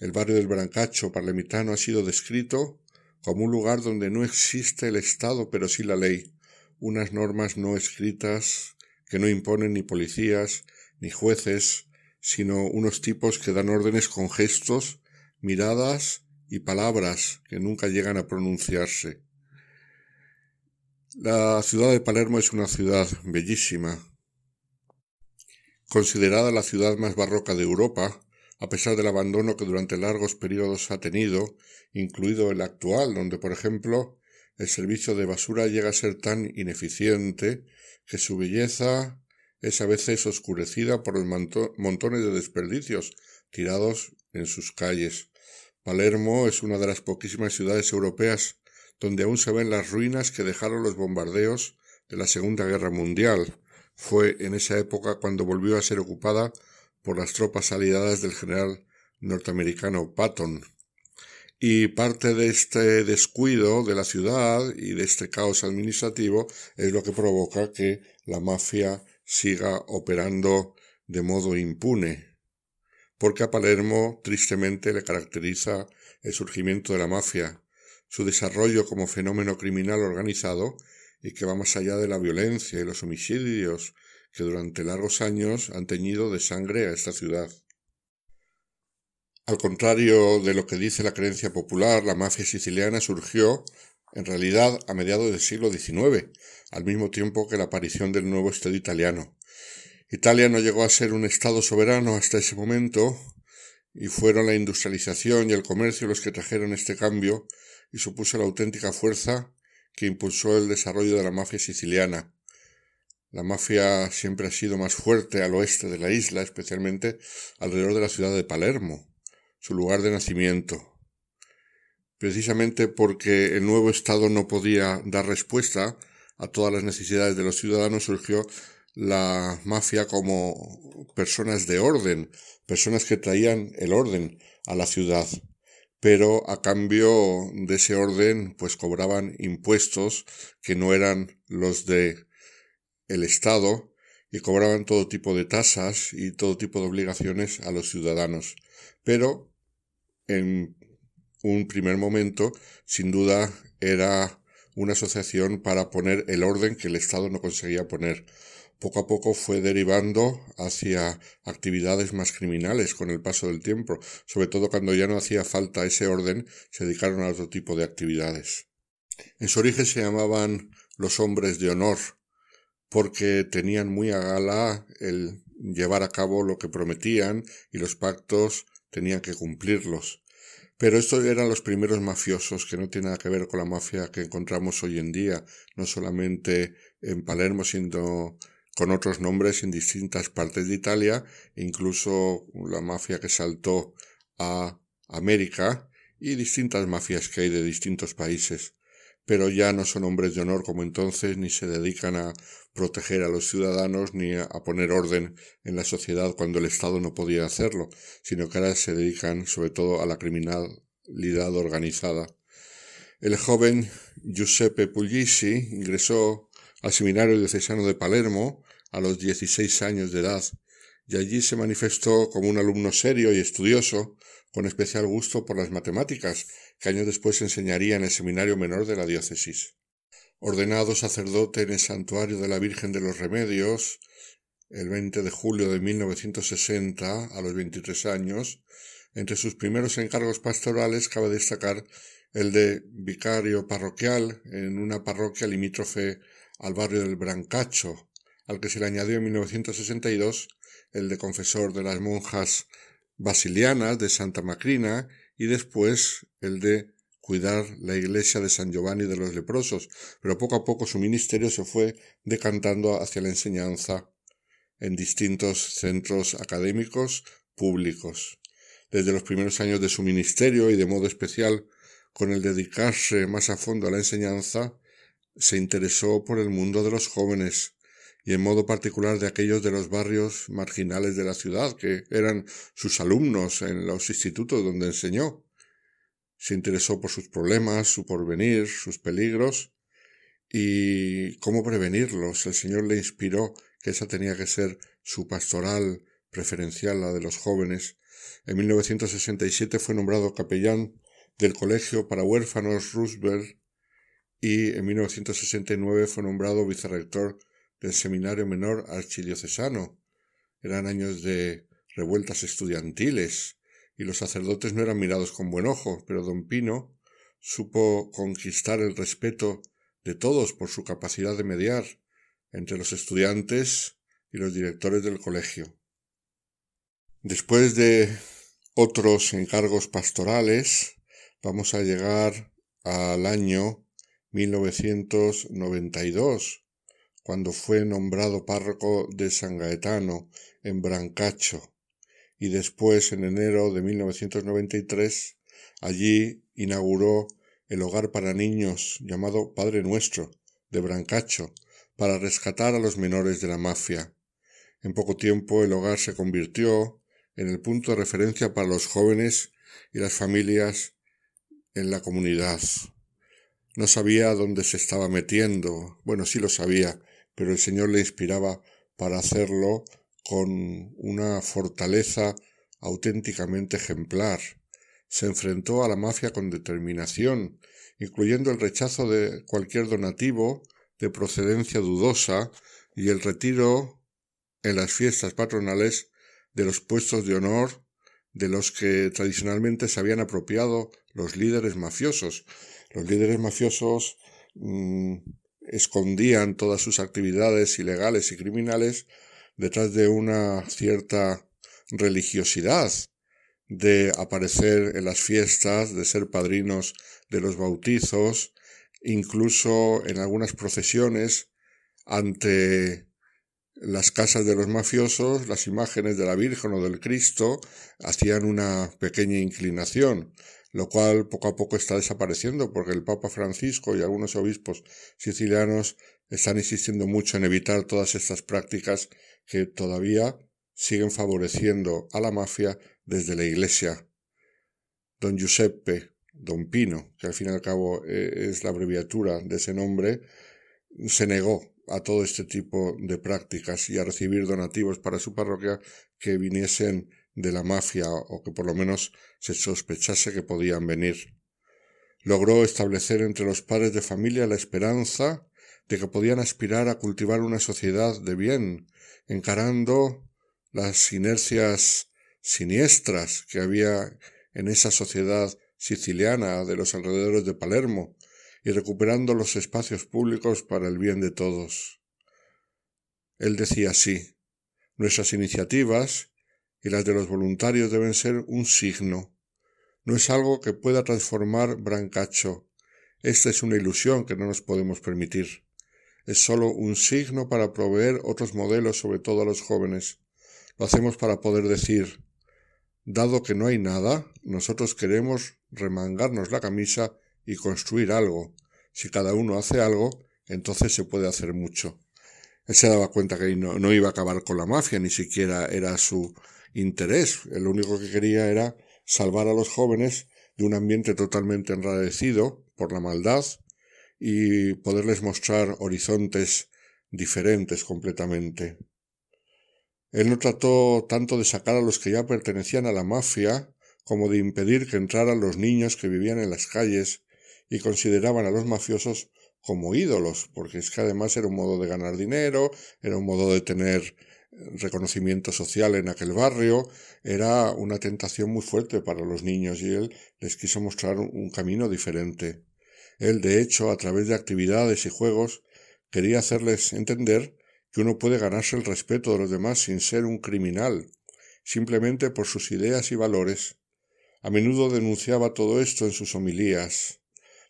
El barrio del Brancacho parlemitano ha sido descrito como un lugar donde no existe el Estado pero sí la ley, unas normas no escritas que no imponen ni policías ni jueces, sino unos tipos que dan órdenes con gestos, miradas y palabras que nunca llegan a pronunciarse. La ciudad de Palermo es una ciudad bellísima, Considerada la ciudad más barroca de Europa, a pesar del abandono que durante largos periodos ha tenido, incluido el actual, donde, por ejemplo, el servicio de basura llega a ser tan ineficiente que su belleza es a veces oscurecida por los montones de desperdicios tirados en sus calles. Palermo es una de las poquísimas ciudades europeas donde aún se ven las ruinas que dejaron los bombardeos de la Segunda Guerra Mundial, fue en esa época cuando volvió a ser ocupada por las tropas aliadas del general norteamericano Patton. Y parte de este descuido de la ciudad y de este caos administrativo es lo que provoca que la mafia siga operando de modo impune. Porque a Palermo tristemente le caracteriza el surgimiento de la mafia, su desarrollo como fenómeno criminal organizado y que va más allá de la violencia y los homicidios que durante largos años han teñido de sangre a esta ciudad. Al contrario de lo que dice la creencia popular, la mafia siciliana surgió en realidad a mediados del siglo XIX, al mismo tiempo que la aparición del nuevo Estado italiano. Italia no llegó a ser un Estado soberano hasta ese momento, y fueron la industrialización y el comercio los que trajeron este cambio y supuso la auténtica fuerza que impulsó el desarrollo de la mafia siciliana. La mafia siempre ha sido más fuerte al oeste de la isla, especialmente alrededor de la ciudad de Palermo, su lugar de nacimiento. Precisamente porque el nuevo Estado no podía dar respuesta a todas las necesidades de los ciudadanos, surgió la mafia como personas de orden, personas que traían el orden a la ciudad pero a cambio de ese orden pues cobraban impuestos que no eran los de el Estado y cobraban todo tipo de tasas y todo tipo de obligaciones a los ciudadanos. Pero en un primer momento, sin duda, era una asociación para poner el orden que el Estado no conseguía poner poco a poco fue derivando hacia actividades más criminales con el paso del tiempo, sobre todo cuando ya no hacía falta ese orden, se dedicaron a otro tipo de actividades. En su origen se llamaban los hombres de honor, porque tenían muy a gala el llevar a cabo lo que prometían y los pactos tenían que cumplirlos. Pero estos eran los primeros mafiosos, que no tiene nada que ver con la mafia que encontramos hoy en día, no solamente en Palermo, sino con otros nombres en distintas partes de Italia, incluso la mafia que saltó a América y distintas mafias que hay de distintos países. Pero ya no son hombres de honor como entonces, ni se dedican a proteger a los ciudadanos, ni a poner orden en la sociedad cuando el Estado no podía hacerlo, sino que ahora se dedican sobre todo a la criminalidad organizada. El joven Giuseppe Puglisi ingresó al seminario diocesano de Palermo a los 16 años de edad, y allí se manifestó como un alumno serio y estudioso, con especial gusto por las matemáticas, que años después enseñaría en el seminario menor de la diócesis. Ordenado sacerdote en el santuario de la Virgen de los Remedios, el 20 de julio de 1960, a los 23 años, entre sus primeros encargos pastorales cabe destacar el de vicario parroquial en una parroquia limítrofe al barrio del Brancacho, al que se le añadió en 1962 el de confesor de las monjas basilianas de Santa Macrina y después el de cuidar la iglesia de San Giovanni de los leprosos, pero poco a poco su ministerio se fue decantando hacia la enseñanza en distintos centros académicos públicos. Desde los primeros años de su ministerio y de modo especial con el dedicarse más a fondo a la enseñanza, se interesó por el mundo de los jóvenes, y en modo particular de aquellos de los barrios marginales de la ciudad, que eran sus alumnos en los institutos donde enseñó. Se interesó por sus problemas, su porvenir, sus peligros y cómo prevenirlos. El Señor le inspiró que esa tenía que ser su pastoral preferencial, la de los jóvenes. En 1967 fue nombrado capellán del Colegio para Huérfanos Roosevelt y en 1969 fue nombrado vicerrector del Seminario Menor Archidiocesano. Eran años de revueltas estudiantiles y los sacerdotes no eran mirados con buen ojo, pero don Pino supo conquistar el respeto de todos por su capacidad de mediar entre los estudiantes y los directores del colegio. Después de otros encargos pastorales, vamos a llegar al año 1992, cuando fue nombrado párroco de San Gaetano en Brancacho y después en enero de 1993 allí inauguró el hogar para niños llamado Padre Nuestro de Brancacho para rescatar a los menores de la mafia. En poco tiempo el hogar se convirtió en el punto de referencia para los jóvenes y las familias en la comunidad. No sabía dónde se estaba metiendo. Bueno, sí lo sabía, pero el Señor le inspiraba para hacerlo con una fortaleza auténticamente ejemplar. Se enfrentó a la mafia con determinación, incluyendo el rechazo de cualquier donativo de procedencia dudosa y el retiro en las fiestas patronales de los puestos de honor de los que tradicionalmente se habían apropiado los líderes mafiosos. Los líderes mafiosos mm, escondían todas sus actividades ilegales y criminales detrás de una cierta religiosidad, de aparecer en las fiestas, de ser padrinos de los bautizos, incluso en algunas procesiones ante las casas de los mafiosos, las imágenes de la Virgen o del Cristo hacían una pequeña inclinación lo cual poco a poco está desapareciendo porque el Papa Francisco y algunos obispos sicilianos están insistiendo mucho en evitar todas estas prácticas que todavía siguen favoreciendo a la mafia desde la Iglesia. Don Giuseppe, Don Pino, que al fin y al cabo eh, es la abreviatura de ese nombre, se negó a todo este tipo de prácticas y a recibir donativos para su parroquia que viniesen de la mafia o que por lo menos se sospechase que podían venir. Logró establecer entre los padres de familia la esperanza de que podían aspirar a cultivar una sociedad de bien, encarando las inercias siniestras que había en esa sociedad siciliana de los alrededores de Palermo y recuperando los espacios públicos para el bien de todos. Él decía así, nuestras iniciativas y las de los voluntarios deben ser un signo. No es algo que pueda transformar Brancacho. Esta es una ilusión que no nos podemos permitir. Es sólo un signo para proveer otros modelos, sobre todo a los jóvenes. Lo hacemos para poder decir, dado que no hay nada, nosotros queremos remangarnos la camisa y construir algo. Si cada uno hace algo, entonces se puede hacer mucho. Él se daba cuenta que no, no iba a acabar con la mafia, ni siquiera era su interés. Lo único que quería era salvar a los jóvenes de un ambiente totalmente enrarecido por la maldad y poderles mostrar horizontes diferentes completamente. Él no trató tanto de sacar a los que ya pertenecían a la mafia como de impedir que entraran los niños que vivían en las calles y consideraban a los mafiosos como ídolos, porque es que además era un modo de ganar dinero, era un modo de tener reconocimiento social en aquel barrio, era una tentación muy fuerte para los niños y él les quiso mostrar un camino diferente. Él, de hecho, a través de actividades y juegos, quería hacerles entender que uno puede ganarse el respeto de los demás sin ser un criminal, simplemente por sus ideas y valores. A menudo denunciaba todo esto en sus homilías.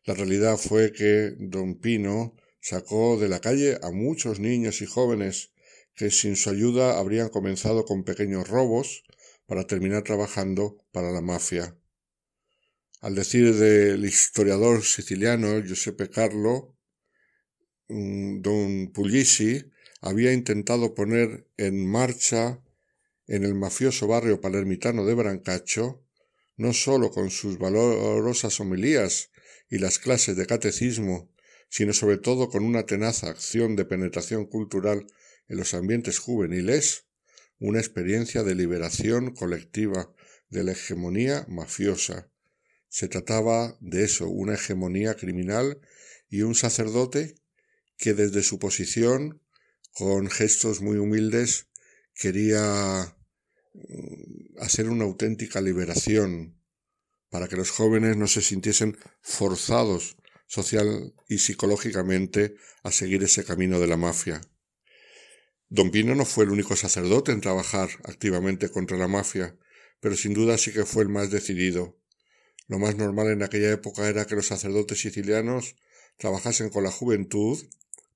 La realidad fue que don Pino sacó de la calle a muchos niños y jóvenes que sin su ayuda habrían comenzado con pequeños robos para terminar trabajando para la mafia. Al decir del historiador siciliano Giuseppe Carlo, mm, don Puglisi había intentado poner en marcha en el mafioso barrio palermitano de Brancaccio, no sólo con sus valorosas homilías y las clases de catecismo, sino sobre todo con una tenaz acción de penetración cultural en los ambientes juveniles, una experiencia de liberación colectiva de la hegemonía mafiosa. Se trataba de eso, una hegemonía criminal y un sacerdote que desde su posición, con gestos muy humildes, quería mm, hacer una auténtica liberación para que los jóvenes no se sintiesen forzados social y psicológicamente a seguir ese camino de la mafia. Don Pino no fue el único sacerdote en trabajar activamente contra la mafia, pero sin duda sí que fue el más decidido. Lo más normal en aquella época era que los sacerdotes sicilianos trabajasen con la juventud,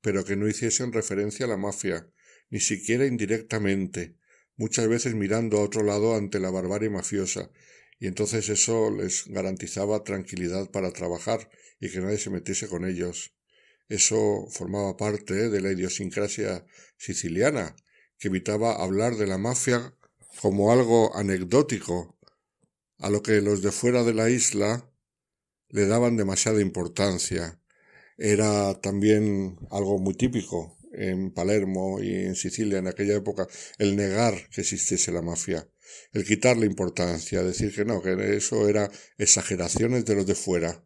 pero que no hiciesen referencia a la mafia, ni siquiera indirectamente, muchas veces mirando a otro lado ante la barbarie mafiosa, y entonces eso les garantizaba tranquilidad para trabajar y que nadie se metiese con ellos. Eso formaba parte de la idiosincrasia siciliana, que evitaba hablar de la mafia como algo anecdótico, a lo que los de fuera de la isla le daban demasiada importancia. Era también algo muy típico en Palermo y en Sicilia en aquella época el negar que existiese la mafia el quitarle importancia, decir que no, que eso era exageraciones de los de fuera.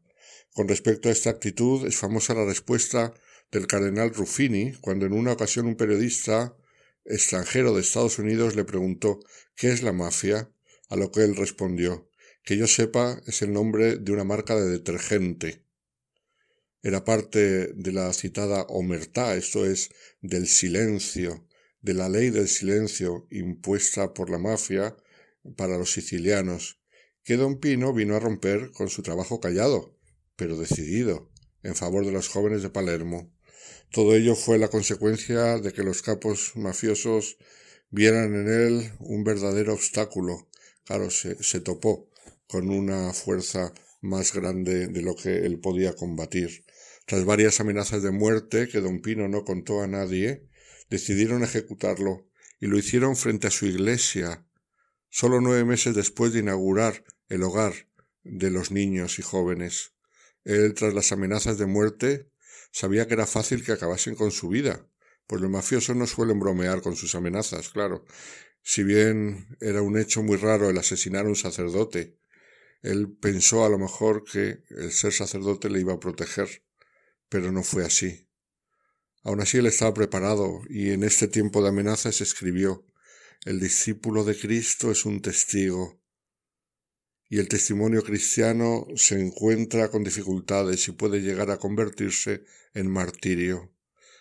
Con respecto a esta actitud, es famosa la respuesta del cardenal Ruffini cuando en una ocasión un periodista extranjero de Estados Unidos le preguntó ¿qué es la mafia? a lo que él respondió que yo sepa es el nombre de una marca de detergente. Era parte de la citada omertá, esto es, del silencio, de la ley del silencio impuesta por la mafia para los sicilianos, que don Pino vino a romper con su trabajo callado, pero decidido, en favor de los jóvenes de Palermo. Todo ello fue la consecuencia de que los capos mafiosos vieran en él un verdadero obstáculo. Claro, se, se topó con una fuerza más grande de lo que él podía combatir. Tras varias amenazas de muerte que don Pino no contó a nadie, decidieron ejecutarlo y lo hicieron frente a su iglesia, solo nueve meses después de inaugurar el hogar de los niños y jóvenes. Él, tras las amenazas de muerte, sabía que era fácil que acabasen con su vida, pues los mafiosos no suelen bromear con sus amenazas, claro. Si bien era un hecho muy raro el asesinar a un sacerdote, él pensó a lo mejor que el ser sacerdote le iba a proteger, pero no fue así. Aun así él estaba preparado y en este tiempo de amenazas escribió El discípulo de Cristo es un testigo y el testimonio cristiano se encuentra con dificultades y puede llegar a convertirse en martirio.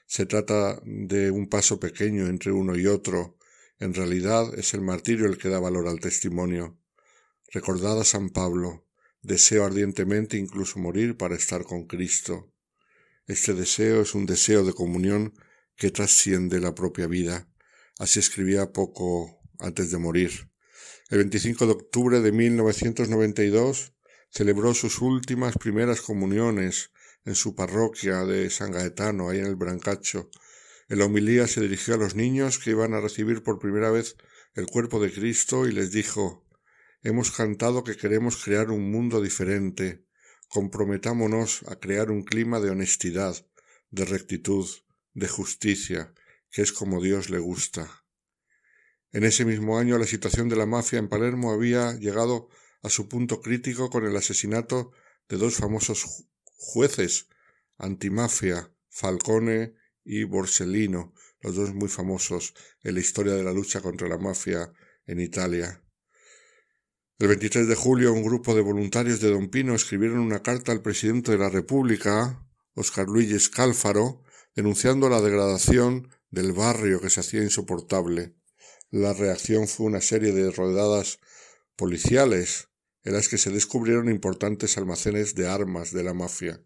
Se trata de un paso pequeño entre uno y otro. En realidad es el martirio el que da valor al testimonio. Recordad a San Pablo, Deseo ardientemente incluso morir para estar con Cristo. Este deseo es un deseo de comunión que trasciende la propia vida. Así escribía poco antes de morir. El 25 de octubre de 1992 celebró sus últimas primeras comuniones en su parroquia de San Gaetano, ahí en el Brancacho. En la homilía se dirigió a los niños que iban a recibir por primera vez el cuerpo de Cristo y les dijo Hemos cantado que queremos crear un mundo diferente. Comprometámonos a crear un clima de honestidad, de rectitud, de justicia, que es como Dios le gusta. En ese mismo año la situación de la mafia en Palermo había llegado a su punto crítico con el asesinato de dos famosos jueces antimafia, Falcone y Borsellino, los dos muy famosos en la historia de la lucha contra la mafia en Italia. El 23 de julio, un grupo de voluntarios de Don Pino escribieron una carta al presidente de la República, Oscar Luigi Scalfaro, denunciando la degradación del barrio que se hacía insoportable. La reacción fue una serie de rodeadas policiales en las que se descubrieron importantes almacenes de armas de la mafia.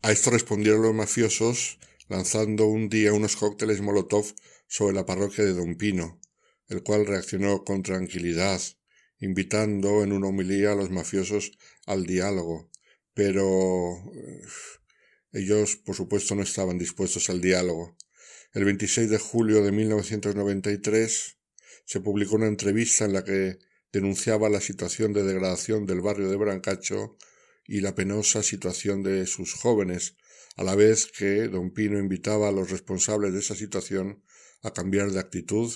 A esto respondieron los mafiosos lanzando un día unos cócteles Molotov sobre la parroquia de Don Pino, el cual reaccionó con tranquilidad, invitando en una homilía a los mafiosos al diálogo, pero eh, ellos, por supuesto, no estaban dispuestos al diálogo. El 26 de julio de 1993 se publicó una entrevista en la que denunciaba la situación de degradación del barrio de Brancacho y la penosa situación de sus jóvenes, a la vez que don Pino invitaba a los responsables de esa situación a cambiar de actitud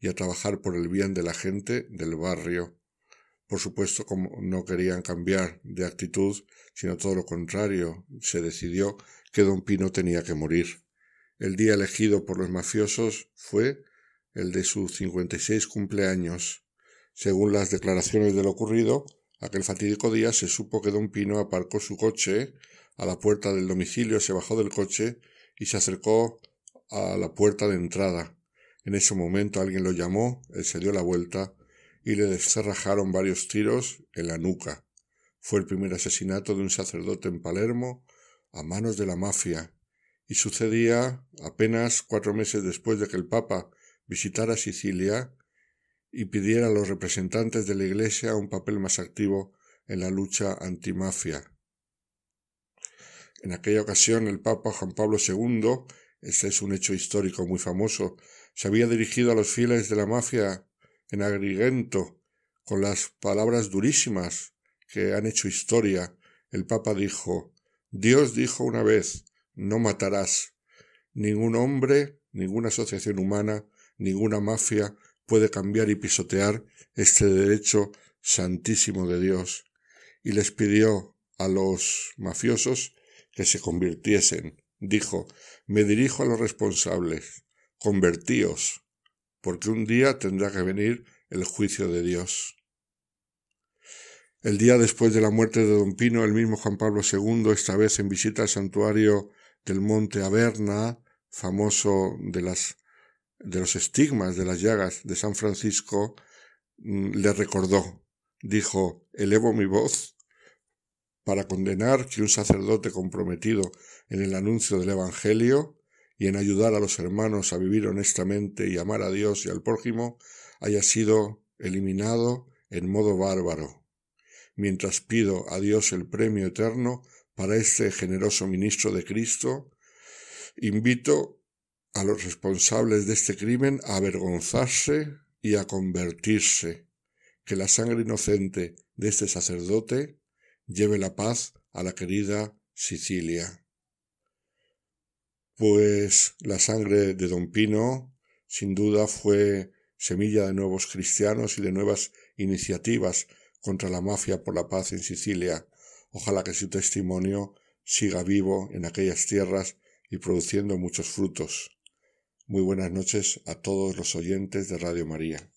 y a trabajar por el bien de la gente del barrio. Por supuesto, como no querían cambiar de actitud, sino todo lo contrario, se decidió que don Pino tenía que morir. El día elegido por los mafiosos fue el de su 56 cumpleaños. Según las declaraciones de lo ocurrido, Aquel fatídico día se supo que don Pino aparcó su coche a la puerta del domicilio, se bajó del coche y se acercó a la puerta de entrada. En ese momento alguien lo llamó, él se dio la vuelta y le descerrajaron varios tiros en la nuca. Fue el primer asesinato de un sacerdote en Palermo a manos de la mafia y sucedía apenas cuatro meses después de que el Papa visitara Sicilia y pidiera a los representantes de la Iglesia un papel más activo en la lucha antimafia. En aquella ocasión el Papa Juan Pablo II, este es un hecho histórico muy famoso, se había dirigido a los fieles de la mafia en Agrigento con las palabras durísimas que han hecho historia. El Papa dijo Dios dijo una vez no matarás. Ningún hombre, ninguna asociación humana, ninguna mafia puede cambiar y pisotear este derecho santísimo de Dios, y les pidió a los mafiosos que se convirtiesen. Dijo, me dirijo a los responsables, convertíos, porque un día tendrá que venir el juicio de Dios. El día después de la muerte de don Pino, el mismo Juan Pablo II, esta vez en visita al santuario del Monte Averna, famoso de las de los estigmas de las llagas de San Francisco, mm, le recordó. Dijo, elevo mi voz para condenar que un sacerdote comprometido en el anuncio del Evangelio y en ayudar a los hermanos a vivir honestamente y amar a Dios y al prójimo haya sido eliminado en modo bárbaro. Mientras pido a Dios el premio eterno para este generoso ministro de Cristo, invito a los responsables de este crimen a avergonzarse y a convertirse, que la sangre inocente de este sacerdote lleve la paz a la querida Sicilia. Pues la sangre de don Pino sin duda fue semilla de nuevos cristianos y de nuevas iniciativas contra la mafia por la paz en Sicilia. Ojalá que su testimonio siga vivo en aquellas tierras y produciendo muchos frutos. Muy buenas noches a todos los oyentes de Radio María.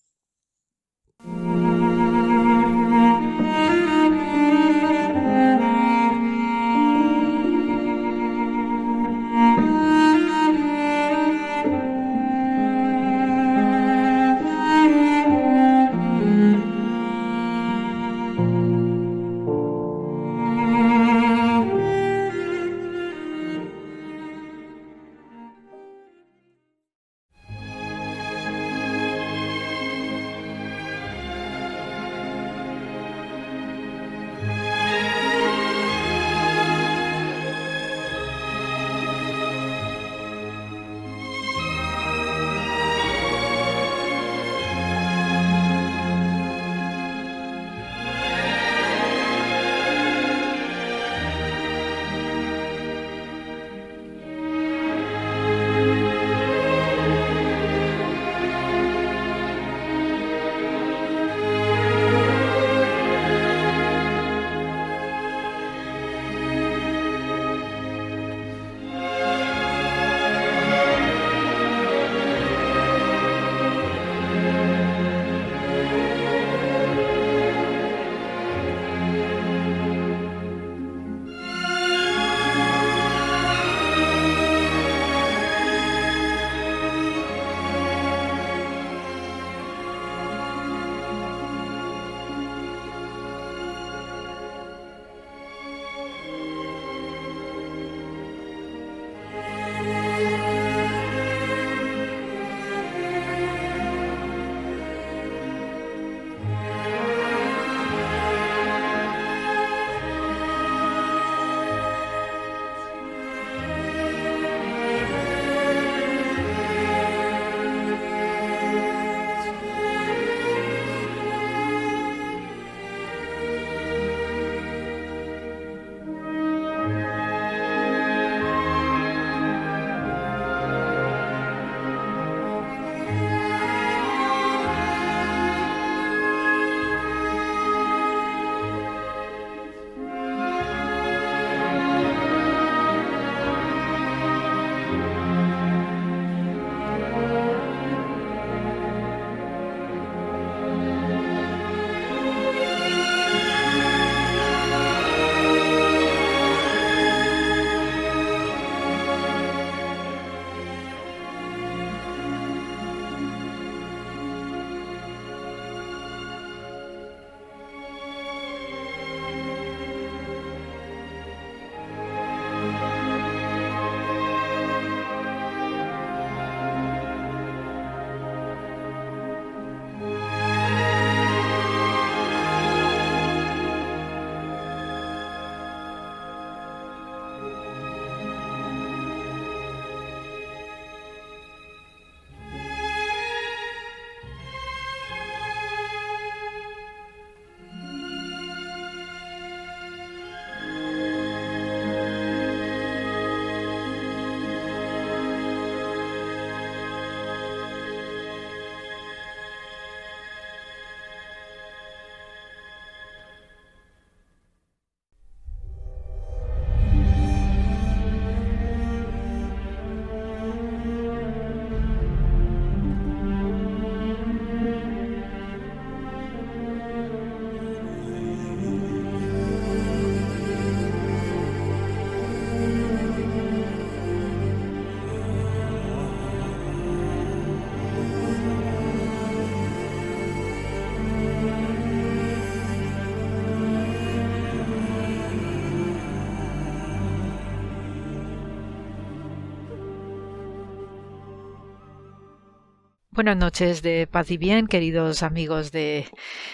Buenas noches de paz y bien, queridos amigos de,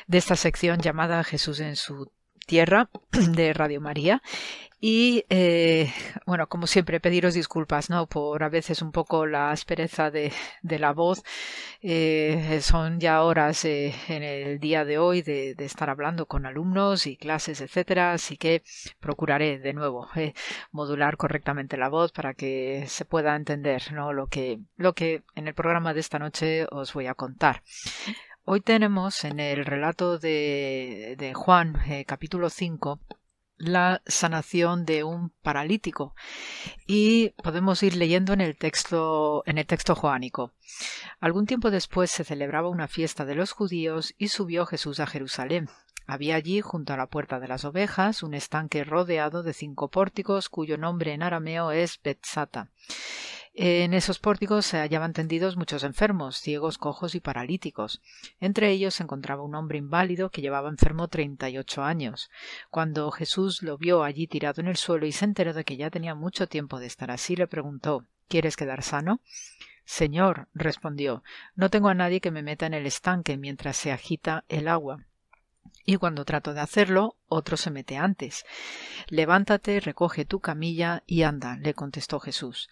de esta sección llamada Jesús en su tierra (clears throat) de Radio María. Y eh, bueno, como siempre, pediros disculpas, ¿no? Por a veces un poco la aspereza de, de la voz. Eh, son ya horas eh, en el día de hoy de, estar hablando con alumnos y clases, etcétera. Así que procuraré de nuevo modular correctamente la voz para que se pueda entender, ¿no? Lo que, lo que en el programa de esta noche os voy a contar. Hoy tenemos en el relato de, de Juan, capítulo 5, la sanación de un paralítico y podemos ir leyendo en el texto en el texto joánico. Algún tiempo después se celebraba una fiesta de los judíos y subió Jesús a Jerusalén. Había allí, junto a la puerta de las ovejas, un estanque rodeado de cinco pórticos cuyo nombre en arameo es Betzata. En esos pórticos se hallaban tendidos muchos enfermos, ciegos, cojos y paralíticos. Entre ellos se encontraba un hombre inválido que llevaba enfermo treinta y ocho años. Cuando Jesús lo vio allí tirado en el suelo y se enteró de que ya tenía mucho tiempo de estar así, le preguntó ¿Quieres quedar sano? Señor, respondió, no tengo a nadie que me meta en el estanque mientras se agita el agua y cuando trato de hacerlo, otro se mete antes. Levántate, recoge tu camilla y anda, le contestó Jesús.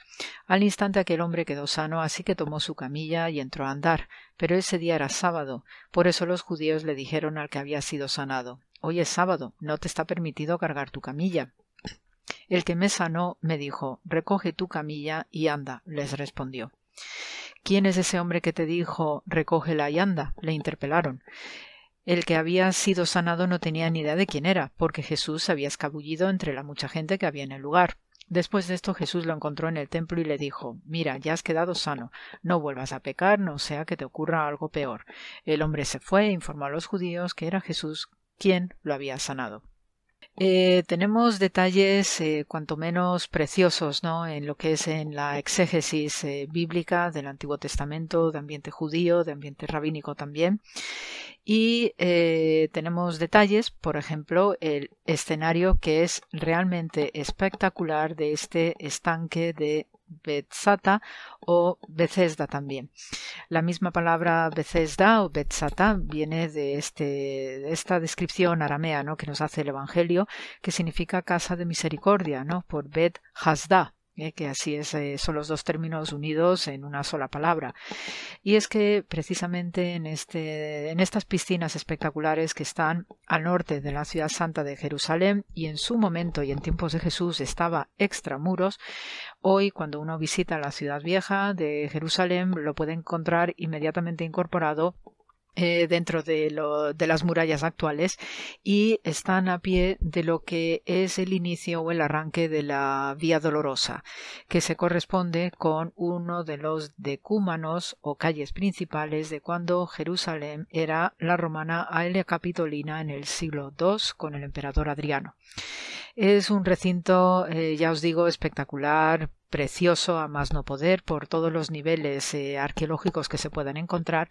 Al instante aquel hombre quedó sano, así que tomó su camilla y entró a andar. Pero ese día era sábado, por eso los judíos le dijeron al que había sido sanado Hoy es sábado, no te está permitido cargar tu camilla. El que me sanó me dijo Recoge tu camilla y anda, les respondió. ¿Quién es ese hombre que te dijo Recógela y anda? le interpelaron. El que había sido sanado no tenía ni idea de quién era, porque Jesús se había escabullido entre la mucha gente que había en el lugar. Después de esto Jesús lo encontró en el templo y le dijo Mira, ya has quedado sano, no vuelvas a pecar, no sea que te ocurra algo peor. El hombre se fue e informó a los judíos que era Jesús quien lo había sanado. Eh, tenemos detalles eh, cuanto menos preciosos ¿no? en lo que es en la exégesis eh, bíblica del Antiguo Testamento, de ambiente judío, de ambiente rabínico también. Y tenemos detalles, por ejemplo, el escenario que es realmente espectacular de este estanque de Betzata o Bethesda también. La misma palabra Bethesda o Betzata viene de, este, esta descripción aramea ¿no? que nos hace el Evangelio, que significa casa de misericordia, ¿no? por Bet Hasda, ¿eh? que así es, eh, son los dos términos unidos en una sola palabra. Y es que precisamente en, este, en estas piscinas espectaculares que están al norte de la ciudad santa de Jerusalén y en su momento y en tiempos de Jesús estaba extramuros, hoy cuando uno visita la ciudad vieja de Jerusalén lo puede encontrar inmediatamente incorporado eh, dentro de, las murallas actuales y están a pie de lo que es el inicio o el arranque de la Vía Dolorosa, que se corresponde con uno de los decúmanos o calles principales de cuando Jerusalén era la romana Aelia Capitolina en el siglo II con el emperador Adriano. Es un recinto, eh, ya os digo, espectacular, precioso a más no poder por todos los niveles eh, arqueológicos que se puedan encontrar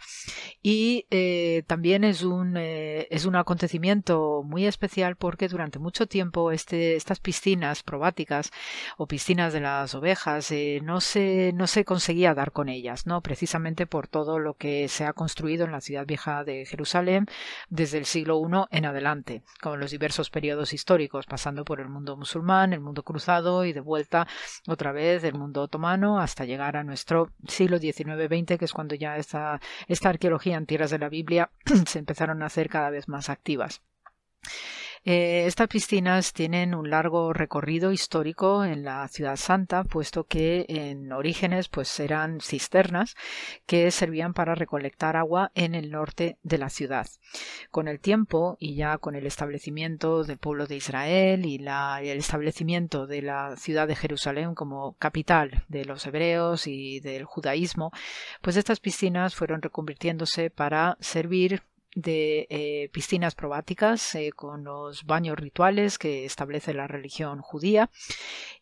y eh, también es un, eh, es un acontecimiento muy especial porque durante mucho tiempo este, estas piscinas probáticas o piscinas de las ovejas no, se, no se conseguía dar con ellas, ¿no? precisamente por todo lo que se ha construido en la ciudad vieja de Jerusalén desde el siglo I en adelante, con los diversos periodos históricos, pasando por el mundo musulmán, el mundo cruzado y de vuelta otra vez del mundo otomano hasta llegar a nuestro siglo XIX-XX, que es cuando ya esta, esta arqueología en tierras de la Biblia (clears throat) se empezaron a hacer cada vez más activas. Eh, estas piscinas tienen un largo recorrido histórico en la ciudad santa, puesto que en orígenes pues eran cisternas que servían para recolectar agua en el norte de la ciudad. Con el tiempo y ya con el establecimiento del pueblo de Israel y el establecimiento de la ciudad de Jerusalén como capital de los hebreos y del judaísmo, pues estas piscinas fueron reconvirtiéndose para servir de eh, piscinas probáticas eh, con los baños rituales que establece la religión judía.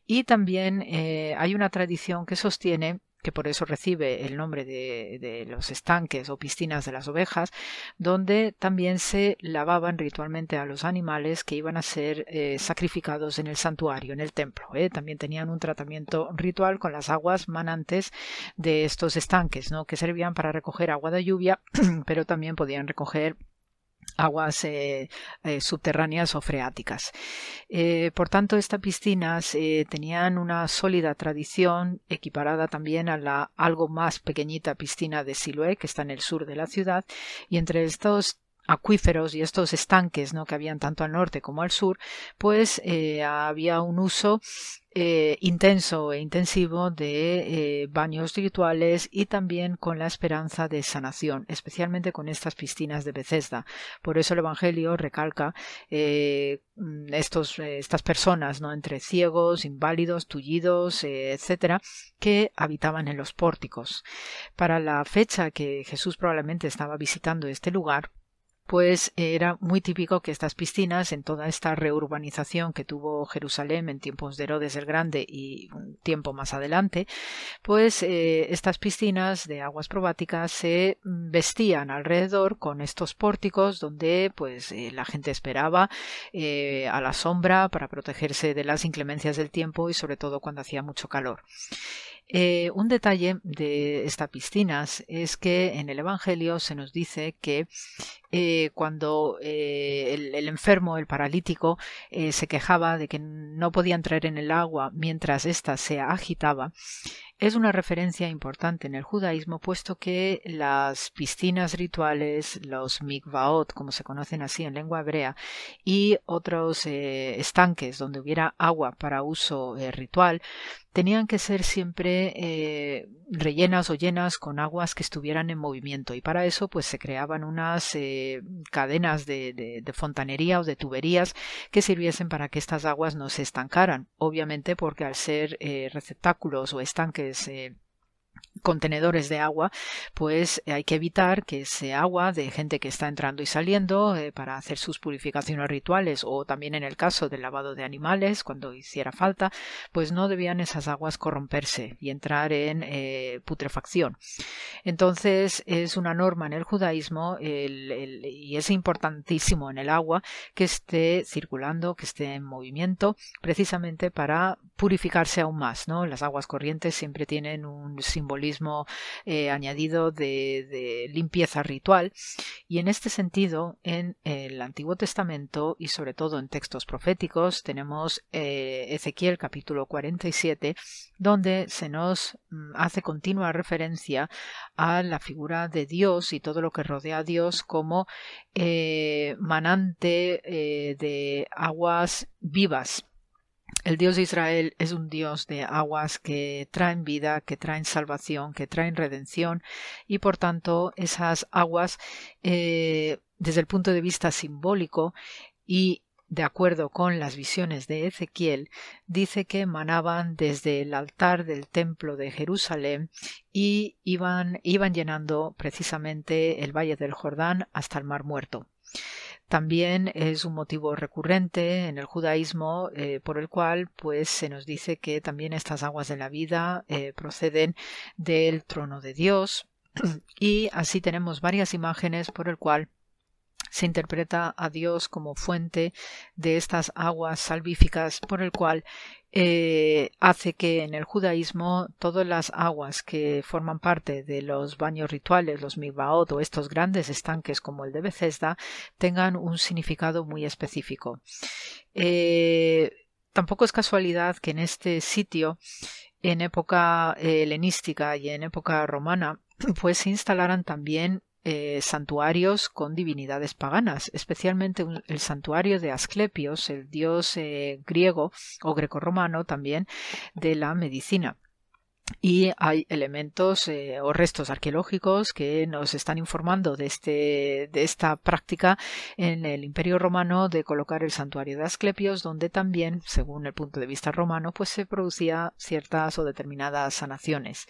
Y también eh, hay una tradición que sostiene que por eso recibe el nombre de, los estanques o piscinas de las ovejas, donde también se lavaban ritualmente a los animales que iban a ser eh, sacrificados en el santuario, en el templo. ¿eh? También tenían un tratamiento ritual con las aguas manantes de estos estanques, ¿no? que servían para recoger agua de lluvia, (clears throat) pero también podían recoger aguas eh, eh, subterráneas o freáticas. Eh, por tanto, estas piscinas tenían una sólida tradición equiparada también a la algo más pequeñita piscina de Siloé, que está en el sur de la ciudad, y entre estos acuíferos y estos estanques ¿no? que habían tanto al norte como al sur, pues había un uso eh, intenso e intensivo de eh, baños rituales y también con la esperanza de sanación, especialmente con estas piscinas de Bethesda. Por eso el Evangelio recalca eh, estos, estas personas, ¿no? entre ciegos, inválidos, tullidos, etcétera, que habitaban en los pórticos. Para la fecha que Jesús probablemente estaba visitando este lugar, pues era muy típico que estas piscinas, en toda esta reurbanización que tuvo Jerusalén en tiempos de Herodes el Grande y un tiempo más adelante, pues eh, estas piscinas de aguas probáticas se vestían alrededor con estos pórticos donde pues eh, la gente esperaba eh, a la sombra para protegerse de las inclemencias del tiempo y sobre todo cuando hacía mucho calor. Eh, un detalle de estas piscinas es que en el Evangelio se nos dice que eh, cuando eh, el, enfermo, el paralítico, se quejaba de que no podía entrar en el agua mientras ésta se agitaba, es una referencia importante en el judaísmo, puesto que las piscinas rituales, los mikvaot, como se conocen así en lengua hebrea, y otros estanques donde hubiera agua para uso ritual, tenían que ser siempre eh, rellenas o llenas con aguas que estuvieran en movimiento. Y para eso pues se creaban unas eh, cadenas de, fontanería o de tuberías que sirviesen para que estas aguas no se estancaran. Obviamente porque al ser eh, receptáculos o estanques contenedores de agua, pues hay que evitar que ese agua de gente que está entrando y saliendo eh, para hacer sus purificaciones rituales o también en el caso del lavado de animales cuando hiciera falta, pues no debían esas aguas corromperse y entrar en eh, putrefacción. Entonces es una norma en el judaísmo y es importantísimo en el agua que esté circulando, que esté en movimiento, precisamente para purificarse aún más. ¿no? Las aguas corrientes siempre tienen un simbolismo eh, añadido de, limpieza ritual y en este sentido en el Antiguo Testamento y sobre todo en textos proféticos tenemos eh, Ezequiel capítulo 47 donde se nos mm, hace continua referencia a la figura de Dios y todo lo que rodea a Dios como eh, manante de aguas vivas el Dios de Israel es un Dios de aguas que traen vida, que traen salvación, que traen redención y por tanto esas aguas eh, desde el punto de vista simbólico y de acuerdo con las visiones de Ezequiel, dice que emanaban desde el altar del templo de Jerusalén y iban, iban llenando precisamente el valle del Jordán hasta el mar muerto. También es un motivo recurrente en el judaísmo eh, por el cual pues se nos dice que también estas aguas de la vida eh, proceden del trono de Dios. (clears throat) Y así tenemos varias imágenes por el cual se interpreta a Dios como fuente de estas aguas salvíficas por el cual eh, hace que en el judaísmo todas las aguas que forman parte de los baños rituales, los mikvaot o estos grandes estanques como el de Bethesda, tengan un significado muy específico. Eh, tampoco es casualidad que en este sitio, en época helenística y en época romana, (clears throat) pues se instalaran también eh, santuarios con divinidades paganas, especialmente el santuario de Asclepios, el dios eh, griego o grecorromano también de la medicina. Y hay elementos eh, o restos arqueológicos que nos están informando de, este, de esta práctica en el Imperio Romano de colocar el santuario de Asclepios, donde también, según el punto de vista romano, pues se producía ciertas o determinadas sanaciones.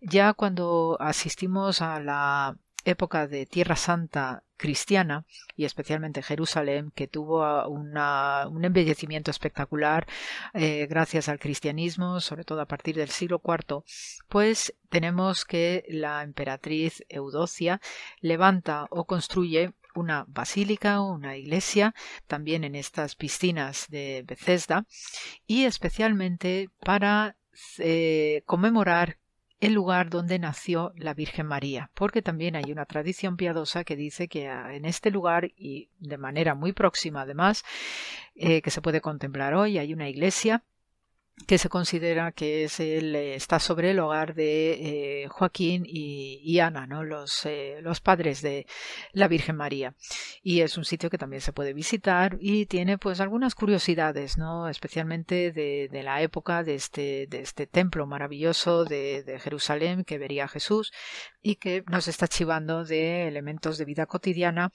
Ya cuando asistimos a la época de Tierra Santa cristiana y especialmente Jerusalén, que tuvo un embellecimiento espectacular eh, gracias al cristianismo, sobre todo a partir del siglo IV, pues tenemos que la emperatriz Eudocia levanta o construye una basílica o una iglesia también en estas piscinas de Bethesda y especialmente para eh, conmemorar el lugar donde nació la Virgen María, porque también hay una tradición piadosa que dice que ah, en este lugar y de manera muy próxima además, eh, que se puede contemplar hoy, hay una iglesia que se considera que es el, eh, está sobre el hogar de eh, Joaquín y, Ana, ¿no? los, eh, los padres de la Virgen María. Y es un sitio que también se puede visitar y tiene pues algunas curiosidades, ¿no? especialmente de, la época de este, de este templo maravilloso de, de, Jerusalén que vería Jesús y que nos está chivando de elementos de vida cotidiana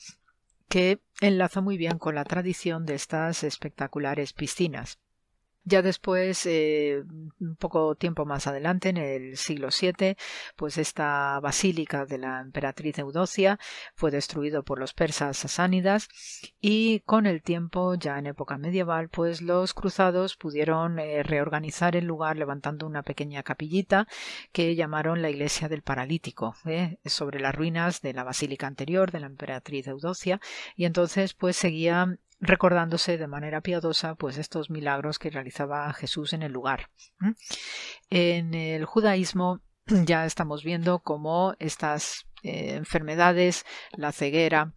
que enlaza muy bien con la tradición de estas espectaculares piscinas. Ya después, eh, un poco tiempo más adelante, en el siglo VII, pues esta basílica de la emperatriz Eudocia fue destruido por los persas sasánidas y con el tiempo, ya en época medieval, pues los cruzados pudieron eh, reorganizar el lugar levantando una pequeña capillita que llamaron la iglesia del paralítico, ¿eh? sobre las ruinas de la basílica anterior de la emperatriz Eudocia y entonces pues seguía recordándose de manera piadosa pues estos milagros que realizaba Jesús en el lugar. En el judaísmo ya estamos viendo cómo estas eh, enfermedades, la ceguera,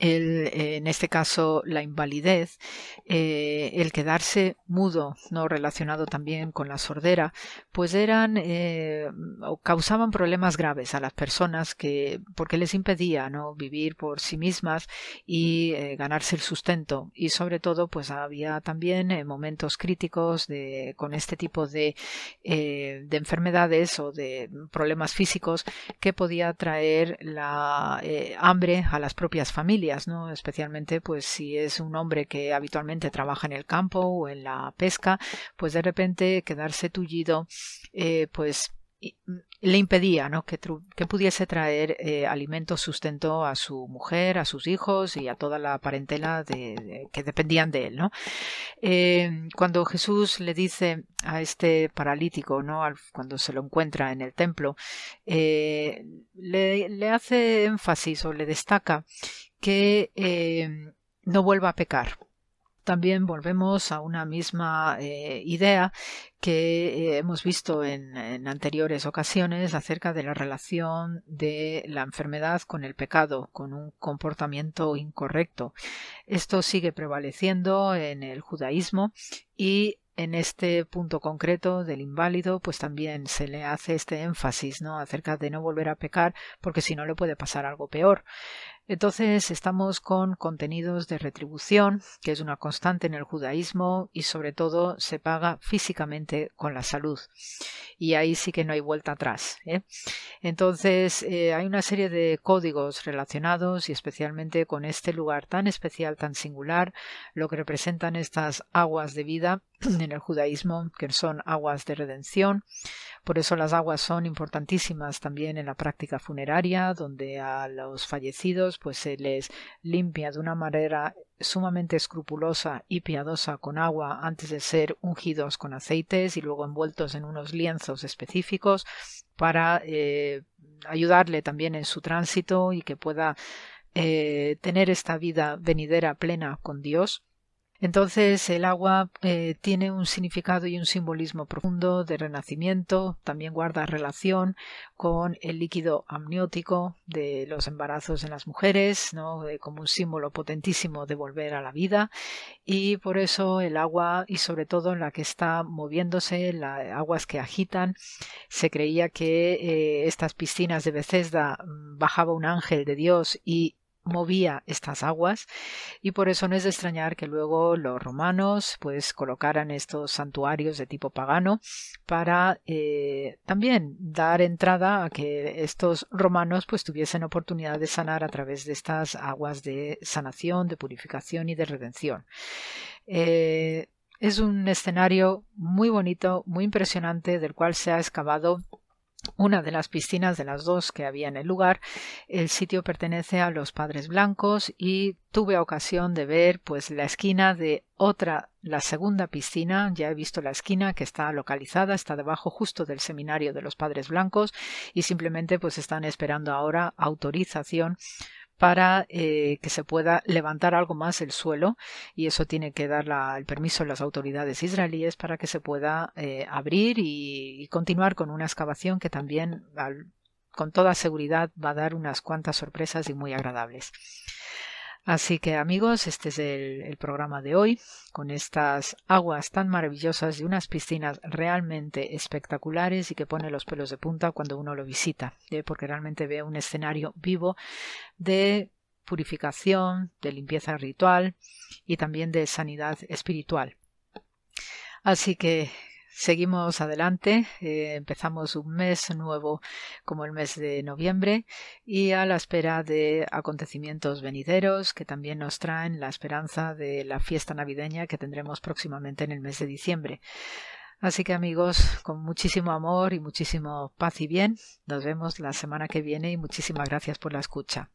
el, en este caso la invalidez, eh, el quedarse mudo, no relacionado también con la sordera, pues eran eh, o causaban problemas graves a las personas que porque les impedía no vivir por sí mismas y eh, ganarse el sustento. Y sobre todo pues había también momentos críticos de con este tipo de, de enfermedades o de problemas físicos que podía traer la hambre a las propias familias ¿no? Especialmente, pues, si es un hombre que habitualmente trabaja en el campo o en la pesca, pues de repente quedarse tullido, eh, pues le impedía ¿no? que, que pudiese traer eh, alimento, sustento a su mujer, a sus hijos y a toda la parentela de, que dependían de él. ¿no? Eh, cuando Jesús le dice a este paralítico, ¿no? cuando se lo encuentra en el templo, le, le hace énfasis o le destaca que eh, no vuelva a pecar. También volvemos a una misma eh, idea que eh, hemos visto en, anteriores ocasiones acerca de la relación de la enfermedad con el pecado, con un comportamiento incorrecto. Esto sigue prevaleciendo en el judaísmo y en este punto concreto del inválido, pues también se le hace este énfasis, ¿no? acerca de no volver a pecar, porque si no le puede pasar algo peor. Entonces estamos con contenidos de retribución, que es una constante en el judaísmo y sobre todo se paga físicamente con la salud. Y ahí sí que no hay vuelta atrás. ¿eh? Entonces eh, hay una serie de códigos relacionados y especialmente con este lugar tan especial, tan singular, lo que representan estas aguas de vida en el judaísmo, que son aguas de redención. Por eso las aguas son importantísimas también en la práctica funeraria, donde a los fallecidos pues se les limpia de una manera sumamente escrupulosa y piadosa con agua antes de ser ungidos con aceites y luego envueltos en unos lienzos específicos para eh, ayudarle también en su tránsito y que pueda eh, tener esta vida venidera plena con Dios. Entonces el agua eh, tiene un significado y un simbolismo profundo de renacimiento, también guarda relación con el líquido amniótico de los embarazos en las mujeres, ¿no? Eh, como un símbolo potentísimo de volver a la vida y por eso el agua y sobre todo en la que está moviéndose, las aguas que agitan, se creía que eh, estas piscinas de Bethesda mm, bajaba un ángel de Dios y movía estas aguas y por eso no es de extrañar que luego los romanos pues colocaran estos santuarios de tipo pagano para eh, también dar entrada a que estos romanos pues tuviesen oportunidad de sanar a través de estas aguas de sanación, de purificación y de redención. Eh, es un escenario muy bonito, muy impresionante, del cual se ha excavado una de las piscinas de las dos que había en el lugar. El sitio pertenece a los padres blancos y tuve ocasión de ver pues la esquina de otra, la segunda piscina. Ya he visto la esquina que está localizada, está debajo justo del seminario de los padres blancos y simplemente pues están esperando ahora autorización para eh, que se pueda levantar algo más el suelo y eso tiene que dar el permiso a las autoridades israelíes para que se pueda eh, abrir y, continuar con una excavación que también con toda seguridad va a dar unas cuantas sorpresas y muy agradables. Así que amigos, este es el, programa de hoy, con estas aguas tan maravillosas y unas piscinas realmente espectaculares y que pone los pelos de punta cuando uno lo visita, ¿eh? porque realmente ve un escenario vivo de purificación, de limpieza ritual y también de sanidad espiritual. Así que Seguimos adelante, eh, empezamos un mes nuevo como el mes de noviembre y a la espera de acontecimientos venideros que también nos traen la esperanza de la fiesta navideña que tendremos próximamente en el mes de diciembre. Así que amigos, con muchísimo amor y muchísimo paz y bien, nos vemos la semana que viene y muchísimas gracias por la escucha.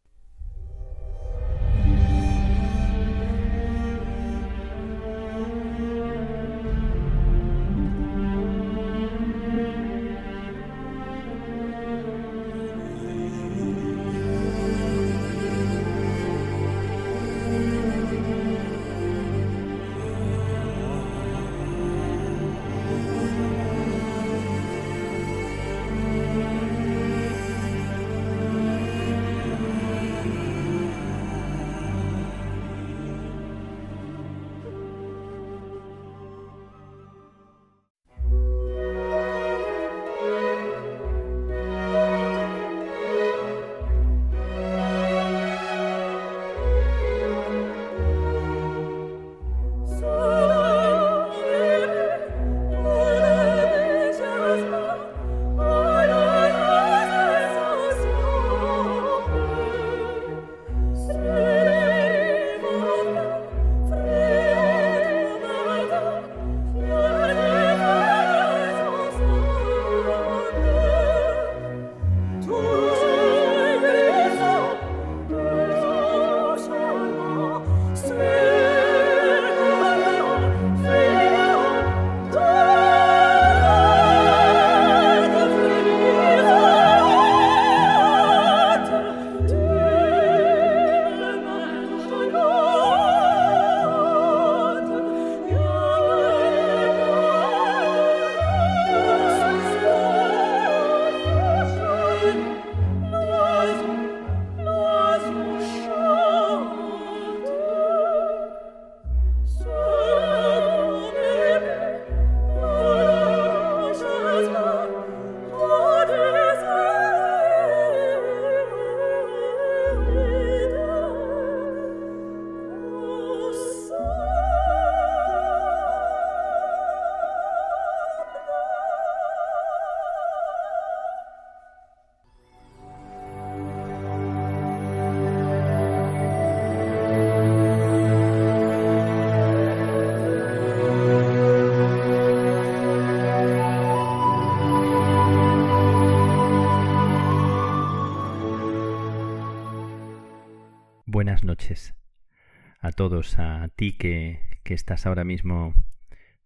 Que, que estás ahora mismo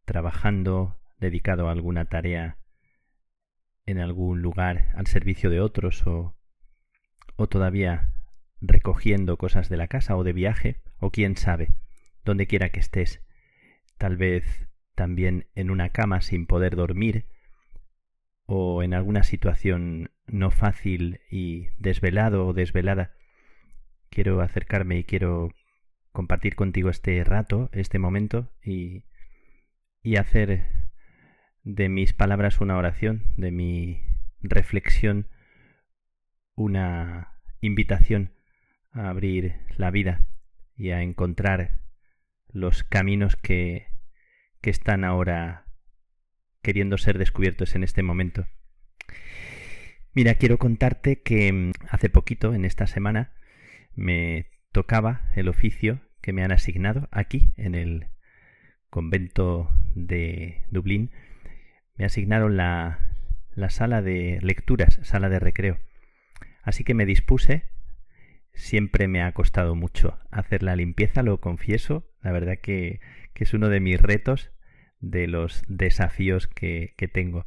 trabajando, dedicado a alguna tarea en algún lugar al servicio de otros o, o todavía recogiendo cosas de la casa o de viaje o quién sabe, donde quiera que estés, tal vez también en una cama sin poder dormir o en alguna situación no fácil y desvelado o desvelada, quiero acercarme y quiero compartir contigo este rato, este momento y, y hacer de mis palabras una oración, de mi reflexión una invitación a abrir la vida y a encontrar los caminos que, que están ahora queriendo ser descubiertos en este momento. Mira, quiero contarte que mm, hace poquito, en esta semana, me tocaba el oficio que me han asignado aquí en el convento de Dublín. Me asignaron la, la sala de lecturas, sala de recreo. Así que me dispuse. Siempre me ha costado mucho hacer la limpieza, lo confieso. La verdad que, es uno de mis retos, de los desafíos que tengo.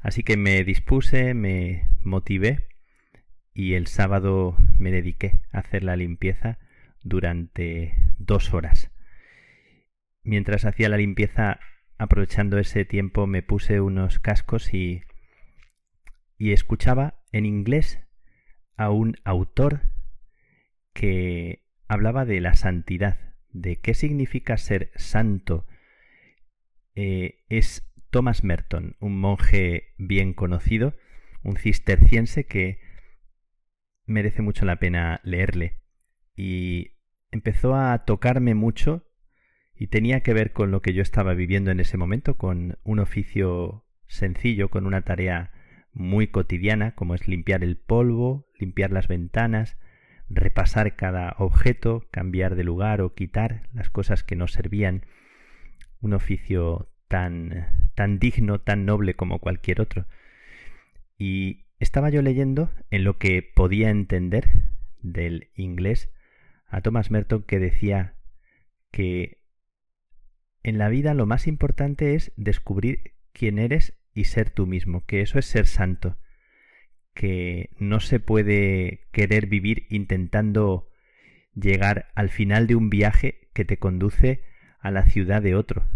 Así que me dispuse, me motivé y el sábado me dediqué a hacer la limpieza durante dos horas. Mientras hacía la limpieza, aprovechando ese tiempo, me puse unos cascos y, y escuchaba en inglés a un autor que hablaba de la santidad, de qué significa ser santo. Eh, es Thomas Merton, un monje bien conocido, un cisterciense que merece mucho la pena leerle. Y empezó a tocarme mucho y tenía que ver con lo que yo estaba viviendo en ese momento, con un oficio sencillo, con una tarea muy cotidiana, como es limpiar el polvo, limpiar las ventanas, repasar cada objeto, cambiar de lugar o quitar las cosas que no servían. Un oficio tan, tan digno, tan noble como cualquier otro. Y estaba yo leyendo en lo que podía entender del inglés a Thomas Merton que decía que en la vida lo más importante es descubrir quién eres y ser tú mismo, que eso es ser santo, que no se puede querer vivir intentando llegar al final de un viaje que te conduce a la ciudad de otro,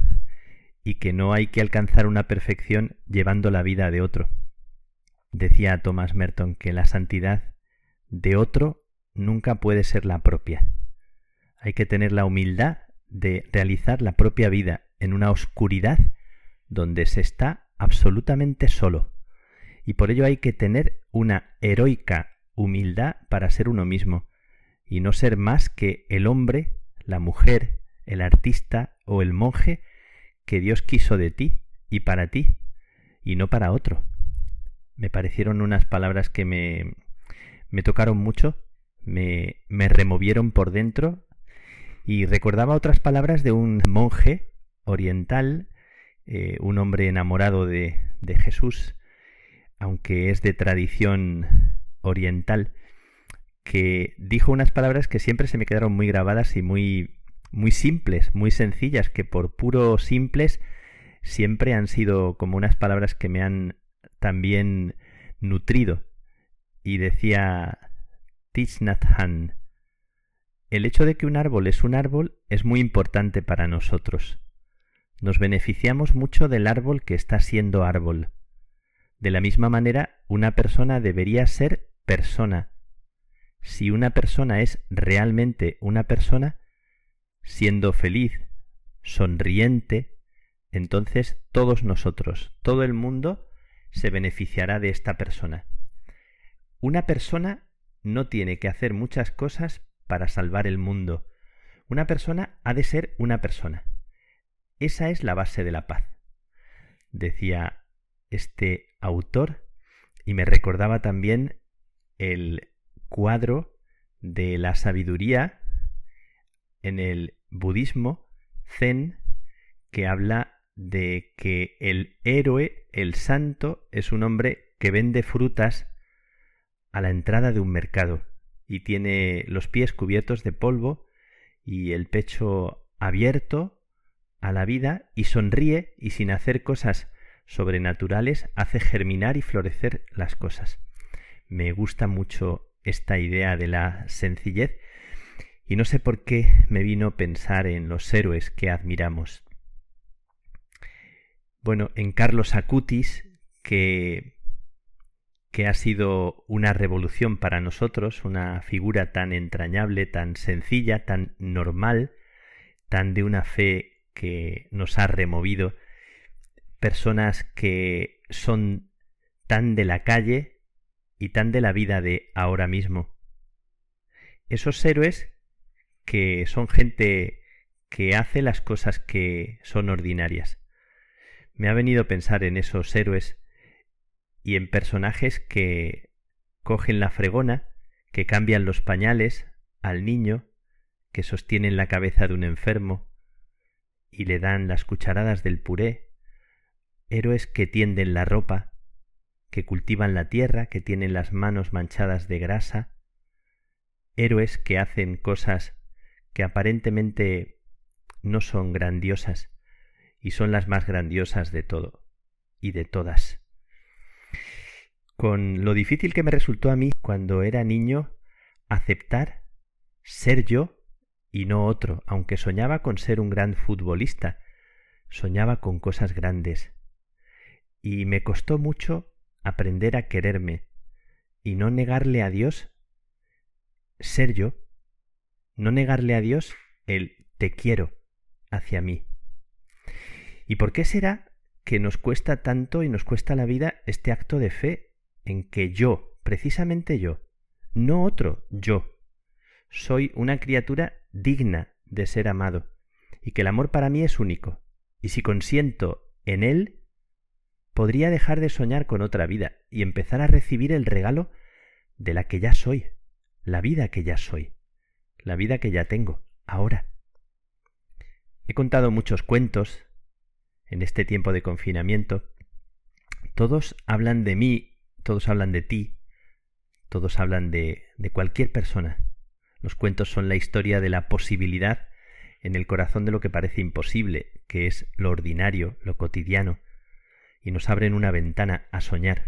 y que no hay que alcanzar una perfección llevando la vida de otro. Decía Thomas Merton que la santidad de otro nunca puede ser la propia. Hay que tener la humildad de realizar la propia vida en una oscuridad donde se está absolutamente solo. Y por ello hay que tener una heroica humildad para ser uno mismo, y no ser más que el hombre, la mujer, el artista o el monje que Dios quiso de ti y para ti, y no para otro. Me parecieron unas palabras que me, me tocaron mucho, me, me removieron por dentro, y recordaba otras palabras de un monje oriental, eh, un hombre enamorado de, de Jesús, aunque es de tradición oriental, que dijo unas palabras que siempre se me quedaron muy grabadas y muy muy simples, muy sencillas, que por puro simples siempre han sido como unas palabras que me han también nutrido. Y decía Tishnathan, el hecho de que un árbol es un árbol es muy importante para nosotros. Nos beneficiamos mucho del árbol que está siendo árbol. De la misma manera, una persona debería ser persona. Si una persona es realmente una persona, siendo feliz, sonriente, entonces todos nosotros, todo el mundo, se beneficiará de esta persona. Una persona no tiene que hacer muchas cosas para salvar el mundo. Una persona ha de ser una persona. Esa es la base de la paz. Decía este autor y me recordaba también el cuadro de la sabiduría en el budismo zen que habla de que el héroe, el santo, es un hombre que vende frutas a la entrada de un mercado y tiene los pies cubiertos de polvo y el pecho abierto a la vida y sonríe y sin hacer cosas sobrenaturales hace germinar y florecer las cosas. Me gusta mucho esta idea de la sencillez y no sé por qué me vino pensar en los héroes que admiramos. Bueno, en Carlos Acutis, que, que ha sido una revolución para nosotros, una figura tan entrañable, tan sencilla, tan normal, tan de una fe que nos ha removido, personas que son tan de la calle y tan de la vida de ahora mismo. Esos héroes que son gente que hace las cosas que son ordinarias. Me ha venido a pensar en esos héroes y en personajes que cogen la fregona, que cambian los pañales al niño, que sostienen la cabeza de un enfermo y le dan las cucharadas del puré, héroes que tienden la ropa, que cultivan la tierra, que tienen las manos manchadas de grasa, héroes que hacen cosas que aparentemente no son grandiosas y son las más grandiosas de todo y de todas. Con lo difícil que me resultó a mí cuando era niño aceptar ser yo y no otro, aunque soñaba con ser un gran futbolista, soñaba con cosas grandes. Y me costó mucho aprender a quererme y no negarle a Dios ser yo, no negarle a Dios el te quiero hacia mí. ¿Y por qué será que nos cuesta tanto y nos cuesta la vida este acto de fe en que yo, precisamente yo, no otro, yo, soy una criatura digna de ser amado y que el amor para mí es único, y si consiento en él, podría dejar de soñar con otra vida y empezar a recibir el regalo de la que ya soy, la vida que ya soy, la vida que ya tengo, ahora. He contado muchos cuentos en este tiempo de confinamiento. Todos hablan de mí, todos hablan de ti, todos hablan de, cualquier persona. Los cuentos son la historia de la posibilidad en el corazón de lo que parece imposible, que es lo ordinario, lo cotidiano, y nos abren una ventana a soñar.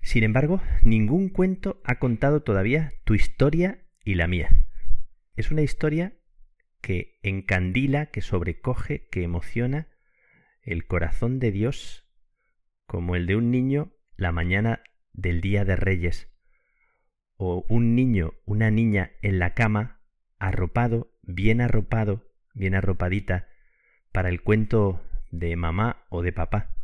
Sin embargo, ningún cuento ha contado todavía tu historia y la mía. Es una historia que encandila, que sobrecoge, que emociona el corazón de Dios como el de un niño la mañana del día de Reyes, o un niño, una niña en la cama, arropado, bien arropado, bien arropadita, para el cuento de mamá o de papá.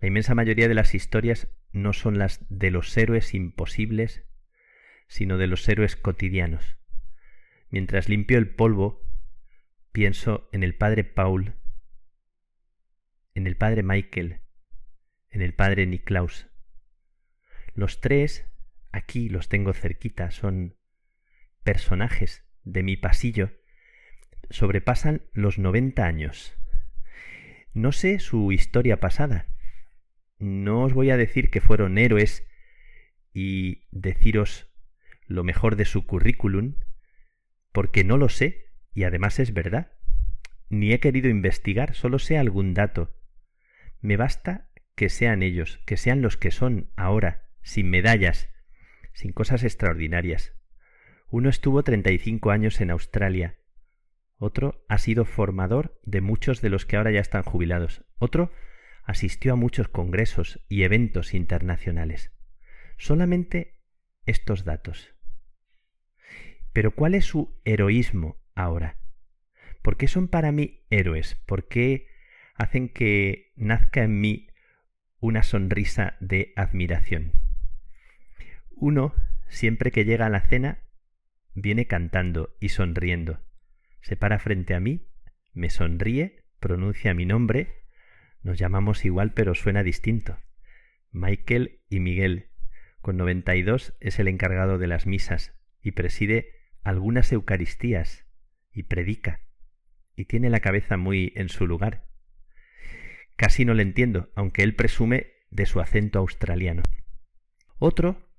La inmensa mayoría de las historias no son las de los héroes imposibles, sino de los héroes cotidianos. Mientras limpio el polvo, pienso en el padre Paul, en el padre Michael, en el padre Niklaus. Los tres, aquí los tengo cerquita, son personajes de mi pasillo, sobrepasan los noventa años. No sé su historia pasada. No os voy a decir que fueron héroes y deciros lo mejor de su currículum, porque no lo sé y además es verdad. Ni he querido investigar, solo sé algún dato. Me basta que sean ellos, que sean los que son ahora, sin medallas, sin cosas extraordinarias. Uno estuvo treinta y cinco años en Australia, otro ha sido formador de muchos de los que ahora ya están jubilados. Otro asistió a muchos congresos y eventos internacionales. Solamente estos datos. Pero ¿cuál es su heroísmo ahora? ¿Por qué son para mí héroes? ¿Por qué hacen que nazca en mí una sonrisa de admiración? Uno, siempre que llega a la cena, viene cantando y sonriendo se para frente a mí, me sonríe, pronuncia mi nombre, nos llamamos igual pero suena distinto. Michael y Miguel, con 92 es el encargado de las misas y preside algunas Eucaristías y predica y tiene la cabeza muy en su lugar. Casi no le entiendo, aunque él presume de su acento australiano. Otro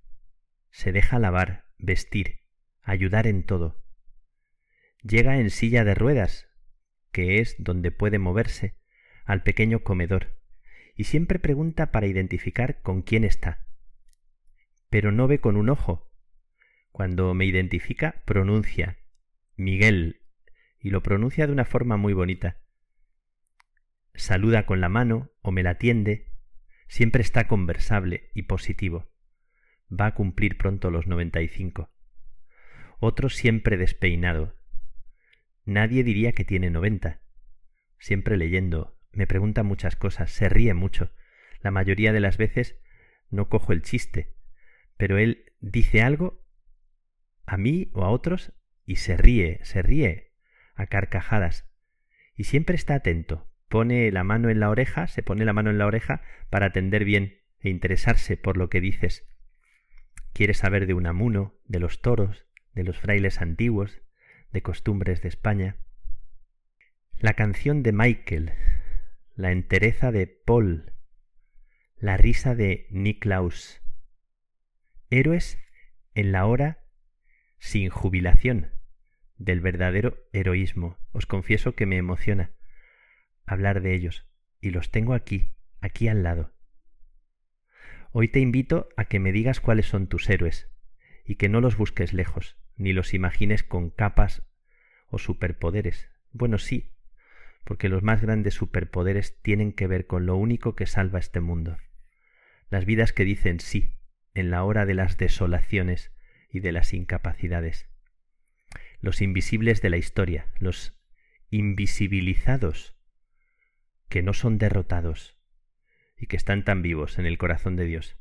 se deja lavar, vestir, ayudar en todo, llega en silla de ruedas, que es donde puede moverse, al pequeño comedor, y siempre pregunta para identificar con quién está. Pero no ve con un ojo. Cuando me identifica, pronuncia Miguel, y lo pronuncia de una forma muy bonita. Saluda con la mano o me la tiende, siempre está conversable y positivo. Va a cumplir pronto los noventa y cinco. Otro siempre despeinado, Nadie diría que tiene noventa. Siempre leyendo, me pregunta muchas cosas, se ríe mucho. La mayoría de las veces no cojo el chiste, pero él dice algo a mí o a otros y se ríe, se ríe a carcajadas. Y siempre está atento, pone la mano en la oreja, se pone la mano en la oreja para atender bien e interesarse por lo que dices. Quiere saber de un amuno, de los toros, de los frailes antiguos, de costumbres de España. La canción de Michael, la entereza de Paul, la risa de Niklaus. Héroes en la hora sin jubilación del verdadero heroísmo. Os confieso que me emociona hablar de ellos, y los tengo aquí, aquí al lado. Hoy te invito a que me digas cuáles son tus héroes, y que no los busques lejos, ni los imagines con capas o superpoderes. Bueno, sí, porque los más grandes superpoderes tienen que ver con lo único que salva este mundo. Las vidas que dicen sí en la hora de las desolaciones y de las incapacidades. Los invisibles de la historia, los invisibilizados, que no son derrotados y que están tan vivos en el corazón de Dios.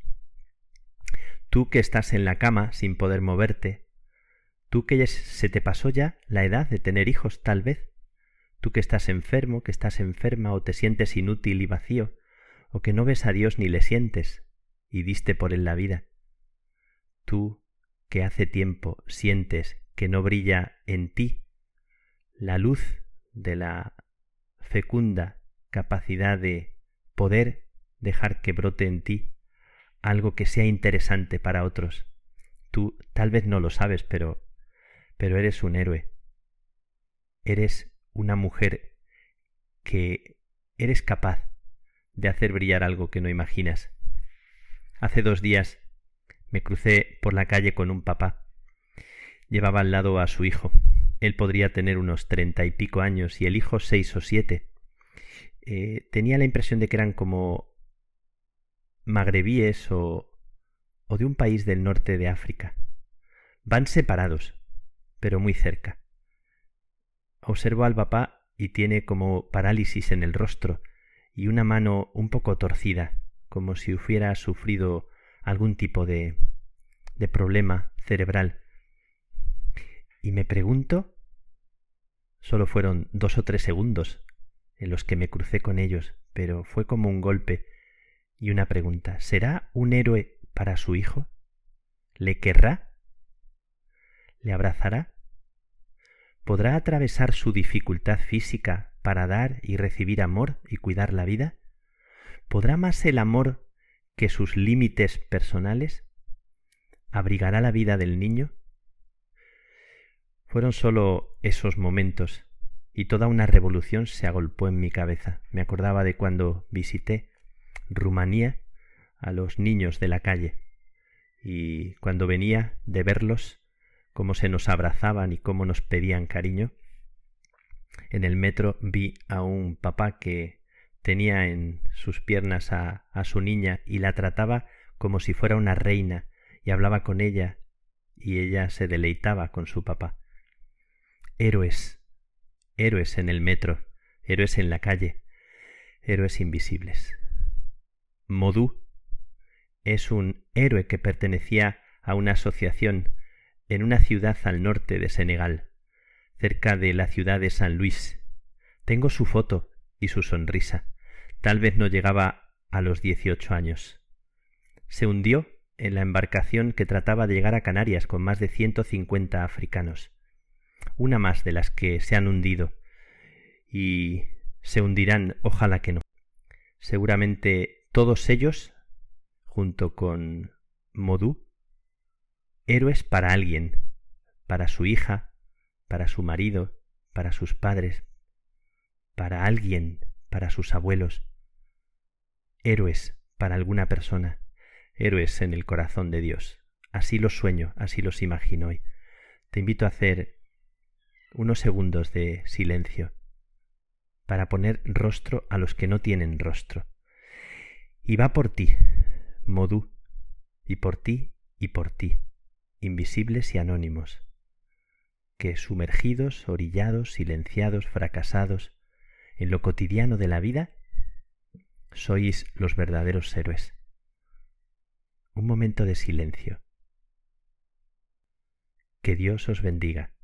Tú que estás en la cama sin poder moverte, tú que se te pasó ya la edad de tener hijos tal vez, tú que estás enfermo, que estás enferma o te sientes inútil y vacío, o que no ves a Dios ni le sientes y diste por él la vida, tú que hace tiempo sientes que no brilla en ti la luz de la fecunda capacidad de poder dejar que brote en ti algo que sea interesante para otros. Tú tal vez no lo sabes, pero pero eres un héroe. Eres una mujer que eres capaz de hacer brillar algo que no imaginas. Hace dos días me crucé por la calle con un papá. Llevaba al lado a su hijo. Él podría tener unos treinta y pico años y el hijo seis o siete. Eh, tenía la impresión de que eran como magrebíes o, o de un país del norte de África. Van separados, pero muy cerca. Observo al papá y tiene como parálisis en el rostro y una mano un poco torcida, como si hubiera sufrido algún tipo de, de problema cerebral. Y me pregunto, solo fueron dos o tres segundos en los que me crucé con ellos, pero fue como un golpe y una pregunta. ¿Será un héroe para su hijo? ¿Le querrá? ¿Le abrazará? ¿Podrá atravesar su dificultad física para dar y recibir amor y cuidar la vida? ¿Podrá más el amor que sus límites personales? ¿Abrigará la vida del niño? Fueron solo esos momentos y toda una revolución se agolpó en mi cabeza. Me acordaba de cuando visité Rumanía a los niños de la calle y cuando venía de verlos cómo se nos abrazaban y cómo nos pedían cariño. En el metro vi a un papá que tenía en sus piernas a, a su niña y la trataba como si fuera una reina y hablaba con ella y ella se deleitaba con su papá. Héroes, héroes en el metro, héroes en la calle, héroes invisibles. Modú es un héroe que pertenecía a una asociación en una ciudad al norte de Senegal, cerca de la ciudad de San Luis. Tengo su foto y su sonrisa. Tal vez no llegaba a los dieciocho años. Se hundió en la embarcación que trataba de llegar a Canarias con más de ciento cincuenta africanos. Una más de las que se han hundido. Y se hundirán, ojalá que no. Seguramente todos ellos, junto con Modú, héroes para alguien, para su hija, para su marido, para sus padres, para alguien, para sus abuelos, héroes para alguna persona, héroes en el corazón de Dios. Así los sueño, así los imagino hoy. Te invito a hacer unos segundos de silencio para poner rostro a los que no tienen rostro. Y va por ti, Modú, y por ti y por ti invisibles y anónimos, que sumergidos, orillados, silenciados, fracasados, en lo cotidiano de la vida, sois los verdaderos héroes. Un momento de silencio. Que Dios os bendiga.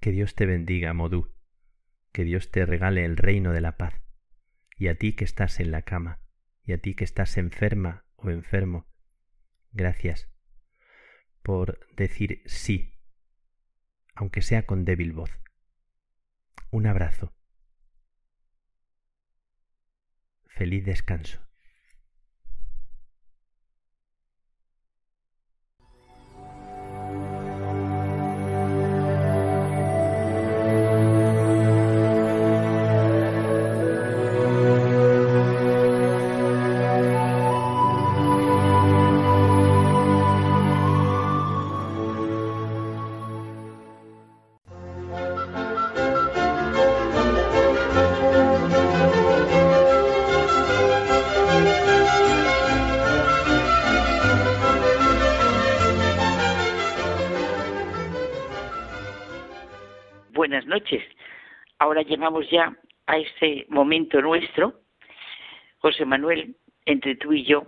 Que Dios te bendiga, Modú. Que Dios te regale el reino de la paz. Y a ti que estás en la cama, y a ti que estás enferma o enfermo, gracias por decir sí, aunque sea con débil voz. Un abrazo. Feliz descanso. Llegamos ya a este momento nuestro, José Manuel, entre tú y yo,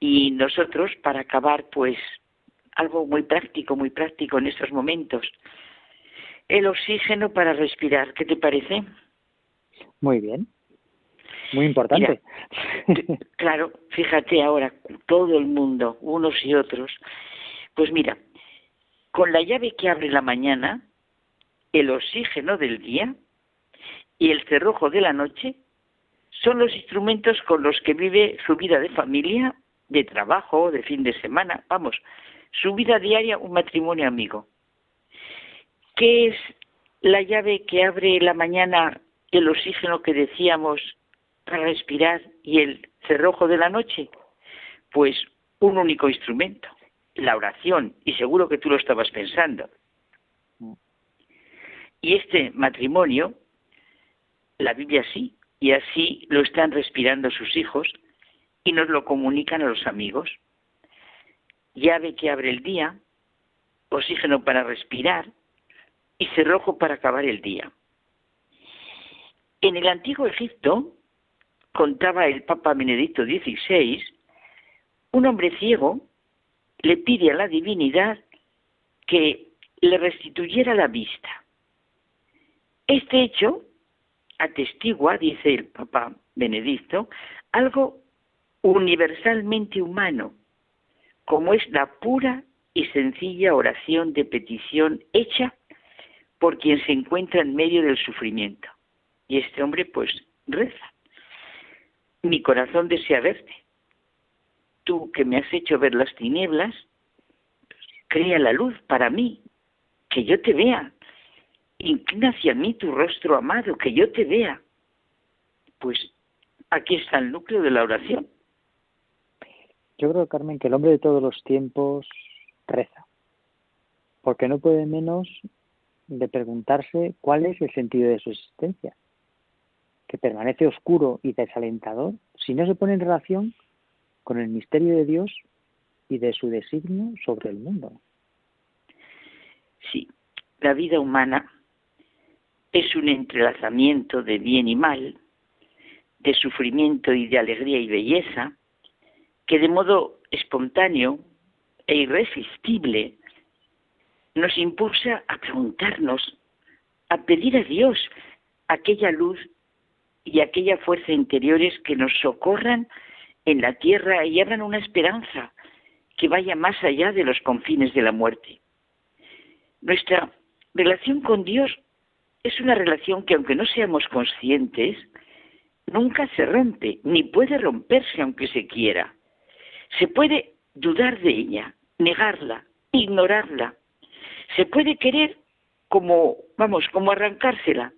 y nosotros para acabar, pues, algo muy práctico, muy práctico en estos momentos. El oxígeno para respirar, ¿qué te parece? Muy bien. Muy importante. (laughs) claro, fíjate ahora, todo el mundo, unos y otros. Pues mira, con la llave que abre la mañana, el oxígeno del día y el cerrojo de la noche son los instrumentos con los que vive su vida de familia, de trabajo, de fin de semana, vamos, su vida diaria, un matrimonio amigo. ¿Qué es la llave que abre la mañana el oxígeno que decíamos para respirar y el cerrojo de la noche? Pues un único instrumento, la oración, y seguro que tú lo estabas pensando. Y este matrimonio, la Biblia sí, y así lo están respirando sus hijos y nos lo comunican a los amigos. Llave que abre el día, oxígeno para respirar y cerrojo para acabar el día. En el antiguo Egipto, contaba el Papa Benedicto XVI, un hombre ciego le pide a la divinidad que le restituyera la vista. Este hecho atestigua, dice el Papa Benedicto, algo universalmente humano, como es la pura y sencilla oración de petición hecha por quien se encuentra en medio del sufrimiento. Y este hombre pues reza. Mi corazón desea verte. Tú que me has hecho ver las tinieblas, crea la luz para mí, que yo te vea. Inclina hacia mí tu rostro amado, que yo te vea. Pues aquí está el núcleo de la oración. Yo creo, Carmen, que el hombre de todos los tiempos reza, porque no puede menos de preguntarse cuál es el sentido de su existencia, que permanece oscuro y desalentador si no se pone en relación con el misterio de Dios y de su designio sobre el mundo. Sí, la vida humana es un entrelazamiento de bien y mal, de sufrimiento y de alegría y belleza, que de modo espontáneo e irresistible nos impulsa a preguntarnos, a pedir a Dios aquella luz y aquella fuerza interiores que nos socorran en la tierra y abran una esperanza que vaya más allá de los confines de la muerte. Nuestra relación con Dios es una relación que aunque no seamos conscientes, nunca se rompe, ni puede romperse aunque se quiera. Se puede dudar de ella, negarla, ignorarla. Se puede querer como, vamos, como arrancársela.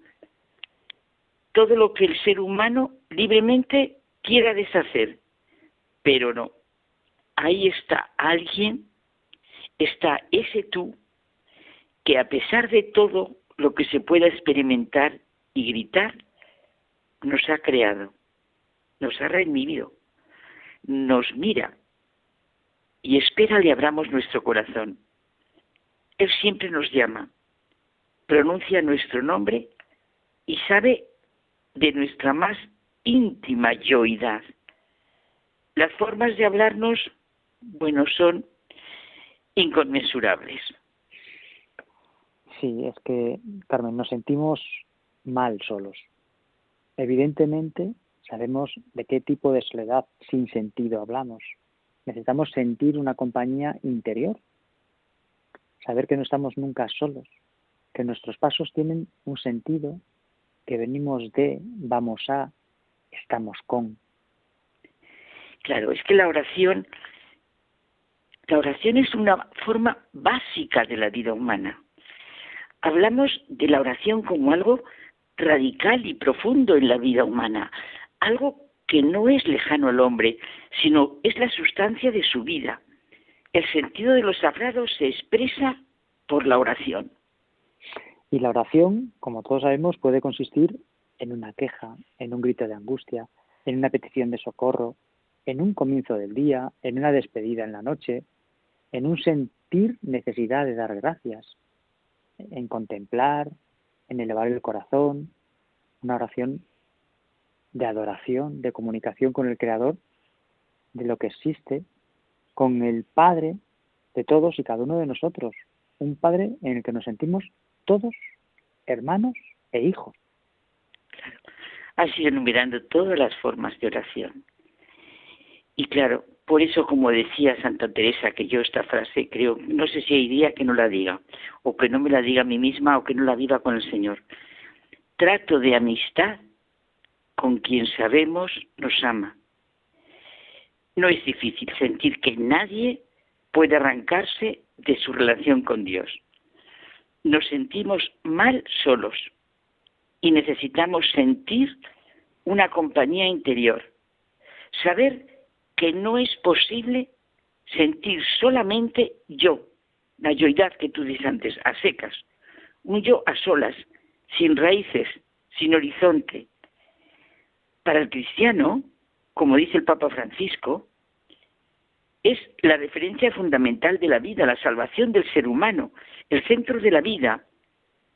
Todo lo que el ser humano libremente quiera deshacer. Pero no. Ahí está alguien, está ese tú, que a pesar de todo lo que se pueda experimentar y gritar, nos ha creado, nos ha redimido, nos mira y espera le abramos nuestro corazón. Él siempre nos llama, pronuncia nuestro nombre y sabe de nuestra más íntima yoidad. Las formas de hablarnos, bueno, son inconmensurables. Sí, es que, Carmen, nos sentimos mal solos. Evidentemente, sabemos de qué tipo de soledad sin sentido hablamos. Necesitamos sentir una compañía interior, saber que no estamos nunca solos, que nuestros pasos tienen un sentido, que venimos de, vamos a, estamos con. Claro, es que la oración, la oración es una forma básica de la vida humana hablamos de la oración como algo radical y profundo en la vida humana, algo que no es lejano al hombre, sino es la sustancia de su vida. El sentido de los sagrados se expresa por la oración. Y la oración, como todos sabemos, puede consistir en una queja, en un grito de angustia, en una petición de socorro, en un comienzo del día, en una despedida en la noche, en un sentir necesidad de dar gracias, en contemplar, en elevar el corazón, una oración de adoración, de comunicación con el Creador, de lo que existe, con el Padre de todos y cada uno de nosotros, un Padre en el que nos sentimos todos hermanos e hijos. Claro. Has ido enumerando todas las formas de oración. Y claro, por eso, como decía Santa Teresa, que yo esta frase creo, no sé si hay día que no la diga, o que no me la diga a mí misma, o que no la viva con el Señor. Trato de amistad con quien sabemos nos ama. No es difícil sentir que nadie puede arrancarse de su relación con Dios. Nos sentimos mal solos y necesitamos sentir una compañía interior. Saber que no es posible sentir solamente yo, la yoidad que tú dices antes, a secas, un yo a solas, sin raíces, sin horizonte. Para el cristiano, como dice el Papa Francisco, es la referencia fundamental de la vida, la salvación del ser humano, el centro de la vida.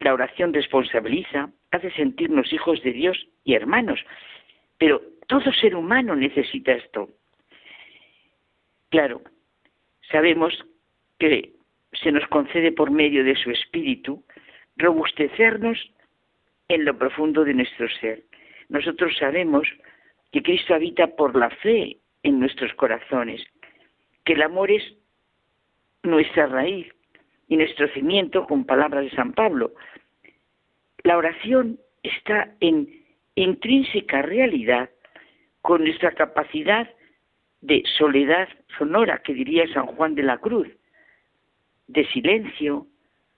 La oración responsabiliza, hace sentirnos hijos de Dios y hermanos, pero todo ser humano necesita esto. Claro, sabemos que se nos concede por medio de su espíritu robustecernos en lo profundo de nuestro ser. Nosotros sabemos que Cristo habita por la fe en nuestros corazones, que el amor es nuestra raíz y nuestro cimiento, con palabras de San Pablo. La oración está en intrínseca realidad con nuestra capacidad de soledad sonora, que diría San Juan de la Cruz, de silencio,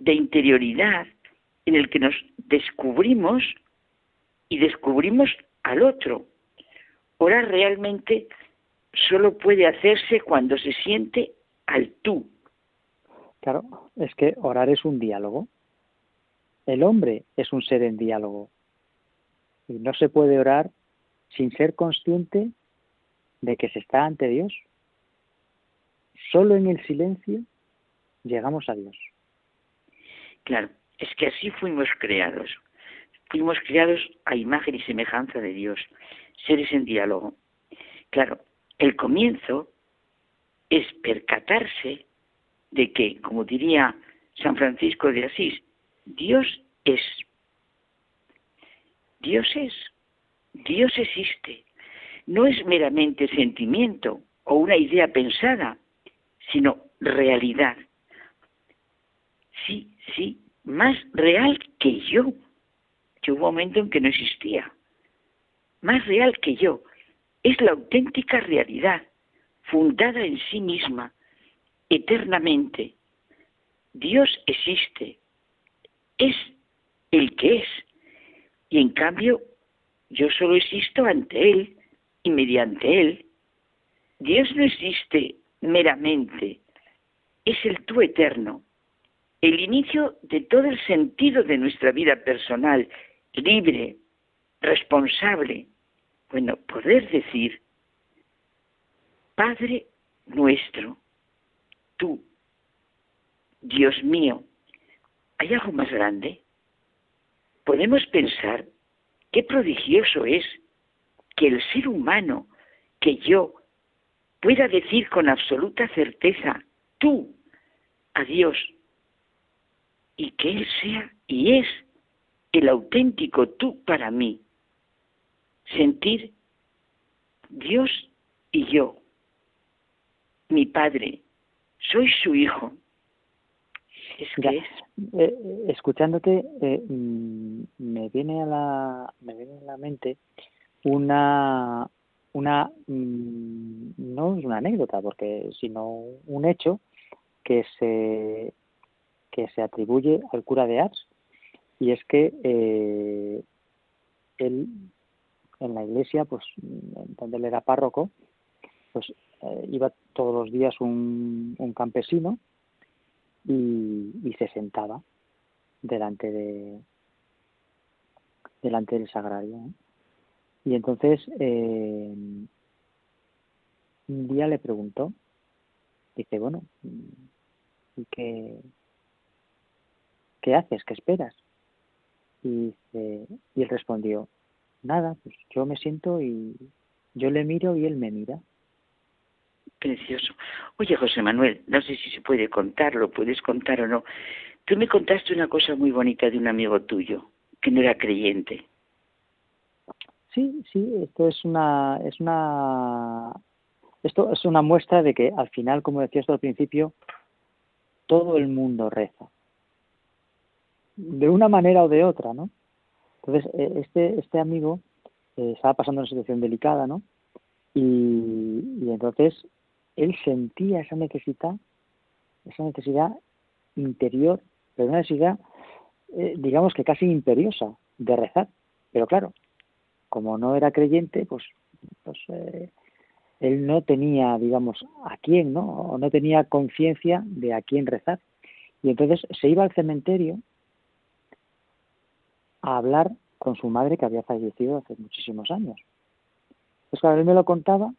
de interioridad, en el que nos descubrimos y descubrimos al otro. Orar realmente solo puede hacerse cuando se siente al tú. Claro, es que orar es un diálogo. El hombre es un ser en diálogo. Y no se puede orar sin ser consciente de que se está ante Dios. Solo en el silencio llegamos a Dios. Claro, es que así fuimos creados. Fuimos creados a imagen y semejanza de Dios, seres en diálogo. Claro, el comienzo es percatarse de que, como diría San Francisco de Asís, Dios es. Dios es. Dios existe no es meramente sentimiento o una idea pensada, sino realidad. Sí, sí, más real que yo. Que hubo un momento en que no existía. Más real que yo. Es la auténtica realidad, fundada en sí misma, eternamente. Dios existe. Es el que es. Y en cambio, yo solo existo ante Él y mediante Él, Dios no existe meramente, es el tú eterno, el inicio de todo el sentido de nuestra vida personal, libre, responsable. Bueno, poder decir, Padre nuestro, tú, Dios mío, ¿hay algo más grande? Podemos pensar qué prodigioso es que el ser humano, que yo, pueda decir con absoluta certeza, tú, a Dios, y que Él sea y es el auténtico tú para mí. Sentir Dios y yo, mi Padre, soy su Hijo. Es que es. Eh, escuchándote, eh, mm, me viene a la me viene a la mente una, una mm, no es una anécdota, porque sino un hecho que se que se atribuye al cura de Ars y es que eh, él en la iglesia, pues donde él era párroco, pues eh, iba todos los días un, un campesino y, y, se sentaba delante de delante del sagrario. Y entonces eh, un día le preguntó, dice, bueno, ¿y qué, qué haces? ¿Qué esperas? Y, y él respondió, nada, pues yo me siento y yo le miro y él me mira. Precioso. Oye, José Manuel, no sé si se puede contar, lo puedes contar o no. Tú me contaste una cosa muy bonita de un amigo tuyo, que no era creyente. Sí, sí, esto es una, es una, esto es una muestra de que al final, como decías al principio, todo el mundo reza, de una manera o de otra, ¿no? Entonces, eh, este, este amigo eh, estaba pasando una situación delicada, ¿no? Y, entonces él sentía esa necesidad, esa necesidad interior, pero una necesidad, eh, digamos que casi imperiosa de rezar. Pero claro, como no era creyente, pues, pues eh, él no tenía, digamos, a quién, ¿no? O no tenía conciencia de a quién rezar. Y entonces se iba al cementerio a hablar con su madre que había fallecido hace muchísimos años. Pues claro, él me lo contaba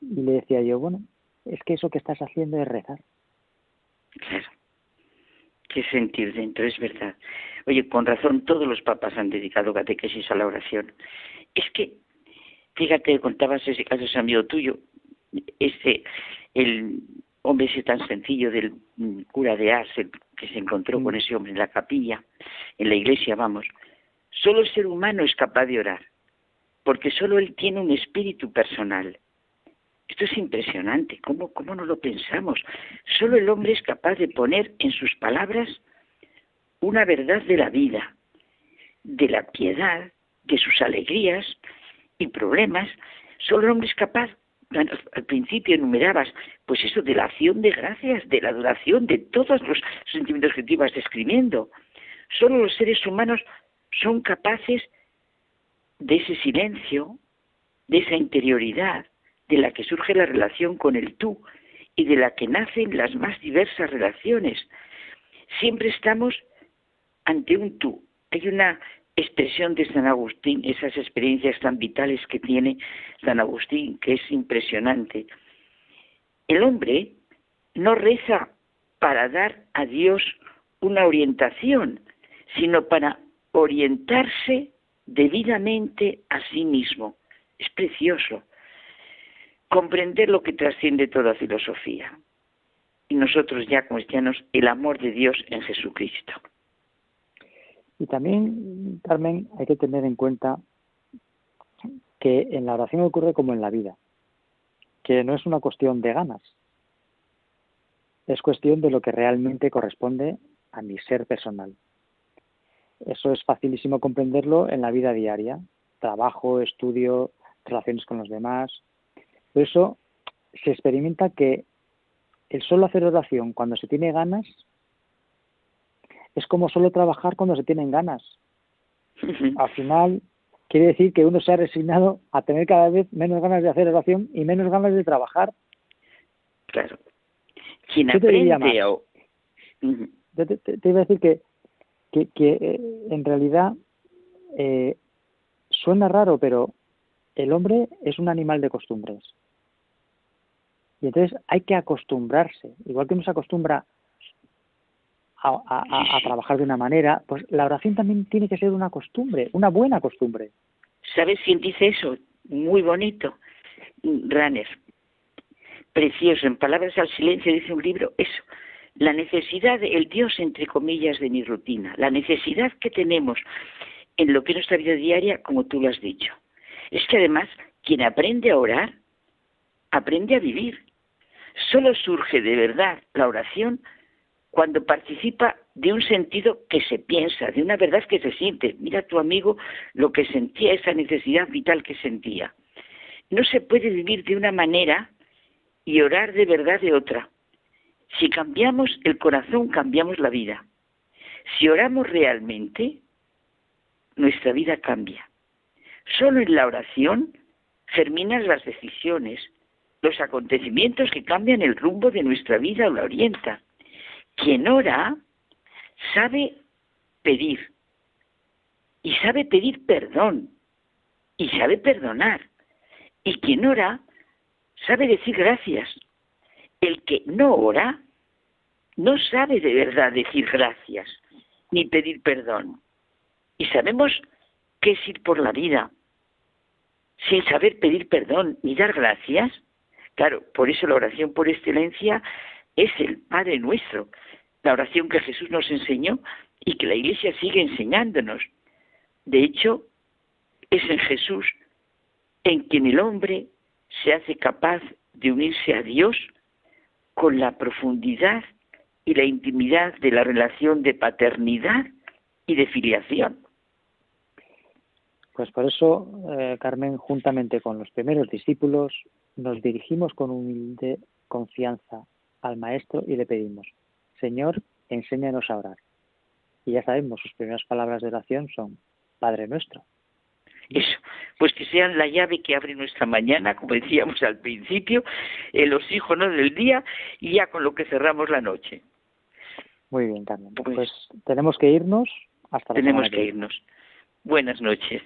y le decía yo, bueno, es que eso que estás haciendo es rezar. Qué sentir dentro, es verdad. Oye, con razón, todos los papas han dedicado catequesis a la oración. Es que, fíjate, contabas ese caso, ese amigo tuyo, ese, el hombre ese tan sencillo del cura de Ars, que se encontró con ese hombre en la capilla, en la iglesia, vamos. Solo el ser humano es capaz de orar, porque solo él tiene un espíritu personal. Esto es impresionante, ¿Cómo, ¿cómo no lo pensamos? Solo el hombre es capaz de poner en sus palabras una verdad de la vida, de la piedad, de sus alegrías y problemas. Solo el hombre es capaz, al principio enumerabas, pues eso de la acción de gracias, de la adoración, de todos los sentimientos que te ibas describiendo. Solo los seres humanos son capaces de ese silencio, de esa interioridad, de la que surge la relación con el tú y de la que nacen las más diversas relaciones. Siempre estamos ante un tú. Hay una expresión de San Agustín, esas experiencias tan vitales que tiene San Agustín, que es impresionante. El hombre no reza para dar a Dios una orientación, sino para orientarse debidamente a sí mismo. Es precioso comprender lo que trasciende toda filosofía. Y nosotros ya cristianos, el amor de Dios en Jesucristo. Y también, Carmen, hay que tener en cuenta que en la oración ocurre como en la vida, que no es una cuestión de ganas, es cuestión de lo que realmente corresponde a mi ser personal. Eso es facilísimo comprenderlo en la vida diaria, trabajo, estudio, relaciones con los demás, por eso se experimenta que el solo hacer oración cuando se tiene ganas es como solo trabajar cuando se tienen ganas. Al final quiere decir que uno se ha resignado a tener cada vez menos ganas de hacer oración y menos ganas de trabajar. Claro. Quien aprende o... te, iba a decir que, que, eh, en realidad eh, suena raro, pero el hombre es un animal de costumbres. Entonces hay que acostumbrarse, igual que uno se acostumbra a, trabajar de una manera, pues la oración también tiene que ser una costumbre, una buena costumbre. ¿Sabes quién dice eso? Muy bonito. Ranner. Precioso. En Palabras al Silencio dice un libro eso. La necesidad, el Dios entre comillas de mi rutina, la necesidad que tenemos en lo que es nuestra vida diaria, como tú lo has dicho. Es que además, quien aprende a orar, aprende a vivir. Solo surge de verdad la oración cuando participa de un sentido que se piensa, de una verdad que se siente. Mira tu amigo lo que sentía, esa necesidad vital que sentía. No se puede vivir de una manera y orar de verdad de otra. Si cambiamos el corazón, cambiamos la vida. Si oramos realmente, nuestra vida cambia. Solo en la oración germinan las decisiones, los acontecimientos que cambian el rumbo de nuestra vida o la orienta. Quien ora sabe pedir y sabe pedir perdón y sabe perdonar. Y quien ora sabe decir gracias. El que no ora no sabe de verdad decir gracias ni pedir perdón. y sabemos qué es ir por la vida sin saber pedir perdón ni dar gracias, claro, por eso la oración por excelencia es el Padre nuestro, la oración que Jesús nos enseñó y que la Iglesia sigue enseñándonos. De hecho, es en Jesús en quien el hombre se hace capaz de unirse a Dios con la profundidad y la intimidad de la relación de paternidad y de filiación. Pues por eso, eh, Carmen, juntamente con los primeros discípulos, nos dirigimos con humilde confianza al Maestro y le pedimos, Señor, enséñanos a orar. Y ya sabemos, sus primeras palabras de oración son, Padre nuestro. Eso, pues que sean la llave que abre nuestra mañana, como decíamos al principio, el oxígeno del día y ya con lo que cerramos la noche. Muy bien, Carmen. Pues, pues tenemos que irnos hasta la Tenemos que irnos. Buenas noches.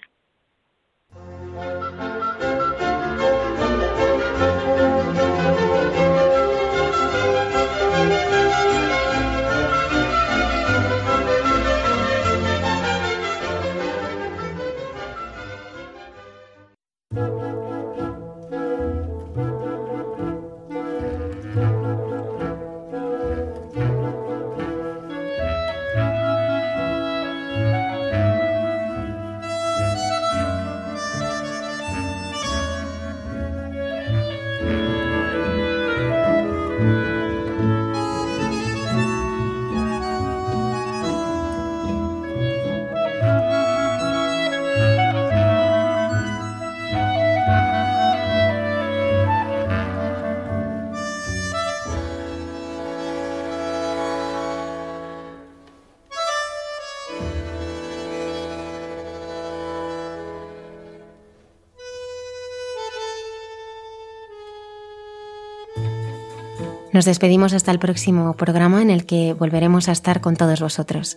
Nos despedimos hasta el próximo programa en el que volveremos a estar con todos vosotros.